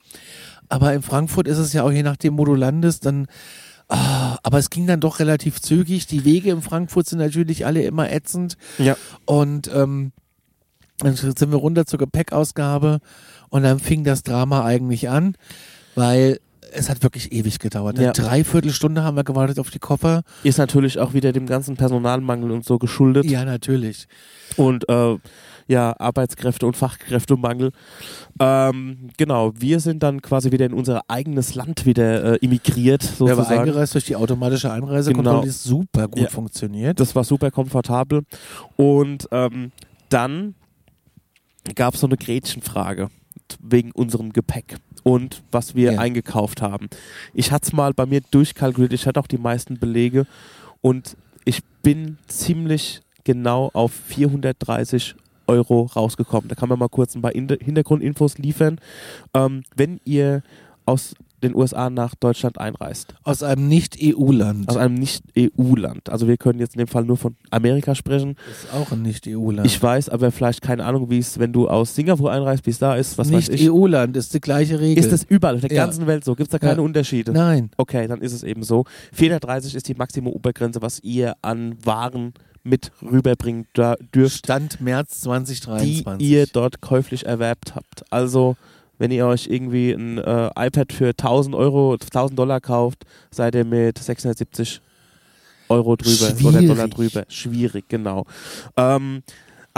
Aber in Frankfurt ist es ja auch je nachdem, wo du landest, dann Ah, aber es ging dann doch relativ zügig. Die Wege in Frankfurt sind natürlich alle immer ätzend. Ja. Und ähm, dann sind wir runter zur Gepäckausgabe und dann fing das Drama eigentlich an, weil es hat wirklich ewig gedauert. Ja. Eine Dreiviertelstunde haben wir gewartet auf die Koffer. Ist natürlich auch wieder dem ganzen Personalmangel und so geschuldet. Ja, natürlich. Und äh, ja, Arbeitskräfte und Fachkräftemangel. Ähm, genau, wir sind dann quasi wieder in unser eigenes Land wieder äh, immigriert, Wir waren sozusagen. eingereist durch die automatische Einreisekontrolle, Genau. die super gut Ja. funktioniert. Das war super komfortabel. Und ähm, dann gab es so eine Gretchenfrage wegen unserem Gepäck und was wir Ja. eingekauft haben. Ich hatte es mal bei mir durchkalkuliert, ich hatte auch die meisten Belege und ich bin ziemlich genau auf 430 Euro rausgekommen. Da kann man mal kurz ein paar Hin- Hintergrundinfos liefern. Ähm, wenn ihr aus den USA nach Deutschland einreist, Aus einem Nicht-EU-Land. aus einem Nicht-EU-Land. Also wir können jetzt in dem Fall nur von Amerika sprechen. Das ist auch ein Nicht-EU-Land. Ich weiß aber vielleicht keine Ahnung, wie es, wenn du aus Singapur einreist, wie es da ist, was weiß ich. Nicht-EU-Land ist die gleiche Regel. Ist das überall auf der Ja. ganzen Welt so? Gibt es da keine Ja. Unterschiede? Nein. Okay, dann ist es eben so. 430 ist die maximum Obergrenze, was ihr an Waren mit rüberbringen dürft, Stand März die 2023. ihr dort käuflich erwerbt habt. Also wenn ihr euch irgendwie ein äh, iPad für 1000 Euro, 1000 Dollar kauft, seid ihr mit 670 Euro drüber oder Schwierig. Dollar drüber. Schwierig, genau. Ähm,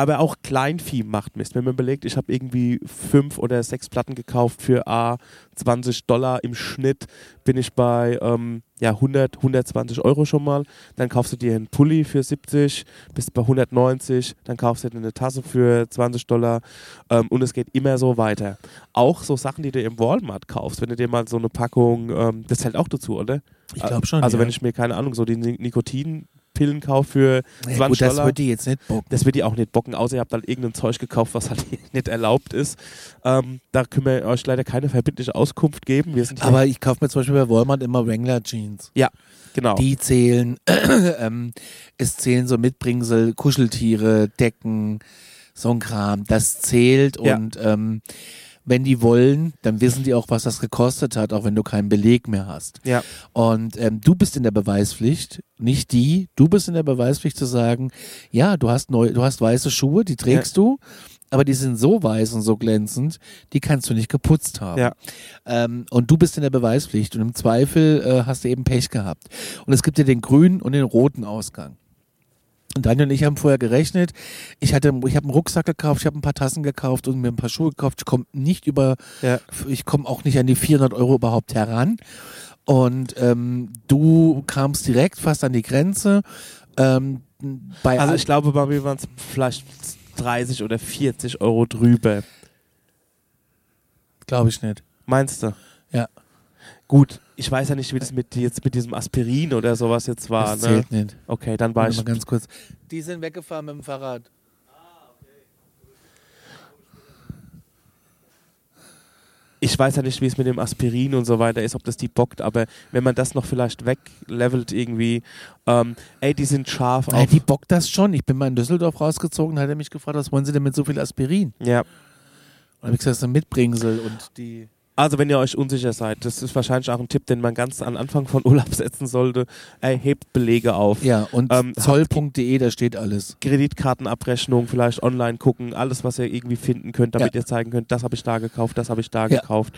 Aber auch Kleinvieh macht Mist. Wenn man überlegt, ich habe irgendwie fünf oder sechs Platten gekauft für A 20 Dollar im Schnitt, bin ich bei ähm, ja, 100, 120 Euro schon mal. Dann kaufst du dir einen Pulli für 70, bist bei 190, dann kaufst du dir eine Tasse für 20 Dollar ähm, und es geht immer so weiter. Auch so Sachen, die du im Walmart kaufst, wenn du dir mal so eine Packung, ähm, das hält auch dazu, oder? Ich glaube schon. Also ja. wenn ich mir, keine Ahnung, so die Ni- Nikotinpillen kaufe für 20 ja, gut, das Dollar. wird die jetzt nicht bocken. Das wird die auch nicht bocken, außer ihr habt halt irgendein Zeug gekauft, was halt <laughs> nicht erlaubt ist. Ähm, da können wir euch leider keine verbindliche Auskunft geben. Aber ich kaufe mir zum Beispiel bei Walmart immer Wrangler Jeans. genau. Die zählen, <clears throat> ähm, es zählen so Mitbringsel, Kuscheltiere, Decken, so ein Kram. Das zählt Ja. und ähm, wenn die wollen, dann wissen die auch, was das gekostet hat, auch wenn du keinen Beleg mehr hast. Ja. Und ähm, du bist in der Beweispflicht, nicht die. Du bist in der Beweispflicht zu sagen, ja, du hast neu, du hast weiße Schuhe, die trägst du, aber die sind so weiß und so glänzend, die kannst du nicht geputzt haben. Ja. Ähm, und du bist in der Beweispflicht und im Zweifel äh, hast du eben Pech gehabt. Und es gibt ja den grünen und den roten Ausgang. Und Daniel und ich haben vorher gerechnet. Ich hatte, ich habe einen Rucksack gekauft, ich habe ein paar Tassen gekauft und mir ein paar Schuhe gekauft. Ich komme nicht über, Ja. ich komme auch nicht an die 400 Euro überhaupt heran. Und ähm, du kamst direkt fast an die Grenze. Ähm, bei Also ich glaube, bei mir waren es vielleicht 30 oder 40 Euro drüber. glaube ich nicht. Meinst du? Ja. Gut, ich weiß ja nicht, wie das mit, jetzt mit diesem Aspirin oder sowas jetzt war. das Ne? zählt nicht. Okay, dann war ich. mal ganz kurz. Die sind weggefahren mit dem Fahrrad. Ich weiß ja nicht, wie es mit dem Aspirin und so weiter ist, ob das die bockt, aber wenn man das noch vielleicht weglevelt irgendwie, ähm, ey, die sind scharf auf. die bockt das schon. Ich bin mal in Düsseldorf rausgezogen, da hat er mich gefragt, was wollen Sie denn mit so viel Aspirin? ja. Und habe ich gesagt, das ist ein Mitbringsel und die. Also wenn ihr euch unsicher seid, das ist wahrscheinlich auch ein Tipp, den man ganz am Anfang von <laughs> Urlaub setzen sollte. Ey, hebt Belege auf. Ja, und Ähm, zoll.de, da steht alles. Kreditkartenabrechnung, vielleicht online gucken, alles, was ihr irgendwie finden könnt, damit ihr zeigen könnt, das habe ich da gekauft, das habe ich da Ja. gekauft.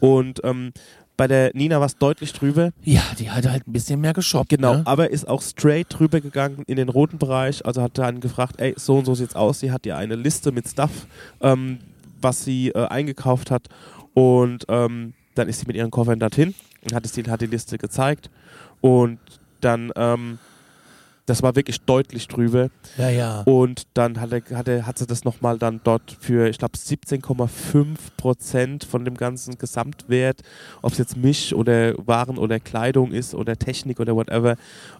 Und ähm, bei der Nina war es deutlich drüber. Ja, die hatte halt ein bisschen mehr geshoppt. Genau, Ne? aber ist auch straight drüber gegangen in den roten Bereich. Also hat dann gefragt, ey, so und so sieht's aus. Sie hat ja eine Liste mit Stuff, ähm, was sie äh, eingekauft hat. Und ähm, dann ist sie mit ihren Koffern dorthin und hat, es die, hat die Liste gezeigt. Und dann, ähm, das war wirklich deutlich drüber. Ja, ja. Und dann hat, er, hat, er, hat sie das nochmal dann dort für, ich glaube, 17,5 Prozent von dem ganzen Gesamtwert, ob es jetzt Misch oder Waren oder Kleidung ist oder Technik oder whatever,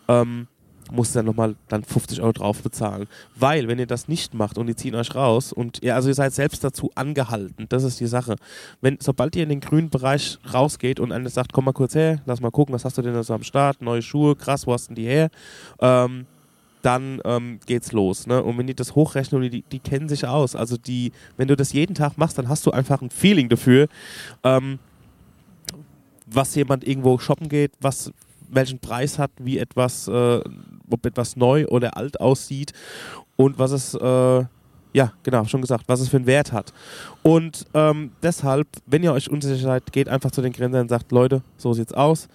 ähm, muss dann nochmal dann 50 Euro drauf bezahlen. Weil, wenn ihr das nicht macht und die ziehen euch raus und ihr, also ihr seid selbst dazu angehalten, das ist die Sache. Wenn, sobald ihr in den grünen Bereich rausgeht und einer sagt, komm mal kurz her, lass mal gucken, was hast du denn da so am Start, neue Schuhe, krass, wo hast denn die her? Ähm, dann ähm, geht's los. Ne? Und wenn die das hochrechnen, die, die kennen sich aus. Also die, wenn du das jeden Tag machst, dann hast du einfach ein Feeling dafür, ähm, was jemand irgendwo shoppen geht, was welchen Preis hat, wie etwas, äh, ob etwas neu oder alt aussieht und was es, äh, ja, genau, schon gesagt, was es für einen Wert hat. Und ähm, deshalb, wenn ihr euch unsicher seid, geht einfach zu den Grenzern und sagt, Leute, so sieht's aus.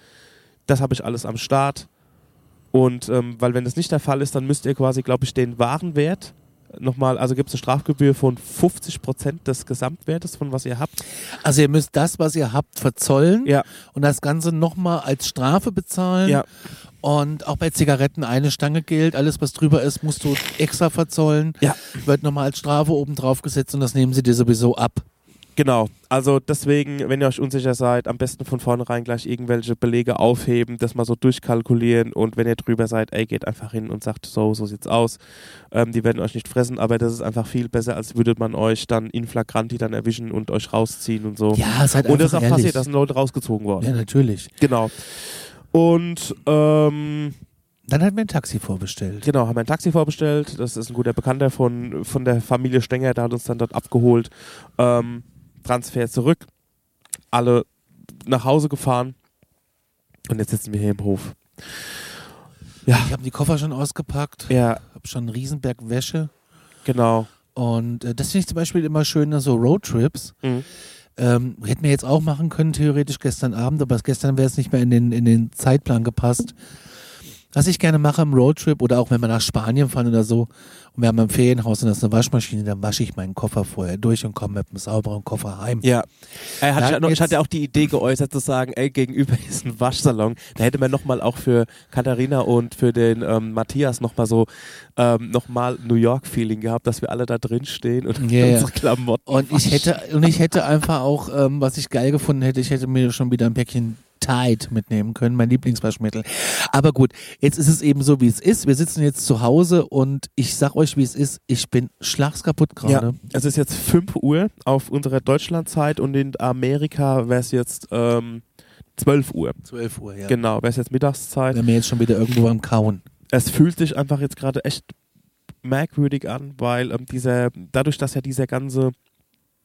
Das habe ich alles am Start. Und ähm, weil wenn das nicht der Fall ist, dann müsst ihr quasi, glaube ich, den Warenwert nochmal, also gibt es eine Strafgebühr von 50% des Gesamtwertes, von was ihr habt. Also ihr müsst das, was ihr habt, verzollen Ja. und das Ganze nochmal als Strafe bezahlen. Ja. Und auch bei Zigaretten eine Stange gilt. Alles, was drüber ist, musst du extra verzollen. Ja. Wird nochmal als Strafe oben drauf gesetzt und das nehmen sie dir sowieso ab. Genau, also deswegen, wenn ihr euch unsicher seid, am besten von vornherein gleich irgendwelche Belege aufheben, das mal so durchkalkulieren und wenn ihr drüber seid, ey, geht einfach hin und sagt, so, so sieht's aus. Ähm, die werden euch nicht fressen, aber das ist einfach viel besser, als würde man euch dann in flagranti dann erwischen und euch rausziehen und so. Ja, ist halt und das ist auch ehrlich. passiert, da sind Leute rausgezogen worden. Ja, natürlich. Genau. Und ähm, Dann hat mir ein Taxi vorbestellt. Genau, haben ein Taxi vorbestellt. Das ist ein guter Bekannter von, von der Familie Stenger, der hat uns dann dort abgeholt. Ähm, Transfer zurück. Alle nach Hause gefahren. Und jetzt sitzen wir hier im Hof. Ja, Ich habe die Koffer schon ausgepackt, ja, habe schon einen Riesenberg Wäsche. genau. Und äh, das finde ich zum Beispiel immer schön, ne, so Roadtrips. Mhm. Ähm, hätten wir jetzt auch machen können, theoretisch gestern Abend, aber gestern wäre es nicht mehr in den, in den Zeitplan gepasst. Was ich gerne mache im Roadtrip oder auch wenn wir nach Spanien fahren oder so und wir haben ein Ferienhaus und das ist eine Waschmaschine, dann wasche ich meinen Koffer vorher durch und komme mit einem sauberen Koffer heim. Ja. Er hat, noch, ich hatte auch die Idee geäußert zu sagen, ey, gegenüber <laughs> ist ein Waschsalon. Da hätte man nochmal auch für Katharina und für den ähm, Matthias nochmal so ähm, nochmal New York-Feeling gehabt, dass wir alle da drin stehen und ja. unsere Klamotten. Und ich hätte, und ich hätte einfach auch, ähm, was ich geil gefunden hätte, ich hätte mir schon wieder ein Päckchen Tide mitnehmen können, mein Lieblingswaschmittel. Aber gut, jetzt ist es eben so, wie es ist. Wir sitzen jetzt zu Hause und ich sag euch, wie es ist. Ich bin schlagskaputt Ja, gerade. es ist jetzt 5 Uhr auf unserer Deutschlandzeit und in Amerika wäre es jetzt ähm, 12 Uhr. 12 Uhr, ja. Genau, wäre es jetzt Mittagszeit. Wir haben jetzt schon wieder irgendwo am Kauen. es fühlt sich einfach jetzt gerade echt merkwürdig an, weil ähm, dieser, dadurch, dass ja dieser ganze,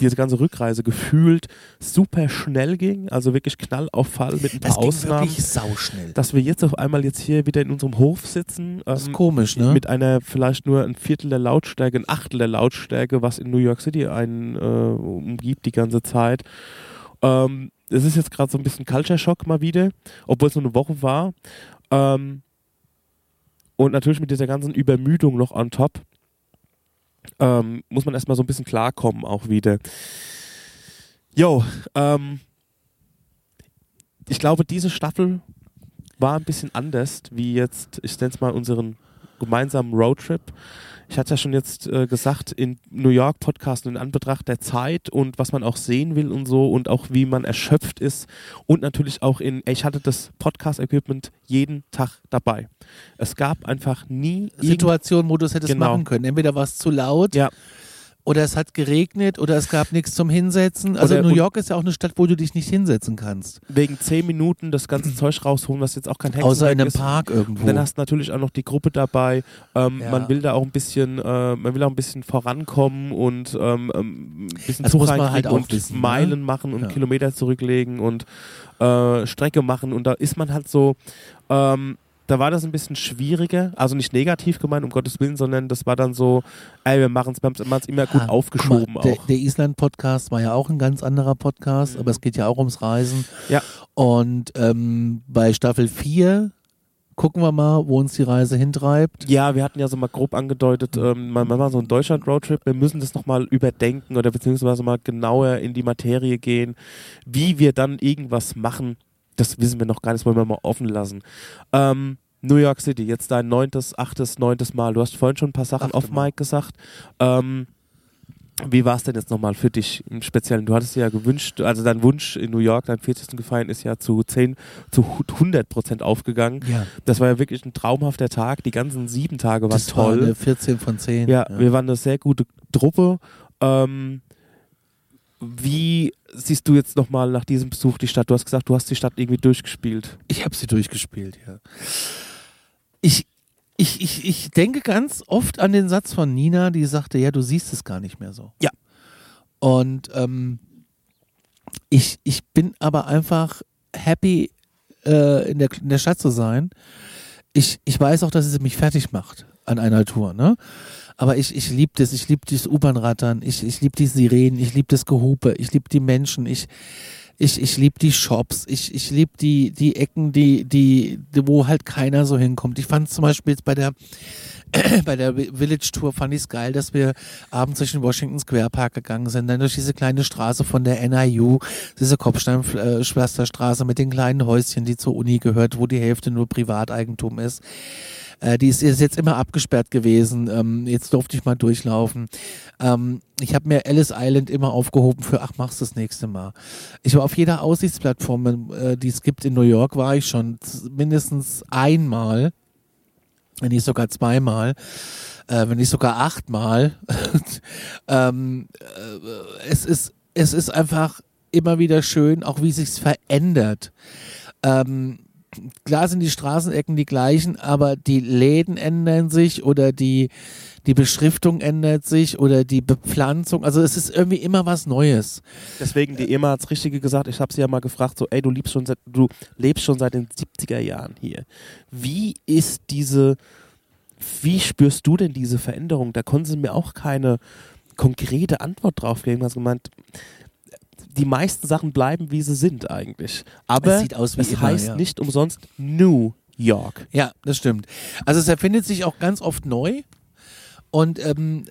diese ganze Rückreise gefühlt super schnell ging, also wirklich Knall auf Fall mit ein paar Das ging Ausnahmen, wirklich sauschnell. dass wir jetzt auf einmal jetzt hier wieder in unserem Hof sitzen, Das ist ähm, komisch, ne? mit einer vielleicht nur ein Viertel der Lautstärke, ein Achtel der Lautstärke, was in New York City einen äh, umgibt die ganze Zeit. Ähm, es ist jetzt gerade so ein bisschen Culture Shock mal wieder, obwohl es nur eine Woche war. Ähm, und natürlich mit dieser ganzen Übermüdung noch on top ähm, muss man erstmal so ein bisschen klarkommen auch wieder. Jo, ähm, ich glaube, diese Staffel war ein bisschen anders, wie jetzt, ich nenne es mal unseren gemeinsamen Roadtrip. Ich hatte ja schon jetzt äh, gesagt, in New York Podcast in Anbetracht der Zeit und was man auch sehen will und so und auch wie man erschöpft ist und natürlich auch in, ich hatte das Podcast-Equipment jeden Tag dabei. Es gab einfach nie irgend- Situation, wo du es hättest Genau. machen können. Entweder war es zu laut Ja. Oder es hat geregnet oder es gab nichts zum Hinsetzen. Also Oder- New York ist ja auch eine Stadt, wo du dich nicht hinsetzen kannst. wegen zehn Minuten das ganze Zeug rausholen, was jetzt auch kein Hexenwerk Außer in einem ist. Park irgendwo. Und dann hast du natürlich auch noch die Gruppe dabei. Ähm, Ja. Man will da auch ein bisschen, äh, man will auch ein bisschen vorankommen und ähm, ähm, ein bisschen Das Zug muss man reinkriegen halt und wissen, ne? Meilen machen und Ja. Kilometer zurücklegen und äh, Strecke machen. Und da ist man halt so, ähm, da war das ein bisschen schwieriger, also nicht negativ gemeint, um Gottes Willen, sondern das war dann so, ey, wir machen es, wir haben es immer gut Ah, aufgeschoben mal, der, auch. Der Island-Podcast war ja auch ein ganz anderer Podcast, aber es geht ja auch ums Reisen. Ja. Und ähm, bei Staffel 4 gucken wir mal, wo uns die Reise hintreibt. Ja, wir hatten ja so mal grob angedeutet, ähm, man, war so ein Deutschland-Roadtrip, wir müssen das nochmal überdenken oder beziehungsweise mal genauer in die Materie gehen, wie wir dann irgendwas machen, das wissen wir noch gar nicht, das wollen wir mal offen lassen. Ähm, New York City, jetzt dein neuntes, achtes, neuntes Mal. Du hast vorhin schon ein paar Sachen auf. Mike gesagt. Ähm, wie war es denn jetzt nochmal für dich im Speziellen? Du hattest ja gewünscht, also dein Wunsch in New York, dein 40. gefallen, ist ja zu 10, zu 100 Prozent aufgegangen. Ja, Das war ja wirklich ein traumhafter Tag. Die ganzen sieben Tage waren das toll. war eine 14 von 10. ja, wir waren eine sehr gute Truppe. Ähm, wie siehst du jetzt nochmal nach diesem Besuch die Stadt? Du hast gesagt, du hast die Stadt irgendwie durchgespielt. Ich habe sie durchgespielt, ja. Ich, ich, ich, ich denke ganz oft an den Satz von Nina, die sagte, ja, du siehst es gar nicht mehr so. Ja. Und ähm, ich, ich bin aber einfach happy, äh, in, der, in der Stadt zu sein. Ich, ich weiß auch, dass es mich fertig macht an einer Tour, ne? Aber ich, ich liebe das, ich liebe dieses U-Bahn-Rattern, ich, ich liebe die Sirenen, ich liebe das Gehupe, ich liebe die Menschen, ich, ich, ich liebe die Shops, ich, ich liebe die, die Ecken, die, die, wo halt keiner so hinkommt. Ich fand zum Beispiel jetzt bei der <clears throat> bei der Village Tour fand ich es geil, dass wir abends durch den Washington Square Park gegangen sind, dann durch diese kleine Straße von der NIU, diese Kopfsteinpflasterstraße mit den kleinen Häuschen, die zur Uni gehört, wo die Hälfte nur Privateigentum ist. Äh, die ist, ist jetzt immer abgesperrt gewesen. Ähm, jetzt durfte ich mal durchlaufen. Ähm, ich habe mir Ellis Island immer aufgehoben für, ach, mach's das nächste Mal. Ich war auf jeder Aussichtsplattform, äh, die es gibt in New York, war ich schon mindestens einmal, wenn nicht sogar zweimal, äh, wenn nicht sogar achtmal. <laughs> ähm, äh, es ist, es ist einfach immer wieder schön, auch wie sich's verändert. Ähm, klar sind die Straßenecken die gleichen, aber die Läden ändern sich oder die, die Beschriftung ändert sich oder die Bepflanzung. Also es ist irgendwie immer was Neues. Deswegen, die Irma hat das Richtige gesagt. Ich habe sie ja mal gefragt, so, ey, du lebst schon seit, du lebst schon seit den 70er Jahren hier. Wie ist diese, wie spürst du denn diese Veränderung? Da konnten sie mir auch keine konkrete Antwort drauf geben. Also gemeint, die meisten Sachen bleiben, wie sie sind eigentlich. Aber Es sieht aus wie es immer, heißt ja. nicht umsonst New York. Ja, das stimmt. Also es erfindet sich auch ganz oft neu. Und ähm,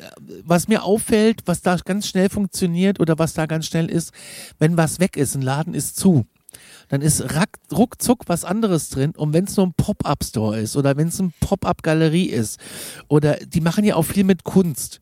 was mir auffällt, was da ganz schnell funktioniert oder was da ganz schnell ist, wenn was weg ist, ein Laden ist zu, dann ist ruckzuck was anderes drin. Und wenn es nur ein Pop-up-Store ist oder wenn es ein Pop-up-Galerie ist oder die machen ja auch viel mit Kunst.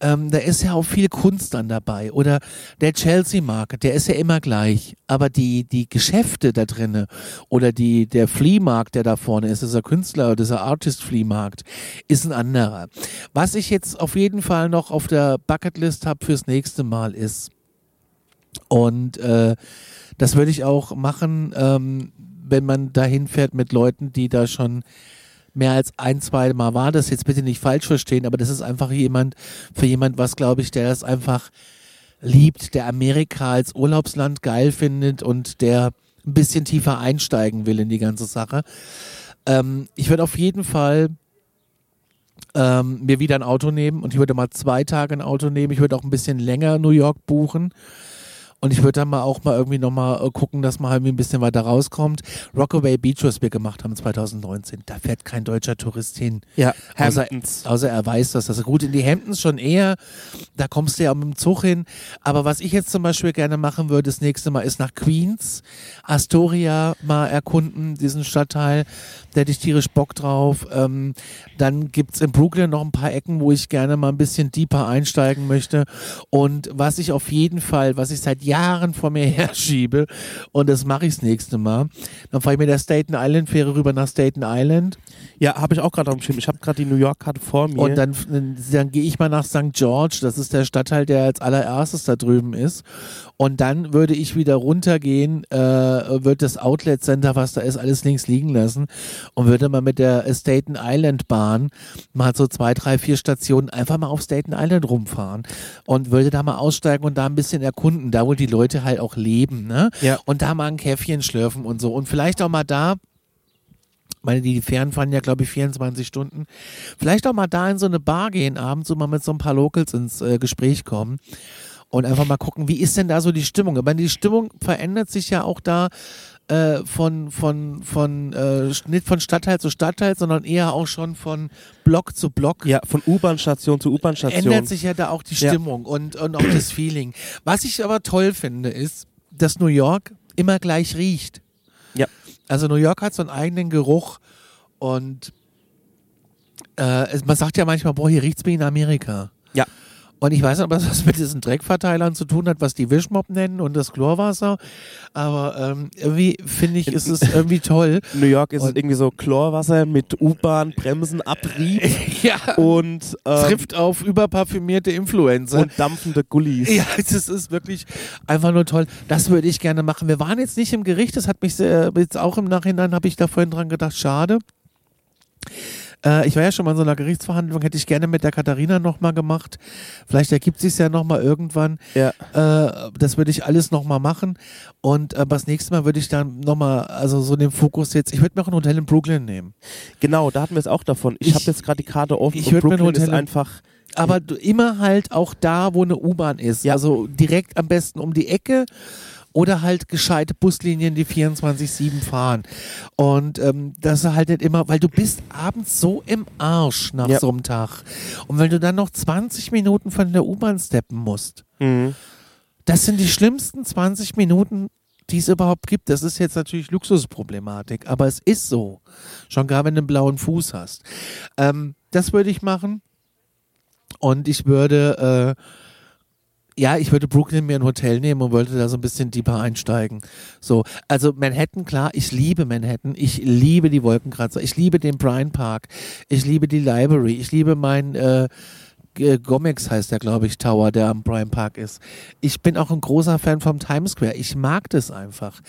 Ähm, da ist ja auch viel Kunst dann dabei. Oder der Chelsea Market, der ist ja immer gleich. Aber die, die Geschäfte da drinnen oder die, der Flea-Markt, der da vorne ist, dieser Künstler, dieser Artist-Flea-Markt, ist ein anderer. Was ich jetzt auf jeden Fall noch auf der Bucketlist habe fürs nächste Mal ist, und äh, das würde ich auch machen, ähm, wenn man dahin fährt mit Leuten, die da schon mehr als ein, zwei Mal war. Das jetzt bitte nicht falsch verstehen, aber das ist einfach jemand, für jemand, was glaube ich, der das einfach liebt, der Amerika als Urlaubsland geil findet und der ein bisschen tiefer einsteigen will in die ganze Sache. Ähm, ich würde auf jeden Fall ähm, mir wieder ein Auto nehmen und ich würde mal zwei Tage ein Auto nehmen. Ich würde auch ein bisschen länger New York buchen. Und ich würde dann mal auch mal irgendwie nochmal äh, gucken, dass man halt ein bisschen weiter rauskommt. Rockaway Beach, was wir gemacht haben 2019, da fährt kein deutscher Tourist hin. Ja, Außer, Hamptons. außer er weiß das. Also gut, in die Hamptons schon eher, da kommst du ja mit dem Zug hin. Aber was ich jetzt zum Beispiel gerne machen würde, das nächste Mal ist nach Queens, Astoria mal erkunden, diesen Stadtteil. Da hätte ich tierisch Bock drauf. Ähm, dann gibt's in Brooklyn noch ein paar Ecken, wo ich gerne mal ein bisschen deeper einsteigen möchte. Und was ich auf jeden Fall, was ich seit Jahren vor mir <laughs> herschiebe, und das mache ich das nächste Mal, dann fahre ich mit der Staten Island Fähre rüber nach Staten Island. Ja, habe ich auch gerade auf dem Schirm. Ich habe gerade die New York-Karte vor mir. Und dann, dann, dann gehe ich mal nach St. George, das ist der Stadtteil, der als allererstes da drüben ist. Und dann würde ich wieder runtergehen, äh, würde das Outlet Center, was da ist, alles links liegen lassen und würde mal mit der Staten Island Bahn mal so zwei, drei, vier Stationen einfach mal auf Staten Island rumfahren und würde da mal aussteigen und da ein bisschen erkunden, da wo die Leute halt auch leben, ne? Ja. Und da mal ein Käffchen schlürfen und so und vielleicht auch mal da meine, die Fähren fahren ja, glaube ich, 24 Stunden. Vielleicht auch mal da in so eine Bar gehen abends und mal mit so ein paar Locals ins äh, Gespräch kommen und einfach mal gucken, wie ist denn da so die Stimmung? Ich meine, die Stimmung verändert sich ja auch da äh, von, von, von, äh, nicht von Stadtteil zu Stadtteil, sondern eher auch schon von Block zu Block. ja, von U-Bahn-Station zu U-Bahn-Station. Ändert sich ja da auch die Ja. Stimmung und, und auch das Feeling. Was ich aber toll finde, ist, dass New York immer gleich riecht. Ja. Also New York hat so einen eigenen Geruch und äh, man sagt ja manchmal, boah, hier riecht's wie in Amerika. Ja. Und ich weiß nicht, ob das was mit diesen Dreckverteilern zu tun hat, was die Wischmopp nennen und das Chlorwasser. Aber ähm, irgendwie finde ich, ist es irgendwie toll. New York ist Und- irgendwie so Chlorwasser mit U-Bahn, Bremsen, Abrieb <laughs> ja. und, ähm, Trifft auf überparfümierte Influencer. und dampfende Gullis. Ja, <laughs> das ist wirklich einfach nur toll. Das würde ich gerne machen. Wir waren jetzt nicht im Gericht, das hat mich sehr, jetzt auch im Nachhinein habe ich da vorhin dran gedacht, schade. Äh, ich war ja schon mal in so einer Gerichtsverhandlung, hätte ich gerne mit der Katharina nochmal gemacht. Vielleicht ergibt sich ja nochmal irgendwann. Ja. Äh, das würde ich alles nochmal machen. Und äh, das nächste Mal würde ich dann nochmal, also so den Fokus jetzt, ich würde mir auch ein Hotel in Brooklyn nehmen. Genau, da hatten wir es auch davon. Ich, Ich- habe jetzt gerade die Karte offen ich und würd mir ein ist Hotel- einfach Aber immer halt auch da, wo eine U-Bahn ist. Ja. Also direkt am besten um die Ecke oder halt gescheite Buslinien, die 24-7 fahren. Und ähm, das ist halt nicht immer, weil du bist abends so im Arsch nach Ja. so einem Tag. Und wenn du dann noch 20 Minuten von der U-Bahn steppen musst, mhm. das sind die schlimmsten 20 Minuten, die es überhaupt gibt. Das ist jetzt natürlich Luxusproblematik, aber es ist so. Schon gar wenn du einen blauen Fuß hast. Ähm, das würde ich machen. Und ich würde, äh, ja, ich würde Brooklyn mir ein Hotel nehmen und wollte da so ein bisschen deeper einsteigen. So, also Manhattan, klar, ich liebe Manhattan, ich liebe die Wolkenkratzer, ich liebe den Bryant Park, ich liebe die Library, ich liebe mein äh, Gomex heißt der, glaube ich, Tower, der am Bryant Park ist. Ich bin auch ein großer Fan vom Times Square. Ich mag das einfach.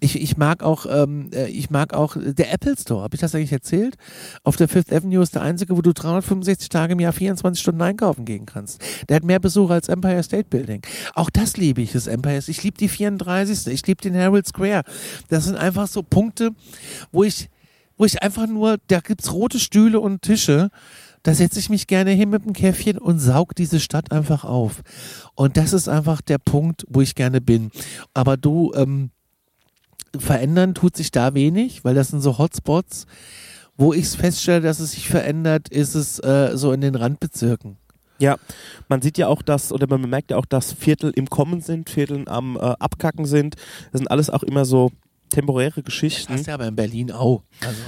Ich, ich mag auch, ähm, äh, ich mag auch der Apple Store. Habe ich das eigentlich erzählt? Auf der Fifth Avenue ist der einzige, wo du 365 Tage im Jahr 24 Stunden einkaufen gehen kannst. Der hat mehr Besucher als Empire State Building. Auch das liebe ich, das Empire. Ich liebe die 34. Ich liebe den Herald Square. Das sind einfach so Punkte, wo ich, wo ich einfach nur, da gibt's rote Stühle und Tische. Da setze ich mich gerne hin mit dem Käffchen und saug diese Stadt einfach auf. Und das ist einfach der Punkt, wo ich gerne bin. Aber du, ähm, verändern tut sich da wenig, weil das sind so Hotspots. Wo ich feststelle, dass es sich verändert, ist es äh, so in den Randbezirken. Ja, man sieht ja auch, dass, oder man merkt ja auch, dass Viertel im Kommen sind, Viertel am äh, Abkacken sind. Das sind alles auch immer so temporäre Geschichten. Das ist ja aber in Berlin auch. Also.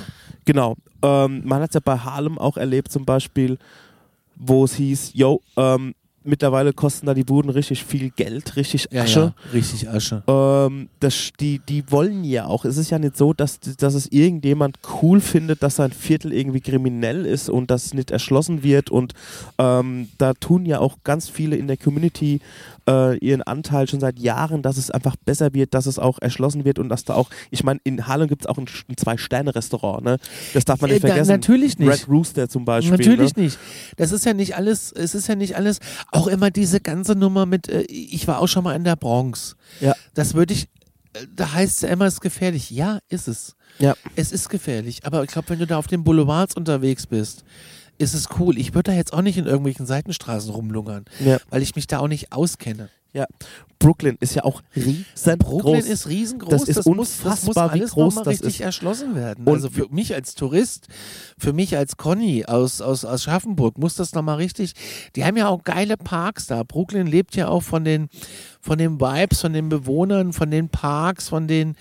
Genau. Ähm, man hat es ja bei Harlem auch erlebt, zum Beispiel, wo es hieß, yo, ähm, mittlerweile kosten da die Buden richtig viel Geld, richtig Ja, Asche. ja, richtig Asche. Ähm, das, die, die wollen ja auch. Es ist ja nicht so, dass, dass es irgendjemand cool findet, dass sein Viertel irgendwie kriminell ist und das nicht erschlossen wird. Und ähm, da tun ja auch ganz viele in der Community äh, ihren Anteil schon seit Jahren, dass es einfach besser wird, dass es auch erschlossen wird und dass da auch, ich meine, in Harlem gibt es auch ein, ein Zwei-Sterne-Restaurant, ne? Das darf man nicht Äh, da- vergessen. natürlich nicht. Red Rooster zum Beispiel. Natürlich ne? nicht. Das ist ja nicht alles, es ist ja nicht alles, auch immer diese ganze Nummer mit, äh, ich war auch schon mal in der Bronx. Ja. Das würde ich, äh, da heißt es ja immer, es ist gefährlich. Ja, ist es. Ja. Es ist gefährlich. Aber ich glaube, wenn du da auf den Boulevards unterwegs bist, ist es cool. Ich würde da jetzt auch nicht in irgendwelchen Seitenstraßen rumlungern, Ja. weil ich mich da auch nicht auskenne. Ja. Brooklyn ist ja auch riesengroß. Brooklyn ist riesengroß. Das ist muss, das muss unfassbar, wie alles groß noch mal das richtig ist. erschlossen werden. Und also für mich als Tourist, für mich als Conny aus, aus, aus Schaffenburg muss das nochmal richtig. Die haben ja auch geile Parks da. Brooklyn lebt ja auch von den, von den Vibes, von den Bewohnern, von den Parks, von den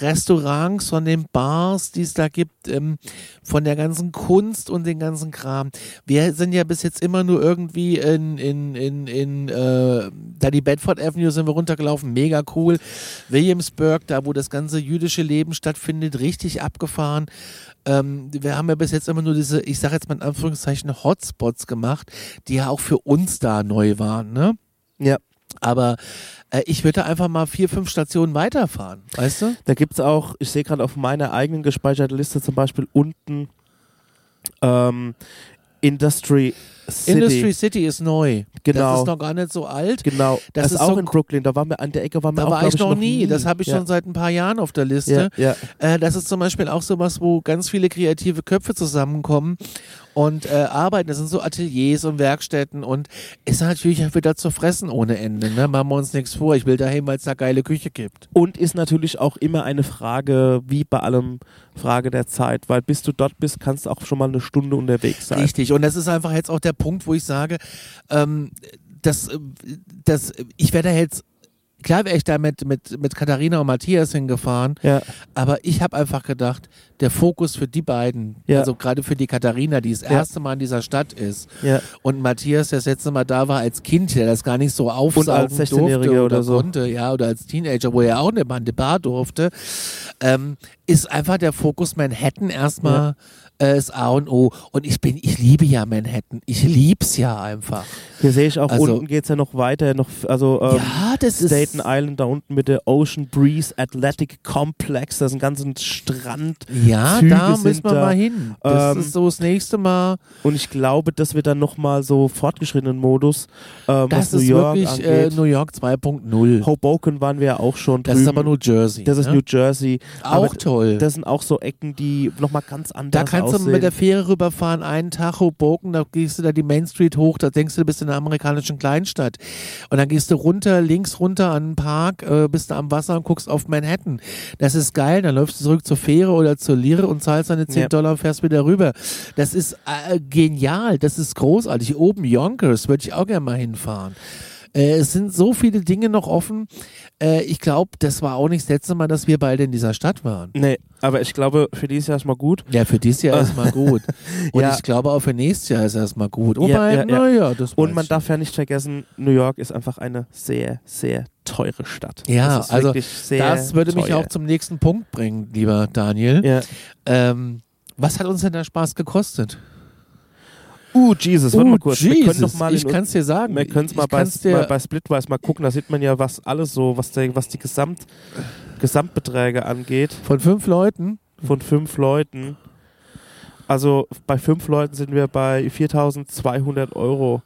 Restaurants, von den Bars, die es da gibt, ähm, von der ganzen Kunst und den ganzen Kram. Wir sind ja bis jetzt immer nur irgendwie in, in, in, in äh, da die Bedford Avenue sind wir runtergelaufen, mega cool. Williamsburg, da wo das ganze jüdische Leben stattfindet, richtig abgefahren. Ähm, wir haben ja bis jetzt immer nur diese, ich sage jetzt mal in Anführungszeichen, Hotspots gemacht, die ja auch für uns da neu waren, ne? Ja. Aber äh, ich würde einfach mal vier, fünf Stationen weiterfahren, weißt du? Da gibt es auch, ich sehe gerade auf meiner eigenen gespeicherten Liste zum Beispiel unten ähm, Industry City. Industry City ist neu. Das Genau. ist noch gar nicht so alt. Genau, Das das, ist auch so- in Brooklyn. Da waren wir an der Ecke, waren wir Da auch, war glaub ich noch nie. nie. Das habe ich ja. schon seit ein paar Jahren auf der Liste. Ja, ja. Äh, das ist zum Beispiel auch sowas, wo ganz viele kreative Köpfe zusammenkommen und äh, arbeiten. Das sind so Ateliers und Werkstätten und ist natürlich auch wieder zu fressen ohne Ende. Ne? Machen wir uns nichts vor. Ich will dahin, weil es da geile Küche gibt. Und ist natürlich auch immer eine Frage, wie bei allem, Frage der Zeit. Weil bis du dort bist, kannst du auch schon mal eine Stunde unterwegs sein. Richtig. Und das ist einfach jetzt auch der Punkt, wo ich sage, ähm, dass, äh, dass ich werde jetzt Klar wäre ich da mit, mit, mit Katharina und Matthias hingefahren, Ja, aber ich habe einfach gedacht, der Fokus für die beiden, Ja. also gerade für die Katharina, die das Ja. erste Mal in dieser Stadt ist, ja. und Matthias, der das letzte Mal da war als Kind, der das gar nicht so aufsaugen als 16-Jähriger durfte oder, oder so. konnte, ja, oder als Teenager, wo er auch eine Bande Bar durfte, ähm, ist einfach der Fokus Manhattan erstmal äh, das A und O. Und ich bin, ich liebe ja Manhattan. Ich lieb's ja einfach. Hier sehe ich auch, Also- unten geht es ja noch weiter, noch, also ähm, ja, das ist. Staten Island da unten mit der Ocean Breeze Athletic Complex, da ist ein ganzen Strand Ja, Züge da müssen wir da. mal hin. Das Ähm, ist so das nächste Mal. und ich glaube, dass wir dann nochmal so fortgeschrittenen Modus, ähm, Das was New ist York wirklich äh. New York 2.0. Hoboken waren wir ja auch schon Das drüben. ist aber New Jersey. das ist ne? New Jersey. Auch aber toll. Das sind auch so Ecken, die nochmal ganz anders Da kannst aussehen. du mit der Fähre rüberfahren, einen Tag Hoboken, da gehst du da die Main Street hoch, da denkst du, du bist in einer amerikanischen Kleinstadt. Und dann gehst du runter, links runter an den Park, äh, bist du am Wasser und guckst auf Manhattan. Das ist geil, dann läufst du zurück zur Fähre oder zur Lire und zahlst deine 10 Ja. Dollar und fährst wieder rüber. Das ist äh, genial, das ist großartig. Oben Yonkers würde ich auch gerne mal hinfahren. Äh, es sind so viele Dinge noch offen. Äh, ich glaube, das war auch nicht das letzte Mal, dass wir beide in dieser Stadt waren. Nee, aber ich glaube, für dieses Jahr ist mal gut. Ja, für dieses Jahr erstmal gut. <laughs> Und Ja. ich glaube auch für nächstes Jahr ist erstmal gut. Wobei, ja, ja. naja, das Und man ich. darf ja nicht vergessen, New York ist einfach eine sehr, sehr teure Stadt. Ja, das ist also Das würde mich teuer. auch zum nächsten Punkt bringen, lieber Daniel. Ja. Ähm, was hat uns denn der Spaß gekostet? Uh, Jesus, warte Oh, mal kurz. Wir können Jesus, mal ich kann es dir sagen. Wir können es mal, mal bei Splitwise mal gucken, da sieht man ja, was alles so, was, der, was die Gesamt, Gesamtbeträge angeht, von fünf Leuten. von fünf Leuten. Also bei fünf Leuten sind wir bei 4200 Euro.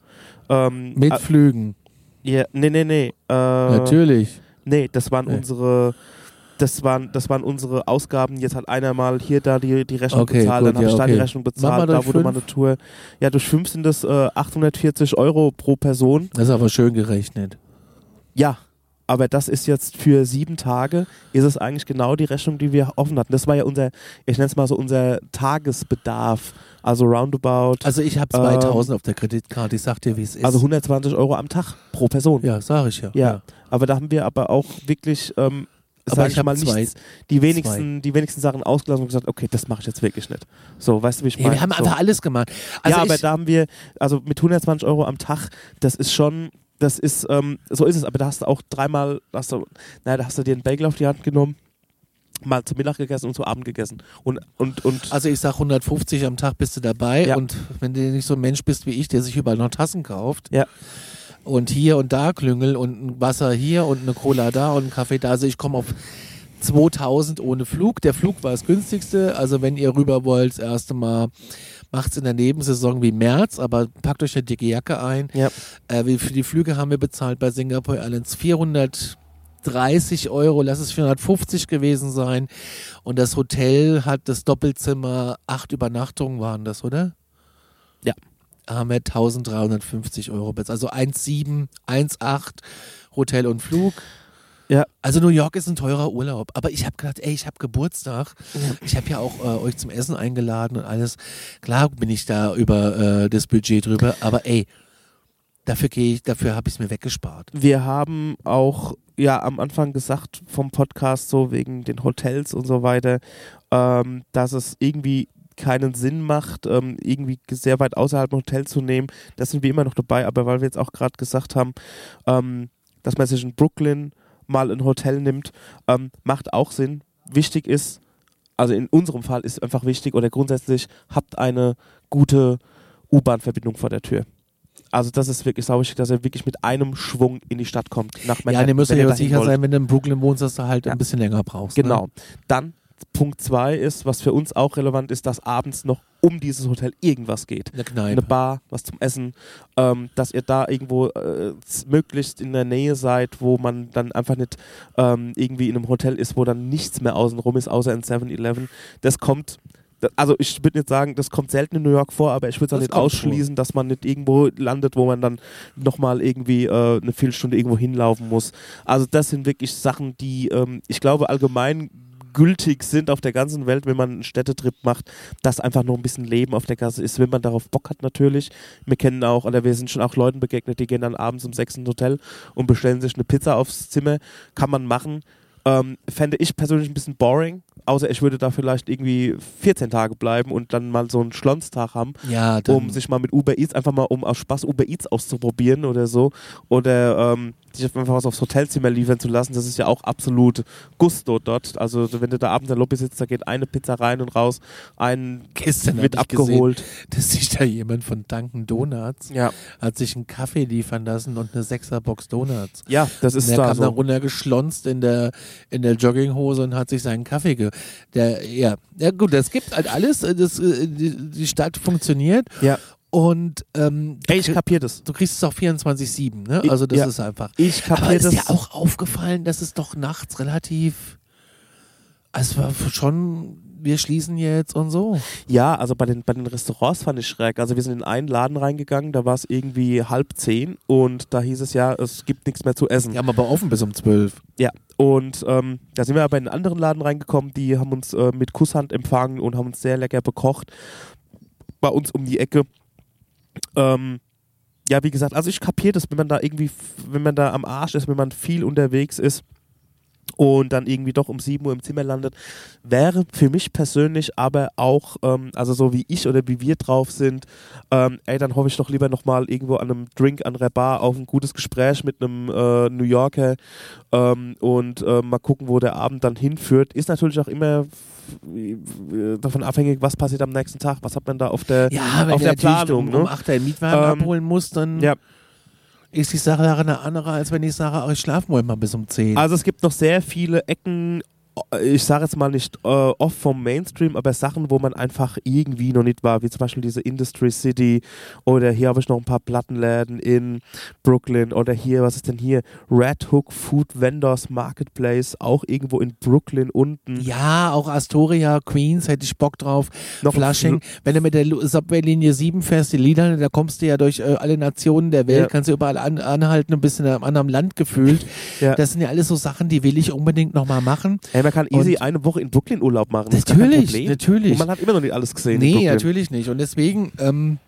Ähm, Mit ah, Flügen. ja, nee, nee, nee. Äh, Natürlich. Nee, das waren Nee. unsere. Das waren, das waren unsere Ausgaben. Jetzt hat einer mal hier da die, die Rechnung Okay, bezahlt, gut, dann habe ja, ich da die okay. Rechnung Mach mal bezahlt, da wurde mal fünf. eine Tour. Ja, durch fünf sind das äh, 840 Euro pro Person. Das ist aber schön gerechnet. Ja, aber das ist jetzt für sieben Tage, ist es eigentlich genau die Rechnung, die wir offen hatten. Das war ja unser, ich nenne es mal so unser Tagesbedarf. Also roundabout, Also ich habe 2000 auf der Kreditkarte, ich sag dir, wie es ist. Ähm, also 120 Euro am Tag pro Person. ja, sag ich ja. Ja. Aber da haben wir aber auch wirklich, ähm, Aber sag ich ich mal, zwei- nichts, die wenigsten, die wenigsten Sachen ausgelassen und gesagt, okay, das mache ich jetzt wirklich nicht. So, weißt du, wie ich meine? wir haben so. einfach alles gemacht. Also ja, aber da haben wir, also mit 120 Euro am Tag, das ist schon, das ist, ähm, so ist es, aber da hast du auch dreimal, hast du, naja, da hast du dir einen Bagel auf die Hand genommen, mal zu Mittag gegessen und zu Abend gegessen. Und, und, und also ich sag 150 am Tag bist du dabei Ja. und wenn du nicht so ein Mensch bist wie ich, der sich überall noch Tassen kauft Ja. Und hier und da Klüngel und ein Wasser hier und eine Cola da und einen Kaffee da, also ich komme auf 2000 ohne Flug. Der Flug war das günstigste, also wenn ihr rüber wollt, das erste Mal macht's in der Nebensaison wie März, aber packt euch eine dicke Jacke ein. Ja. Äh, wie- für die Flüge haben wir bezahlt bei Singapore Airlines 430 Euro, lass es 450 gewesen sein. Und das Hotel hat das Doppelzimmer, acht Übernachtungen waren das, oder? Ja. Haben wir 1350 Euro bezahlt. Also 1,7, 1,8 Hotel und Flug. Ja. Also New York ist ein teurer Urlaub. Aber ich habe gedacht, ey, ich habe Geburtstag. Ich habe ja auch äh, euch zum Essen eingeladen und alles. Klar bin ich da über äh, das Budget drüber, aber ey, dafür gehe ich, dafür habe ich es mir weggespart. wir haben auch ja am Anfang gesagt vom Podcast so wegen den Hotels und so weiter, ähm, dass es irgendwie keinen Sinn macht, ähm, irgendwie sehr weit außerhalb ein Hotel zu nehmen. Das sind wir immer noch dabei, aber weil wir jetzt auch gerade gesagt haben, ähm, dass man sich in Brooklyn mal ein Hotel nimmt, ähm, macht auch Sinn. Wichtig ist, also in unserem Fall ist einfach wichtig oder grundsätzlich habt eine gute U-Bahn-Verbindung vor der Tür. Also das ist wirklich sau wichtig, dass er wirklich mit einem Schwung in die Stadt kommt. Nach Ja, ihr müsst ja sicher wollt. sein, wenn du in Brooklyn wohnst, dass du halt Ja. ein bisschen länger brauchst. Genau. Ne? Dann Punkt zwei ist, was für uns auch relevant ist, dass abends noch um dieses Hotel irgendwas geht. Eine Kneipe. Eine Bar, was zum Essen, ähm, dass ihr da irgendwo äh, möglichst in der Nähe seid, wo man dann einfach nicht ähm, irgendwie in einem Hotel ist, wo dann nichts mehr außenrum ist, außer ein 7-Eleven. Das kommt, also ich würde nicht sagen, das kommt selten in New York vor, aber ich würde es auch nicht ausschließen, dass man nicht irgendwo landet, wo man dann nochmal irgendwie äh, eine Viertelstunde irgendwo hinlaufen muss. Also das sind wirklich Sachen, die ähm, ich glaube allgemein gültig sind auf der ganzen Welt, wenn man einen Städtetrip macht, dass einfach noch ein bisschen Leben auf der Gasse ist, wenn man darauf Bock hat natürlich. Wir kennen auch, oder wir sind schon auch Leuten begegnet, die gehen dann abends um sechs ins Hotel und bestellen sich eine Pizza aufs Zimmer. Kann man machen. Ähm, fände ich persönlich ein bisschen boring, außer ich würde da vielleicht irgendwie 14 Tage bleiben und dann mal so einen Schlonztag haben Ja, um sich mal mit Uber Eats einfach mal um aus Spaß Uber Eats auszuprobieren oder so oder ähm, sich einfach was aufs Hotelzimmer liefern zu lassen, das ist ja auch absolut Gusto dort. Also wenn du da abends in der Lobby sitzt, da geht eine Pizza rein und raus, ein gestern wird ich gesehen, abgeholt. dass sich da jemand von Dunkin' Donuts Ja, hat sich einen Kaffee liefern lassen und eine Sechserbox Donuts. ja, das Und ist der da kam so. runtergeschlonzt in der, in der Jogginghose und hat sich seinen Kaffee ge... Der, ja. ja, gut, es gibt halt alles. Das, äh, die, die Stadt funktioniert Ja. Und ähm, Ey, ich kapier das. du kriegst es auch 24-7. Ne? Also das ja. ist einfach... Ich Aber kapier ist das. dir auch aufgefallen, dass es doch nachts relativ... Es war schon... Wir schließen jetzt und so. Ja, also bei den, bei den Restaurants fand ich schräg. Also wir sind in einen Laden reingegangen, da war es irgendwie halb zehn und da hieß es ja, es gibt nichts mehr zu essen. Haben aber offen bis um 12. Ja, und ähm, da sind wir aber in einen anderen Laden reingekommen, die haben uns äh, mit Kusshand empfangen und haben uns sehr lecker bekocht. Bei uns um die Ecke. Ähm, ja, wie gesagt, also ich kapiere das, wenn man da irgendwie, wenn man da am Arsch ist, wenn man viel unterwegs ist und dann irgendwie doch um 7 Uhr im Zimmer landet, wäre für mich persönlich aber auch, ähm, also so wie ich oder wie wir drauf sind, ähm, ey, dann hoffe ich doch lieber nochmal irgendwo an einem Drink an der Bar auf ein gutes Gespräch mit einem äh, New Yorker ähm, und äh, mal gucken, wo der Abend dann hinführt. Ist natürlich auch immer davon abhängig, was passiert am nächsten Tag, was hat man da auf der Ja, wenn auf der Planung, um, um ne? 8 Uhr einen Mietwagen Ähm, abholen musst, dann Ja. ist die Sache daran eine andere, als wenn ich sage, ich schlafe mal bis um 10. Also es gibt noch sehr viele Ecken ich sage jetzt mal nicht äh, oft vom Mainstream, aber Sachen, wo man einfach irgendwie noch nicht war, wie zum Beispiel diese Industry City oder hier habe ich noch ein paar Plattenläden in Brooklyn oder hier, was ist denn hier? Red Hook Food Vendors Marketplace, auch irgendwo in Brooklyn unten. Ja, auch Astoria, Queens, hätte ich Bock drauf. Noch Flushing, wenn du mit der Subway-Linie 7 fährst, die Lieder, da kommst du ja durch äh, alle Nationen der Welt, Ja. kannst du überall an, anhalten, ein bisschen in einem anderen Land gefühlt. Ja. Das sind ja alles so Sachen, die will ich unbedingt nochmal machen. Hey, man kann easy Und- eine Woche in Brooklyn Urlaub machen. Natürlich, natürlich. Und man hat immer noch nicht alles gesehen. Nee, natürlich nicht. Und deswegen, ähm,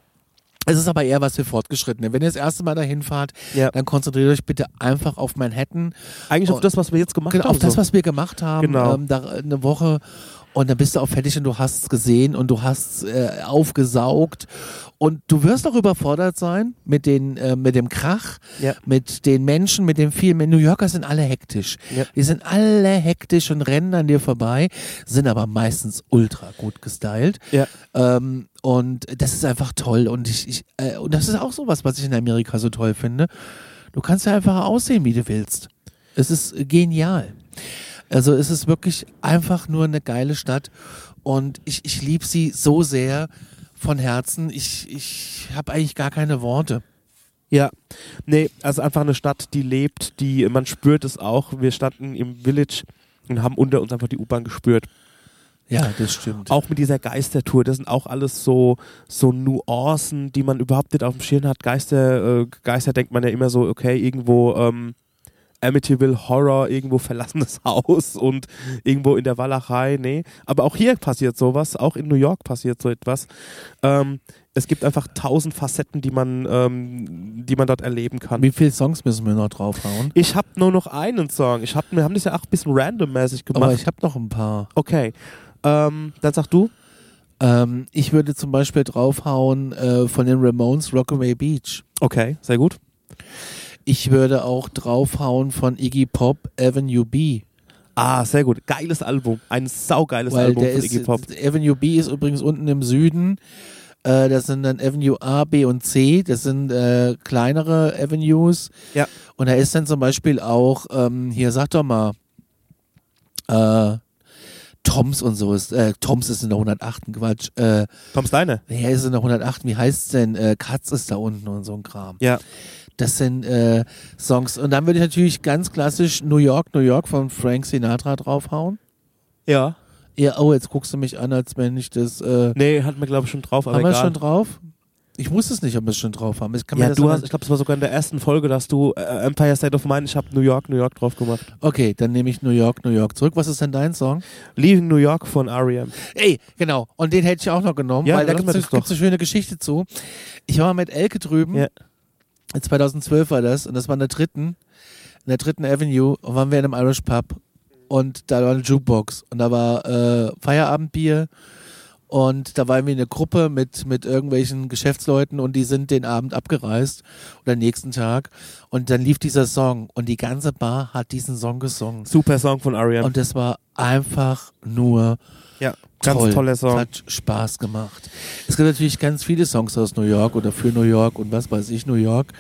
es ist aber eher was für Fortgeschrittene. Wenn ihr das erste Mal dahin fahrt, Ja. dann konzentriert euch bitte einfach auf Manhattan. Eigentlich auf das, was wir jetzt gemacht Genau, haben. auf das, was wir gemacht haben, Genau. ähm, da, eine Woche. Und dann bist du auch fertig und du hast es gesehen und du hast äh, aufgesaugt. Und du wirst auch überfordert sein mit, den, äh, mit dem Krach, Ja. mit den Menschen, mit dem Film. New Yorker sind alle hektisch. Ja. Die sind alle hektisch und rennen an dir vorbei, sind aber meistens ultra gut gestylt. Ja. Ähm, und das ist einfach toll. Und, ich, ich, äh, und das ist auch sowas, was ich in Amerika so toll finde. Du kannst ja einfach aussehen, wie du willst. Es ist genial. Also es ist wirklich einfach nur eine geile Stadt. Und ich, ich liebe sie so sehr von Herzen. Ich, ich habe eigentlich gar keine Worte. Ja, nee, also einfach eine Stadt, die lebt, die, man spürt es auch. Wir standen im Village und haben unter uns einfach die U-Bahn gespürt. Ja, das stimmt. Auch mit dieser Geistertour, das sind auch alles so, so Nuancen, die man überhaupt nicht auf dem Schirm hat. Geister, äh, Geister denkt man ja immer so, okay, irgendwo ähm, Amityville Horror, irgendwo verlassenes <laughs> Haus und irgendwo in der Walachei, nee. Aber auch hier passiert sowas, auch in New York passiert so etwas. Ähm, es gibt einfach tausend Facetten, die man, ähm, die man dort erleben kann. Wie viele Songs müssen wir noch draufhauen? Ich habe nur noch einen Song. Ich hab, wir haben das ja auch ein bisschen randommäßig gemacht. Aber ich habe noch ein paar. okay. Ähm, dann sag du. Ähm, ich würde zum Beispiel draufhauen äh, von den Ramones Rockaway Beach. Okay, sehr gut. Ich würde auch draufhauen von Iggy Pop Avenue B. Ah, sehr gut. Geiles Album. Ein saugeiles Weil Album von ist, Iggy Pop. Avenue B ist übrigens unten im Süden. Äh, das sind dann Avenue A, B und C. Das sind äh, kleinere Avenues. Ja. Und da ist dann zum Beispiel auch, ähm, hier sag doch mal, äh, Toms und so ist, äh, Toms ist in der 108. Quatsch. Äh, Tom Steiner. wer ist in der 108? Wie heißt's denn? Äh, Katz ist da unten und so ein Kram. Ja. Das sind äh, Songs. Und dann würde ich natürlich ganz klassisch New York, New York von Frank Sinatra draufhauen. Ja. Ja, oh, jetzt guckst du mich an, als wenn ich das. Äh, Nee, hatten wir glaube ich schon drauf, haben wir es schon drauf? Ich wusste es nicht, ob wir es schon drauf haben. Ich kann mir ja, das du aber- hast, ich glaube, es war sogar in der ersten Folge, dass du äh, Empire State of Mind, ich habe New York, New York drauf gemacht. okay, dann nehme ich New York, New York zurück. Was ist denn dein Song? Leaving New York von R.E.M. Ey, genau. Und den hätte ich auch noch genommen, Ja, weil da gibt es eine schöne Geschichte zu. Ich war mal mit Elke drüben. Ja. 2012 war das. Und das war in der dritten, in der dritten Avenue. Und waren wir in einem Irish Pub. Und da war eine Jukebox. Und da war äh, Feierabendbier. Und da war irgendwie eine Gruppe mit, mit irgendwelchen Geschäftsleuten und die sind den Abend abgereist oder nächsten Tag. Und dann lief dieser Song und die ganze Bar hat diesen Song gesungen. Super Song von R.E.M. Und das war einfach nur Ja, ganz toll. toller Song. Hat Spaß gemacht. Es gibt natürlich ganz viele Songs aus New York oder für New York und was weiß ich, New York.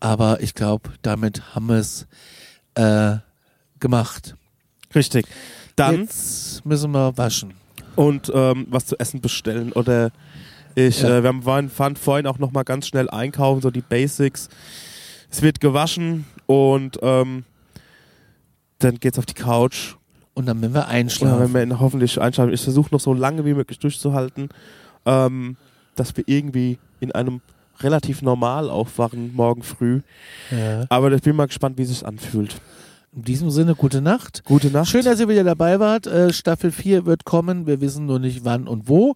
Aber ich glaube, damit haben wir es äh, gemacht. Richtig. Dann Jetzt müssen wir waschen. und ähm, was zu essen bestellen oder ich, Ja. äh, wir haben, waren, fahren vorhin auch nochmal ganz schnell einkaufen, so die Basics. Es wird gewaschen und ähm, dann geht's auf die Couch. Und dann werden wir Ja, einschlafen. wenn wir ihn hoffentlich einschalten. Ich versuche noch so lange wie möglich durchzuhalten, ähm, dass wir irgendwie in einem relativ normal aufwachen morgen früh. ja. Aber ich bin mal gespannt, wie es sich anfühlt. In diesem Sinne, gute Nacht. Gute Nacht. Schön, dass ihr wieder dabei wart. Äh, Staffel 4 wird kommen. Wir wissen nur nicht wann und wo.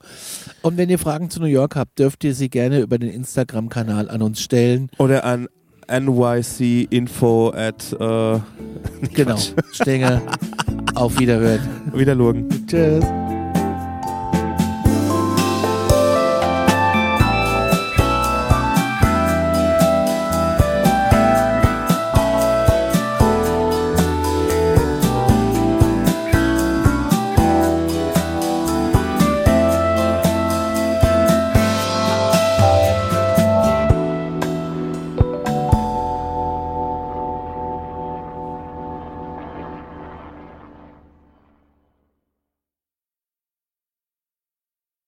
Und wenn ihr Fragen zu New York habt, dürft ihr sie gerne über den Instagram-Kanal an uns stellen. Oder an nycinfo at äh, <laughs> Genau. Stenger. <laughs> Auf Wiederhören. Wiederlurgen. Tschüss.